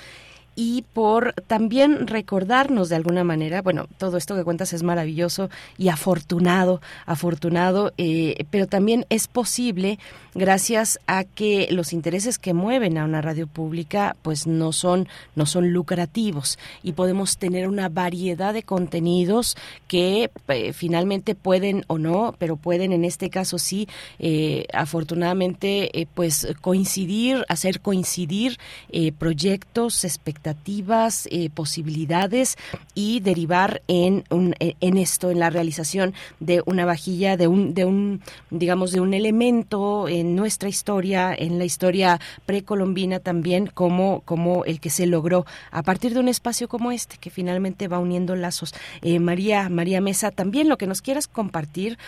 y por también recordarnos de alguna manera, bueno, todo esto que cuentas es maravilloso y afortunado, afortunado, eh, pero también es posible gracias a que los intereses que mueven a una radio pública pues no son, no son lucrativos. Y podemos tener una variedad de contenidos que eh, finalmente pueden o no, pero pueden en este caso sí, eh, afortunadamente pues coincidir, hacer coincidir proyectos, espectáculos eh, posibilidades y derivar en, un, eh, en esto, en la realización de una vajilla, de un, de un, digamos, de un elemento en nuestra historia, en la historia precolombina también, como, como el que se logró a partir de un espacio como este, que finalmente va uniendo lazos. Eh, María, María Mesa, también lo que nos quieras compartir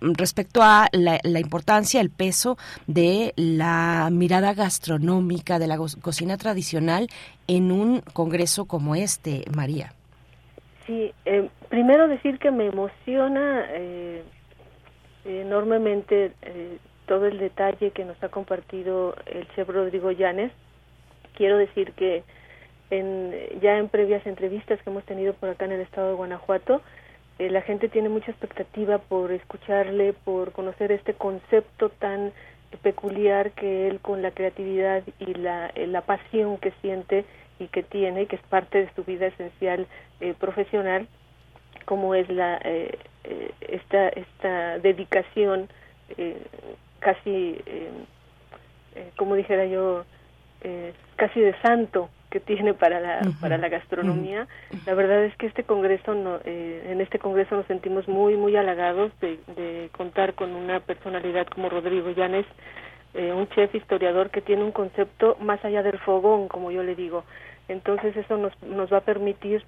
respecto a la importancia, el peso de la mirada gastronómica, de la cocina tradicional en un congreso como este, María? Sí, eh, primero decir que me emociona eh, enormemente eh, todo el detalle que nos ha compartido el chef Rodrigo Llanes. Quiero decir que en, ya en previas entrevistas que hemos tenido por acá en el estado de Guanajuato, la gente tiene mucha expectativa por escucharle, por conocer este concepto tan peculiar que él con la creatividad y la, eh, la pasión que siente y que tiene, que es parte de su vida esencial eh, profesional, como es la eh, esta esta dedicación casi como dijera yo casi de santo que tiene para la para la gastronomía. La verdad es que este congreso no, eh, en este congreso nos sentimos muy muy halagados de, contar con una personalidad como Rodrigo Llanes eh, un chef historiador que tiene un concepto más allá del fogón como yo le digo. Entonces eso nos nos va a permitir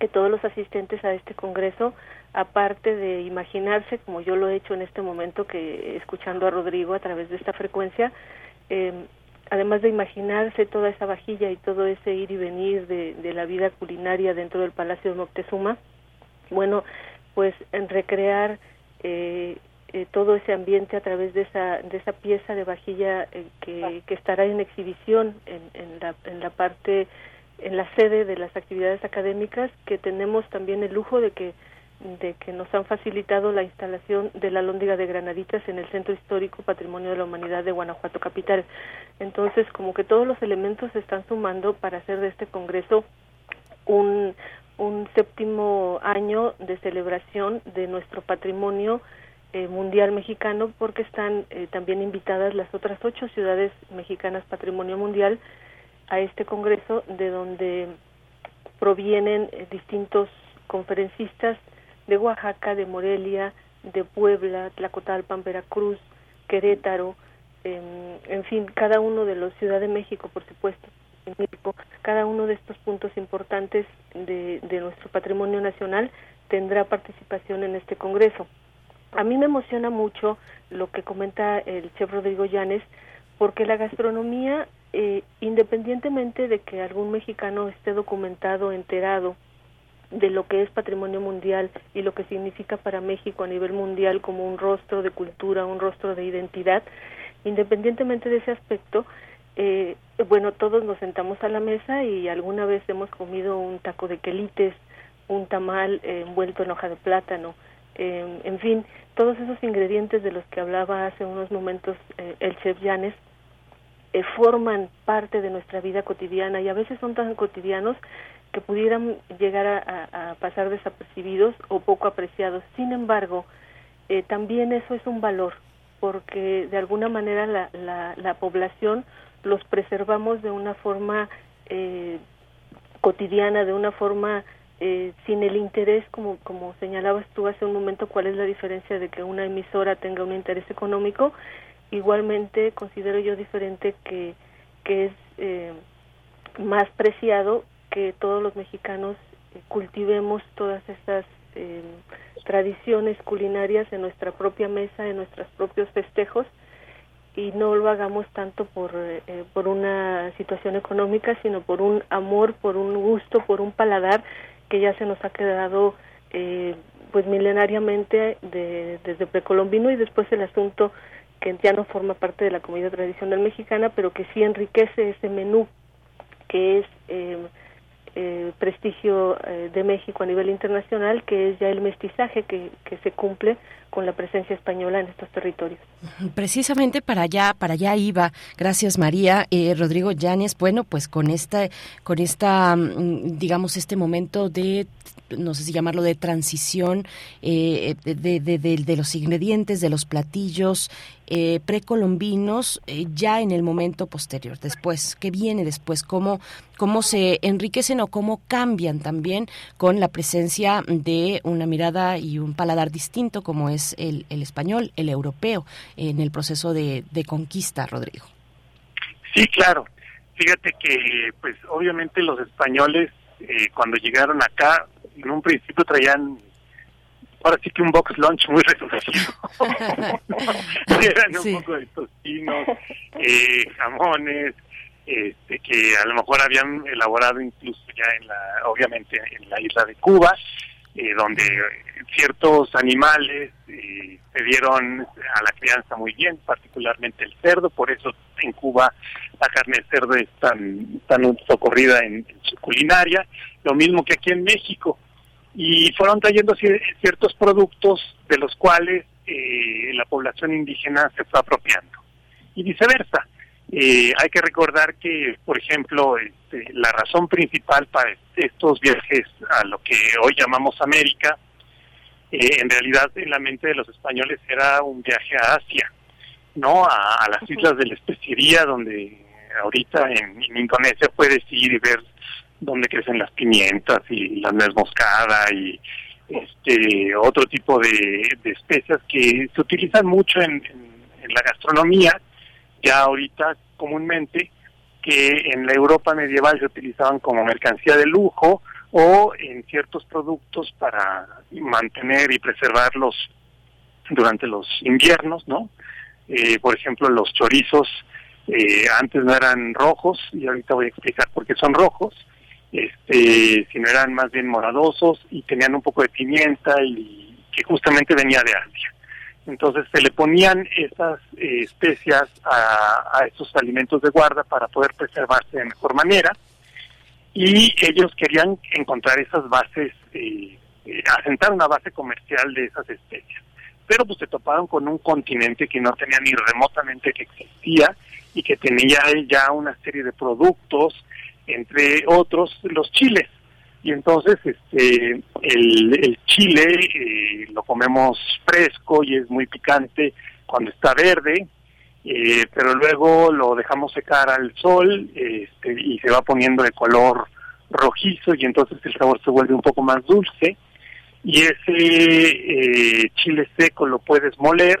que todos los asistentes a este congreso, aparte de imaginarse, como yo lo he hecho en este momento, que escuchando a Rodrigo a través de esta frecuencia, eh, además de imaginarse toda esa vajilla y todo ese ir y venir de, la vida culinaria dentro del Palacio de Moctezuma, bueno, pues en recrear eh, eh, todo ese ambiente a través de esa, de esa pieza de vajilla eh, que, que, estará en exhibición en, en, la, en la parte, en la sede de las actividades académicas, que tenemos también el lujo de que de que nos han facilitado la instalación de la lóndiga de Granaditas en el Centro Histórico Patrimonio de la Humanidad de Guanajuato Capital. Entonces, como que todos los elementos se están sumando para hacer de este Congreso un, un séptimo año de celebración de nuestro patrimonio eh, mundial mexicano porque están eh, también invitadas las otras ocho ciudades mexicanas patrimonio mundial a este congreso de donde provienen eh, distintos conferencistas de Oaxaca, de Morelia, de Puebla, Tlacotalpan, Veracruz, Querétaro, eh, en fin, cada uno de los Ciudad de México, por supuesto, en México, cada uno de estos puntos importantes de, de nuestro patrimonio nacional tendrá participación en este Congreso. A mí me emociona mucho lo que comenta el chef Rodrigo Llanes, porque la gastronomía, eh, independientemente de que algún mexicano esté documentado, enterado de lo que es patrimonio mundial y lo que significa para México a nivel mundial como un rostro de cultura, un rostro de identidad, independientemente de ese aspecto, eh, bueno, todos nos sentamos a la mesa y alguna vez hemos comido un taco de quelites, un tamal eh, envuelto en hoja de plátano, eh, en fin, todos esos ingredientes de los que hablaba hace unos momentos eh, el chef eh, forman parte de nuestra vida cotidiana y a veces son tan cotidianos que pudieran llegar a, pasar desapercibidos o poco apreciados. Sin embargo, eh, también eso es un valor porque de alguna manera la, la, la población los preservamos de una forma eh, cotidiana, de una forma eh, sin el interés, como, como señalabas tú hace un momento, cuál es la diferencia de que una emisora tenga un interés económico, igualmente considero yo diferente que, que es eh, más preciado que todos los mexicanos eh, cultivemos todas estas eh, tradiciones culinarias en nuestra propia mesa, en nuestros propios festejos, y no lo hagamos tanto por, eh, por una situación económica, sino por un amor, por un gusto, por un paladar que ya se nos ha quedado eh, pues milenariamente de, desde precolombino y después el asunto que ya no forma parte de la comida tradicional mexicana, pero que sí enriquece ese menú que es eh, eh, prestigio eh, de México a nivel internacional, que es ya el mestizaje que, que se cumple con la presencia española en estos territorios. Precisamente para allá, para allá iba. Gracias María, eh, Rodrigo Yáñez. Bueno, pues con esta, con esta, mm, digamos, este momento de no sé si llamarlo de transición eh, de, de, de, de, los ingredientes, de los platillos eh, precolombinos, eh, ya en el momento posterior, después, ¿qué viene después? ¿Cómo, ¿Cómo se enriquecen o cómo cambian también con la presencia de una mirada y un paladar distinto como es el, el español, el europeo, en el proceso de, de conquista, Rodrigo? Sí, claro. Fíjate que, pues, obviamente los españoles, eh, cuando llegaron acá, en un principio traían ahora sí que un box lunch muy reducido. *laughs* *laughs* Eran un sí. poco de tostinos, eh, jamones, este, que a lo mejor habían elaborado incluso ya en la, obviamente en la isla de Cuba, eh, donde ciertos animales eh, se dieron a la crianza muy bien, particularmente el cerdo, por eso en Cuba la carne de cerdo es tan, tan socorrida en, en su culinaria, lo mismo que aquí en México y fueron trayendo ciertos productos de los cuales eh, la población indígena se fue apropiando y viceversa. Eh, hay que recordar que, por ejemplo, este, la razón principal para estos viajes a lo que hoy llamamos América, eh, en realidad en la mente de los españoles era un viaje a Asia, no a, a las islas de la especería, donde ahorita en, en Indonesia puedes ir y ver donde crecen las pimientas y la nuez moscada y este otro tipo de, especias que se utilizan mucho en, la gastronomía ya ahorita comúnmente que en la Europa medieval se utilizaban como mercancía de lujo o en ciertos productos para mantener y preservarlos durante los inviernos, ¿no? Eh, por ejemplo, los chorizos eh, antes no eran rojos y ahorita voy a explicar por qué son rojos, este, sino eran más bien moradosos y tenían un poco de pimienta y que justamente venía de Asia. Entonces se le ponían esas eh, especias a, a estos alimentos de guarda para poder preservarse de mejor manera y ellos querían encontrar esas bases, eh, eh, asentar una base comercial de esas especias. Pero pues se toparon con un continente que no tenía ni remotamente que existía y que tenía ya una serie de productos, entre otros los chiles. Y entonces este el, chile eh, lo comemos fresco y es muy picante cuando está verde, eh, pero luego lo dejamos secar al sol este, y se va poniendo de color rojizo y entonces el sabor se vuelve un poco más dulce y ese eh, chile seco lo puedes moler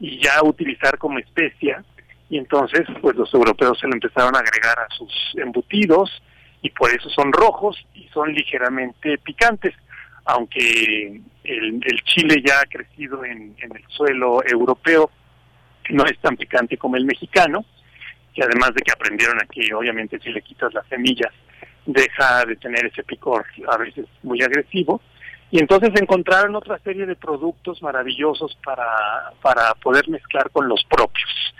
y ya utilizar como especia y entonces pues los europeos se lo empezaron a agregar a sus embutidos y por eso son rojos y son ligeramente picantes, aunque el, el chile ya ha crecido en, en, el suelo europeo, no es tan picante como el mexicano, y además de que aprendieron aquí, obviamente si le quitas las semillas, deja de tener ese picor a veces muy agresivo, y entonces encontraron otra serie de productos maravillosos para, para poder mezclar con los propios.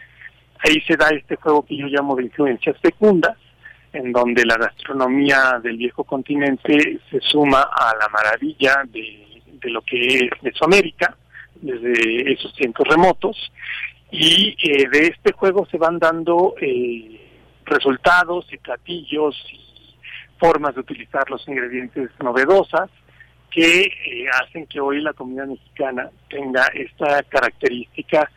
Ahí se da este juego que yo llamo de influencias fecundas, en donde la gastronomía del viejo continente se suma a la maravilla de, lo que es Mesoamérica, desde esos tiempos remotos, y eh, de este juego se van dando eh, resultados y platillos y formas de utilizar los ingredientes novedosas que eh, hacen que hoy la comida mexicana tenga esta característica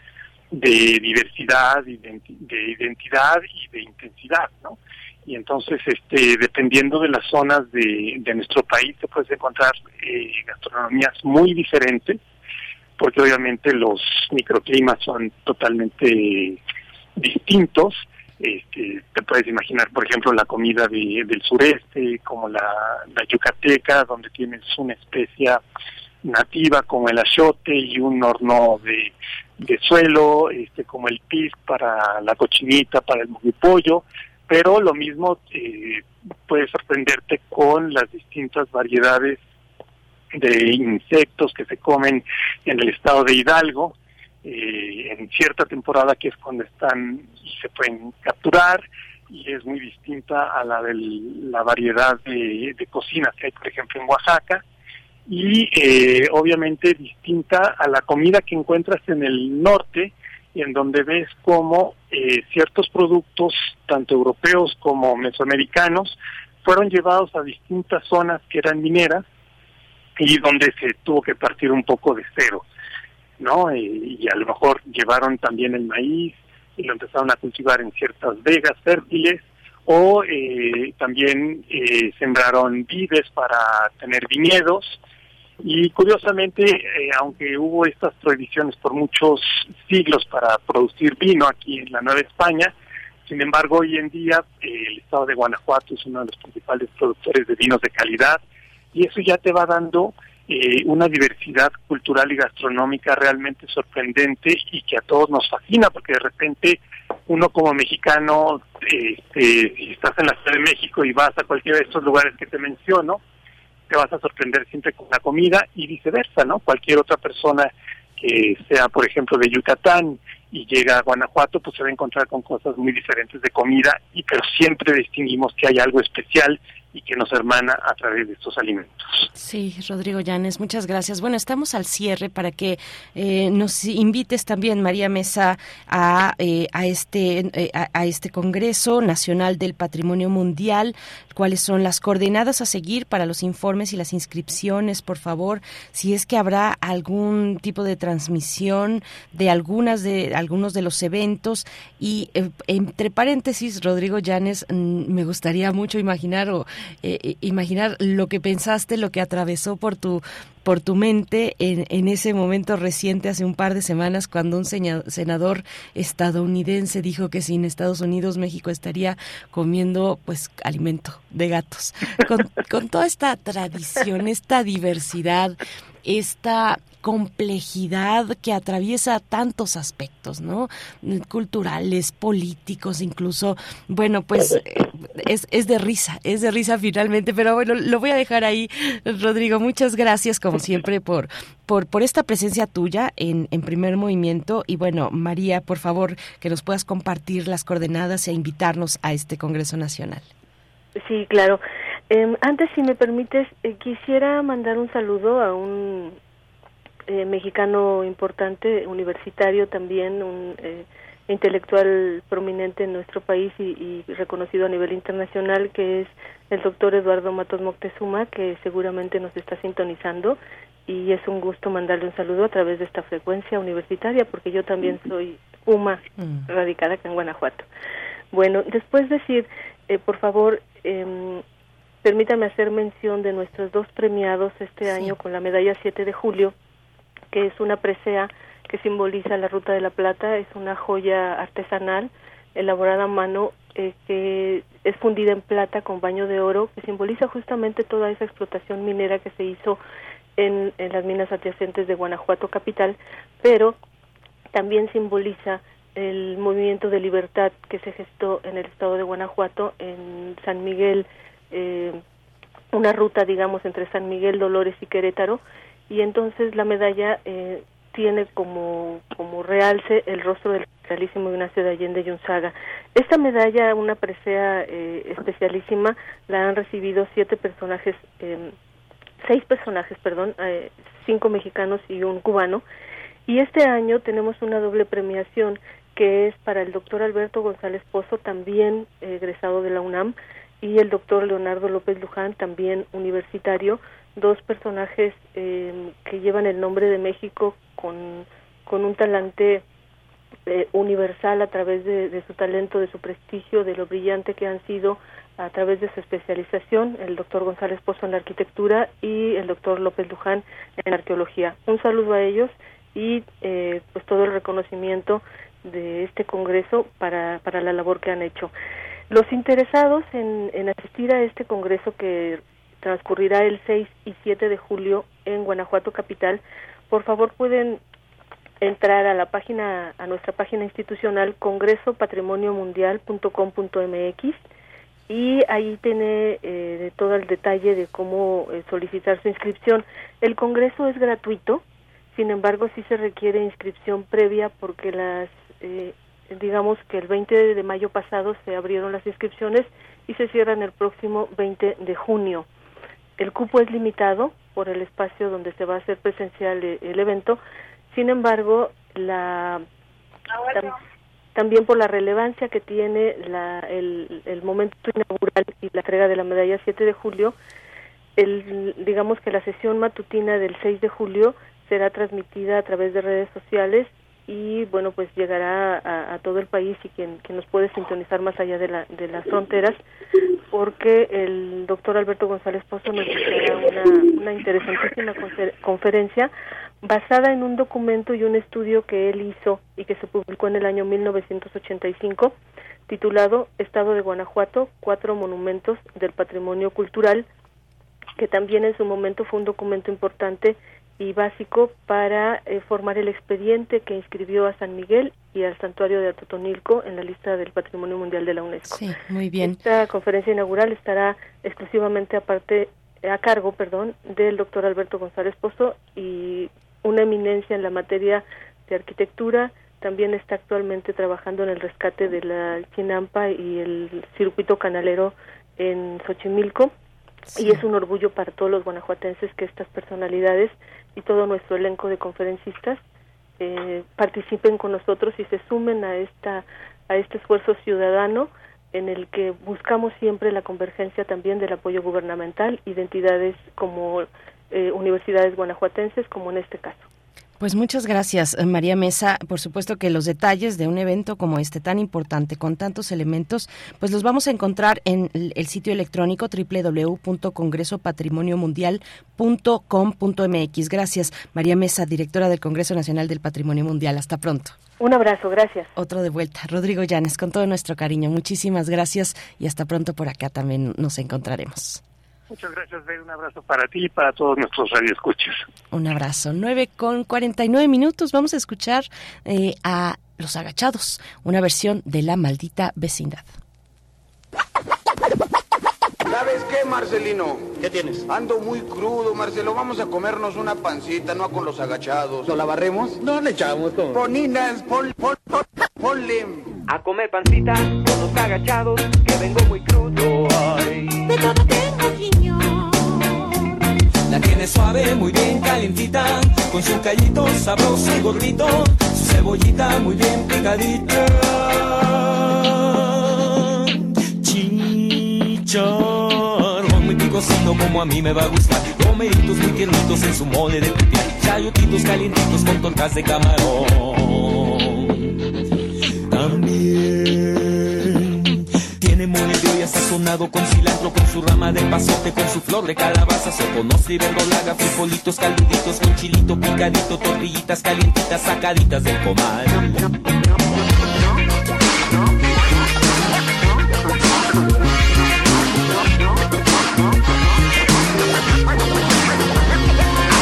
de diversidad, de identidad y de intensidad, ¿no? y entonces este dependiendo de las zonas de, de nuestro país te puedes encontrar eh, gastronomías muy diferentes porque obviamente los microclimas son totalmente distintos este, te puedes imaginar por ejemplo la comida de, del sureste como la, yucateca donde tienes una especia nativa como el achiote y un horno de, de suelo este como el pis para la cochinita para el pollo pero lo mismo eh, puede sorprenderte con las distintas variedades de insectos que se comen en el estado de Hidalgo, eh, en cierta temporada que es cuando están y se pueden capturar, y es muy distinta a la de la variedad de, de cocinas que hay, por ejemplo, en Oaxaca, y eh, obviamente distinta a la comida que encuentras en el norte, en donde ves cómo eh, ciertos productos, tanto europeos como mesoamericanos, fueron llevados a distintas zonas que eran mineras y donde se tuvo que partir un poco de cero, ¿no? Y, y a lo mejor llevaron también el maíz y lo empezaron a cultivar en ciertas vegas fértiles o eh, también eh, sembraron vides para tener viñedos. Y curiosamente, eh, aunque hubo estas prohibiciones por muchos siglos para producir vino aquí en la Nueva España, sin embargo, hoy en día eh, el estado de Guanajuato es uno de los principales productores de vinos de calidad y eso ya te va dando eh, una diversidad cultural y gastronómica realmente sorprendente y que a todos nos fascina porque de repente uno como mexicano, este, si estás en la Ciudad de México y vas a cualquiera de estos lugares que te menciono, te vas a sorprender siempre con la comida y viceversa, ¿no? Cualquier otra persona que sea, por ejemplo, de Yucatán y llega a Guanajuato, pues se va a encontrar con cosas muy diferentes de comida, y pero siempre distinguimos que hay algo especial y que nos hermana a través de estos alimentos. Sí, Rodrigo Llanes, muchas gracias. Bueno, estamos al cierre para que eh, nos invites también, María Mesa, a, eh, a este, eh, a, este Congreso Nacional del Patrimonio Mundial. ¿Cuáles son las coordenadas a seguir para los informes y las inscripciones, por favor? Si es que habrá algún tipo de transmisión de algunas de algunos de los eventos y entre paréntesis, Rodrigo Llanes, mm, me gustaría mucho imaginar o eh, imaginar lo que pensaste, lo que atravesó por tu por tu mente en, en ese momento reciente, hace un par de semanas, cuando un senador estadounidense dijo que sin Estados Unidos México estaría comiendo pues alimento de gatos. Con, *laughs* con toda esta tradición, esta diversidad, esta complejidad que atraviesa tantos aspectos, ¿no? Culturales, políticos, incluso, bueno, pues es, es de risa, es de risa finalmente, pero bueno, lo voy a dejar ahí, Rodrigo. Muchas gracias, como siempre, por, por, por esta presencia tuya en, en primer movimiento. Y bueno, María, por favor, que nos puedas compartir las coordenadas e invitarnos a este Congreso Nacional. Sí, claro. Eh, antes, si me permites, eh, quisiera mandar un saludo a un eh, mexicano importante, universitario también, un eh, intelectual prominente en nuestro país y, y, reconocido a nivel internacional, que es el doctor Eduardo Matos Moctezuma, que seguramente nos está sintonizando y es un gusto mandarle un saludo a través de esta frecuencia universitaria, porque yo también soy UMA, mm. radicada acá en Guanajuato. Bueno, después decir, eh, por favor, eh, permítame hacer mención de nuestros dos premiados este sí. año con la medalla 7 de julio, que es una presea que simboliza la Ruta de la Plata, es una joya artesanal elaborada a mano que es fundida en plata con baño de oro, que simboliza justamente toda esa explotación minera que se hizo en, en las minas adyacentes de Guanajuato capital, pero también simboliza el movimiento de libertad que se gestó en el estado de Guanajuato, en San Miguel, eh, una ruta, digamos, entre San Miguel, Dolores y Querétaro, y entonces la medalla eh, tiene como, como realce el rostro del realísimo Ignacio de Allende y Unzaga. Esta medalla, una presea eh, especialísima, la han recibido siete personajes, eh, seis personajes, perdón, eh, cinco mexicanos y un cubano, y este año tenemos una doble premiación que es para el doctor Alberto González Pozo, también egresado de la UNAM, y el doctor Leonardo López Luján, también universitario, dos personajes eh, que llevan el nombre de México con, con un talante eh, universal a través de, de, su talento, de su prestigio, de lo brillante que han sido a través de su especialización, el doctor González Pozo en la arquitectura y el doctor López Luján en arqueología. Un saludo a ellos y eh, pues todo el reconocimiento de este congreso para, para la labor que han hecho. Los interesados en, en asistir a este congreso que transcurrirá el 6 y 7 de julio en Guanajuato Capital, por favor pueden entrar a la página, a nuestra página institucional congresopatrimoniomundial.com.mx y ahí tiene eh, todo el detalle de cómo eh, solicitar su inscripción. El congreso es gratuito, sin embargo sí se requiere inscripción previa porque las, eh, digamos que el 20 de mayo pasado se abrieron las inscripciones y se cierran el próximo 20 de junio. El cupo es limitado por el espacio donde se va a hacer presencial el, el evento, sin embargo, la tam, también por la relevancia que tiene la, el, el momento inaugural y la entrega de la medalla 7 de julio, el, digamos que la sesión matutina del 6 de julio será transmitida a través de redes sociales y bueno pues llegará a, a todo el país y quien, quien nos puede sintonizar más allá de, la, de las fronteras porque el doctor Alberto González Pozo nos dará una, una interesantísima confer conferencia basada en un documento y un estudio que él hizo y que se publicó en el año 1985 titulado Estado de Guanajuato, cuatro monumentos del patrimonio cultural que también en su momento fue un documento importante y básico para eh, formar el expediente que inscribió a San Miguel y al santuario de Atotonilco en la lista del Patrimonio Mundial de la UNESCO. Sí, muy bien. Esta conferencia inaugural estará exclusivamente aparte a cargo, perdón, del doctor Alberto González Pozo y una eminencia en la materia de arquitectura, también está actualmente trabajando en el rescate de la Chinampa y el circuito canalero en Xochimilco. Sí. Y es un orgullo para todos los guanajuatenses que estas personalidades y todo nuestro elenco de conferencistas eh, participen con nosotros y se sumen a esta a este esfuerzo ciudadano en el que buscamos siempre la convergencia también del apoyo gubernamental y de entidades como eh, universidades guanajuatenses, como en este caso. Pues muchas gracias, eh, María Mesa. Por supuesto que los detalles de un evento como este tan importante, con tantos elementos, pues los vamos a encontrar en el sitio electrónico www.congresopatrimoniamundial.com.mx. Gracias, María Mesa, directora del Congreso Nacional del Patrimonio Mundial. Hasta pronto. Un abrazo, gracias. Otro de vuelta. Rodrigo Llanes, con todo nuestro cariño. Muchísimas gracias y hasta pronto por acá también nos encontraremos. Muchas gracias, Un abrazo para ti y para todos nuestros radioescuchas. Un abrazo. 9 con 49 minutos. Vamos a escuchar eh, a Los Agachados, una versión de La Maldita Vecindad. ¿Sabes qué, Marcelino? ¿Qué tienes? Ando muy crudo, Marcelo. Vamos a comernos una pancita, no con los agachados. ¿Lo la barremos? No le echamos todo. Poninas, pon, pon, pon, ponle. A comer pancita con los agachados, que vengo muy crudo. Ay. La tiene suave, muy bien calientita, con su callito sabroso y gordito, su cebollita muy bien picadita. Chicharrón muy picosito como a mí me va a gustar, romeritos muy tiernitos en su mole de pipián, chayotitos calientitos con tortas de camarón. También mole de olla sazonado con cilantro, con su rama de pasote, con su flor de calabaza, se conoce verdolaga, frijolitos calditos con chilito picadito, tortillitas calientitas sacaditas del comal.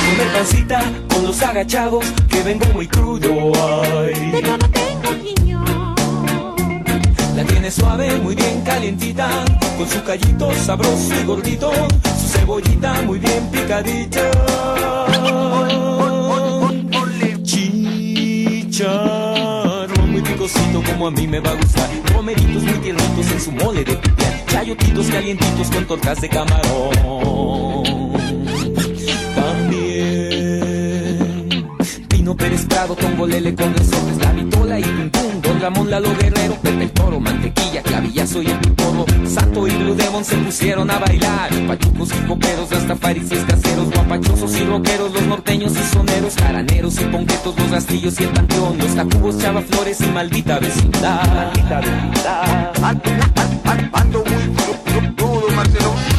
comer pancita con los agachados que vengo muy crudo. Ay. La tiene suave, muy bien calientita, con su callito sabroso y gordito, su cebollita muy bien picadita. Chicharrón muy picosito como a mí me va a gustar, romeritos muy tiernitos en su mole de pipián, chayotitos calientitos con tortas de camarón. También Pino Pérez Prado, Tongolele con la vitola y pum pum, Ramón Lalo Guerrero, Pepe el Toro, Mantequilla, Clavillazo y el Piporro, Santo y Blue Demon se pusieron a bailar, pachucos y coperos, rastafaris y caseros, guapachosos y rockeros, los norteños y soneros, jaraneros y ponquetos, los rastillos y el panteón, los tacubos, chava flores y maldita vecindad. Maldita vecindad. Ando muy crudo, Marcelo.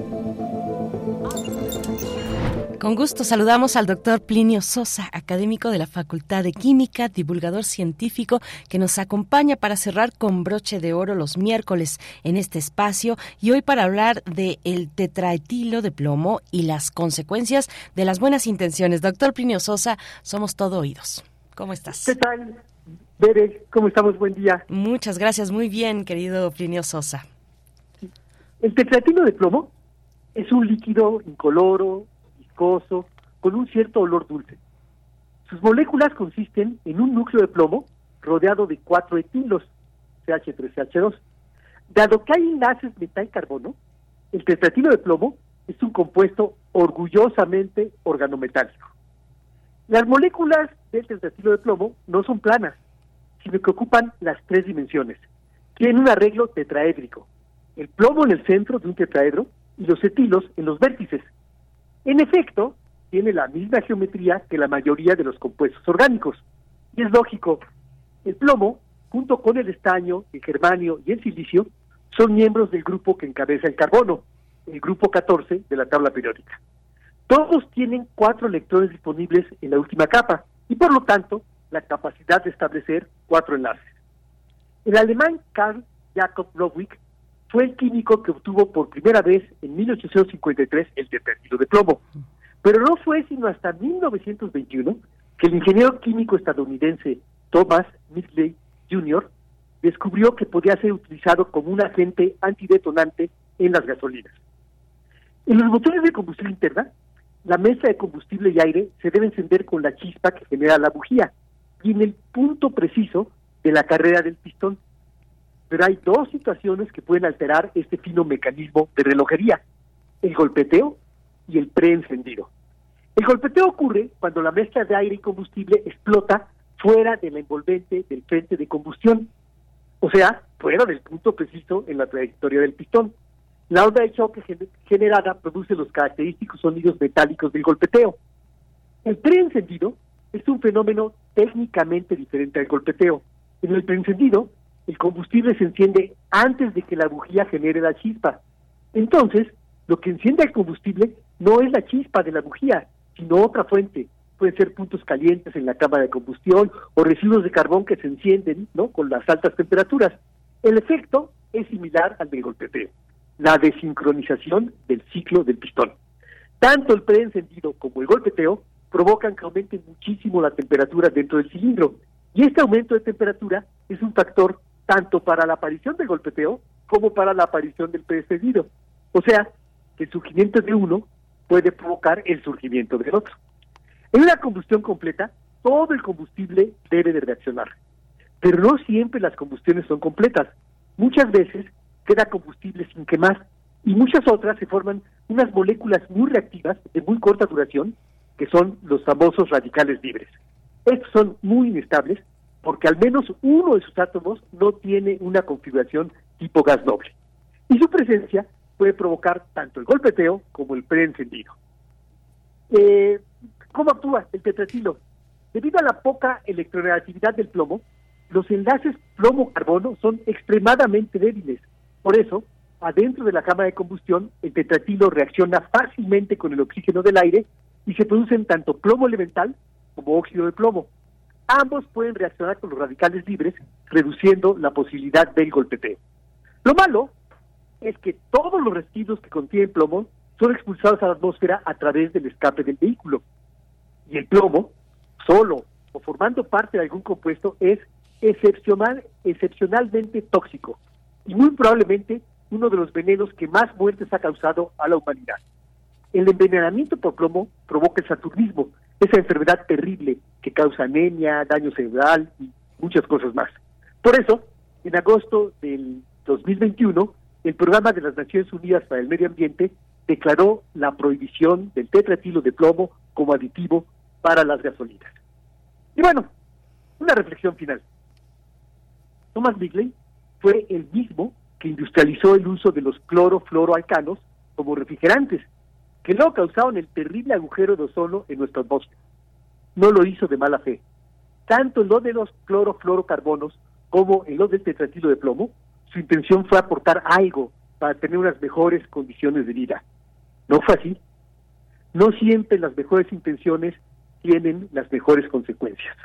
Con gusto saludamos al doctor Plinio Sosa, académico de la Facultad de Química, divulgador científico, que nos acompaña para cerrar con broche de oro los miércoles en este espacio y hoy para hablar de el tetraetilo de plomo y las consecuencias de las buenas intenciones. Doctor Plinio Sosa, somos todo oídos. ¿Cómo estás? ¿Qué tal? Bere, ¿cómo estamos? Buen día. Muchas gracias, muy bien, querido Plinio Sosa. El tetratilo de plomo es un líquido incoloro, con un cierto olor dulce. Sus moléculas consisten en un núcleo de plomo rodeado de cuatro etilos, CH3CH2. Dado que hay enlaces metal-carbono, el tetratilo de plomo es un compuesto orgullosamente organometálico. Las moléculas del tetratilo de plomo no son planas, sino que ocupan las tres dimensiones. Tienen un arreglo tetraédrico, el plomo en el centro de un tetraedro y los etilos en los vértices. En efecto, tiene la misma geometría que la mayoría de los compuestos orgánicos. Y es lógico, el plomo, junto con el estaño, el germanio y el silicio, son miembros del grupo que encabeza el carbono, el grupo 14 de la tabla periódica. Todos tienen cuatro electrones disponibles en la última capa y por lo tanto la capacidad de establecer cuatro enlaces. El alemán Karl Jakob Ludwig fue el químico que obtuvo por primera vez en 1853 el tetratilo de plomo. Pero no fue sino hasta 1921 que el ingeniero químico estadounidense Thomas Midgley Jr. descubrió que podía ser utilizado como un agente antidetonante en las gasolinas. En los motores de combustión interna, la mezcla de combustible y aire se debe encender con la chispa que genera la bujía y en el punto preciso de la carrera del pistón. Pero hay dos situaciones que pueden alterar este fino mecanismo de relojería, el golpeteo y el preencendido. El golpeteo ocurre cuando la mezcla de aire y combustible explota fuera de la envolvente del frente de combustión, o sea, fuera del punto preciso en la trayectoria del pistón. La onda de choque generada produce los característicos sonidos metálicos del golpeteo. El preencendido es un fenómeno técnicamente diferente al golpeteo. En el preencendido, el combustible se enciende antes de que la bujía genere la chispa. Entonces, lo que enciende el combustible no es la chispa de la bujía, sino otra fuente. Pueden ser puntos calientes en la cámara de combustión o residuos de carbón que se encienden ¿no? con las altas temperaturas. El efecto es similar al del golpeteo, la desincronización del ciclo del pistón. Tanto el preencendido como el golpeteo provocan que aumente muchísimo la temperatura dentro del cilindro. Y este aumento de temperatura es un factor tanto para la aparición del golpeteo como para la aparición del preencendido. O sea, que el surgimiento de uno puede provocar el surgimiento del otro. En una combustión completa, todo el combustible debe de reaccionar. Pero no siempre las combustiones son completas. Muchas veces queda combustible sin quemar y muchas otras se forman unas moléculas muy reactivas de muy corta duración que son los famosos radicales libres. Estos son muy inestables porque al menos uno de sus átomos no tiene una configuración tipo gas noble. Y su presencia puede provocar tanto el golpeteo como el preencendido. Eh, ¿Cómo actúa el tetratilo? Debido a la poca electronegatividad del plomo, los enlaces plomo-carbono son extremadamente débiles. Por eso, adentro de la cámara de combustión, el tetratilo reacciona fácilmente con el oxígeno del aire y se producen tanto plomo elemental como óxido de plomo. Ambos pueden reaccionar con los radicales libres, reduciendo la posibilidad del golpeteo. Lo malo es que todos los residuos que contienen plomo son expulsados a la atmósfera a través del escape del vehículo. Y el plomo, solo o formando parte de algún compuesto, es excepcional, excepcionalmente tóxico y muy probablemente uno de los venenos que más muertes ha causado a la humanidad. El envenenamiento por plomo provoca el saturnismo, esa enfermedad terrible que causa anemia, daño cerebral y muchas cosas más. Por eso, en agosto del 2021, el Programa de las Naciones Unidas para el Medio Ambiente declaró la prohibición del tetratilo de plomo como aditivo para las gasolinas. Y bueno, una reflexión final. Thomas Bigley fue el mismo que industrializó el uso de los clorofluoroalcanos como refrigerantes, que no causaron el terrible agujero de ozono en nuestra atmósfera. No lo hizo de mala fe. Tanto en lo de los clorofluorocarbonos como en lo del tetratilo de plomo, su intención fue aportar algo para tener unas mejores condiciones de vida. No fue así. No siempre las mejores intenciones tienen las mejores consecuencias.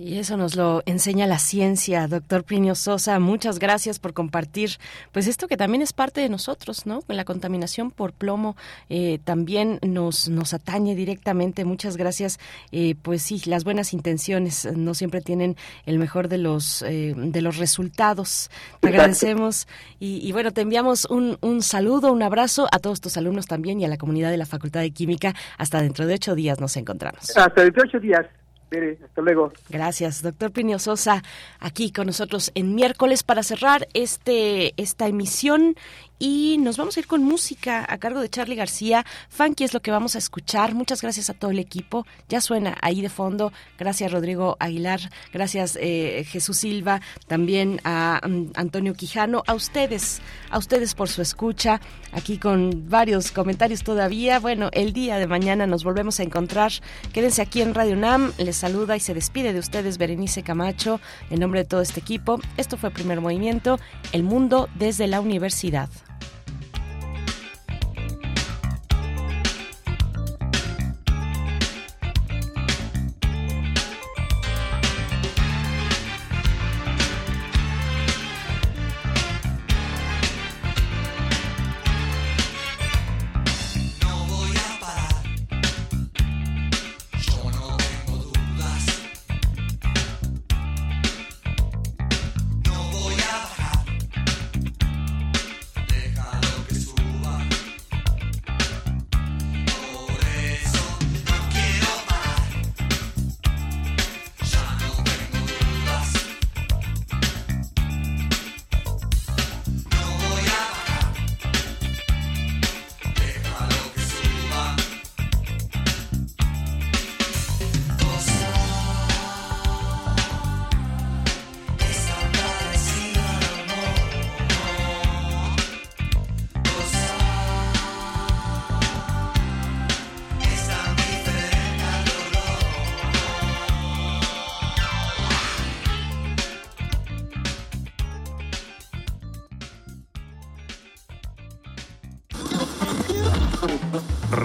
Y eso nos lo enseña la ciencia, doctor Plinio Sosa. Muchas gracias por compartir, pues esto que también es parte de nosotros, ¿no? La contaminación por plomo eh, también nos nos atañe directamente. Muchas gracias. Eh, pues sí, las buenas intenciones no siempre tienen el mejor de los eh, de los resultados. Te agradecemos y, y, bueno, te enviamos un, un saludo, un abrazo a todos tus alumnos también y a la comunidad de la Facultad de Química. Hasta dentro de ocho días nos encontramos. Hasta dentro de ocho días hasta luego. Gracias, doctor Plinio Sosa, aquí con nosotros en miércoles para cerrar este esta emisión y nos vamos a ir con música a cargo de Charlie García. Funky es lo que vamos a escuchar. Muchas gracias a todo el equipo. Ya suena ahí de fondo. Gracias Rodrigo Aguilar, gracias eh, Jesús Silva, también a um, Antonio Quijano, a ustedes, a ustedes por su escucha. Aquí con varios comentarios todavía. Bueno, el día de mañana nos volvemos a encontrar. Quédense aquí en Radio Nam. Les saluda y se despide de ustedes Berenice Camacho en nombre de todo este equipo. Esto fue Primer Movimiento, El Mundo desde la Universidad.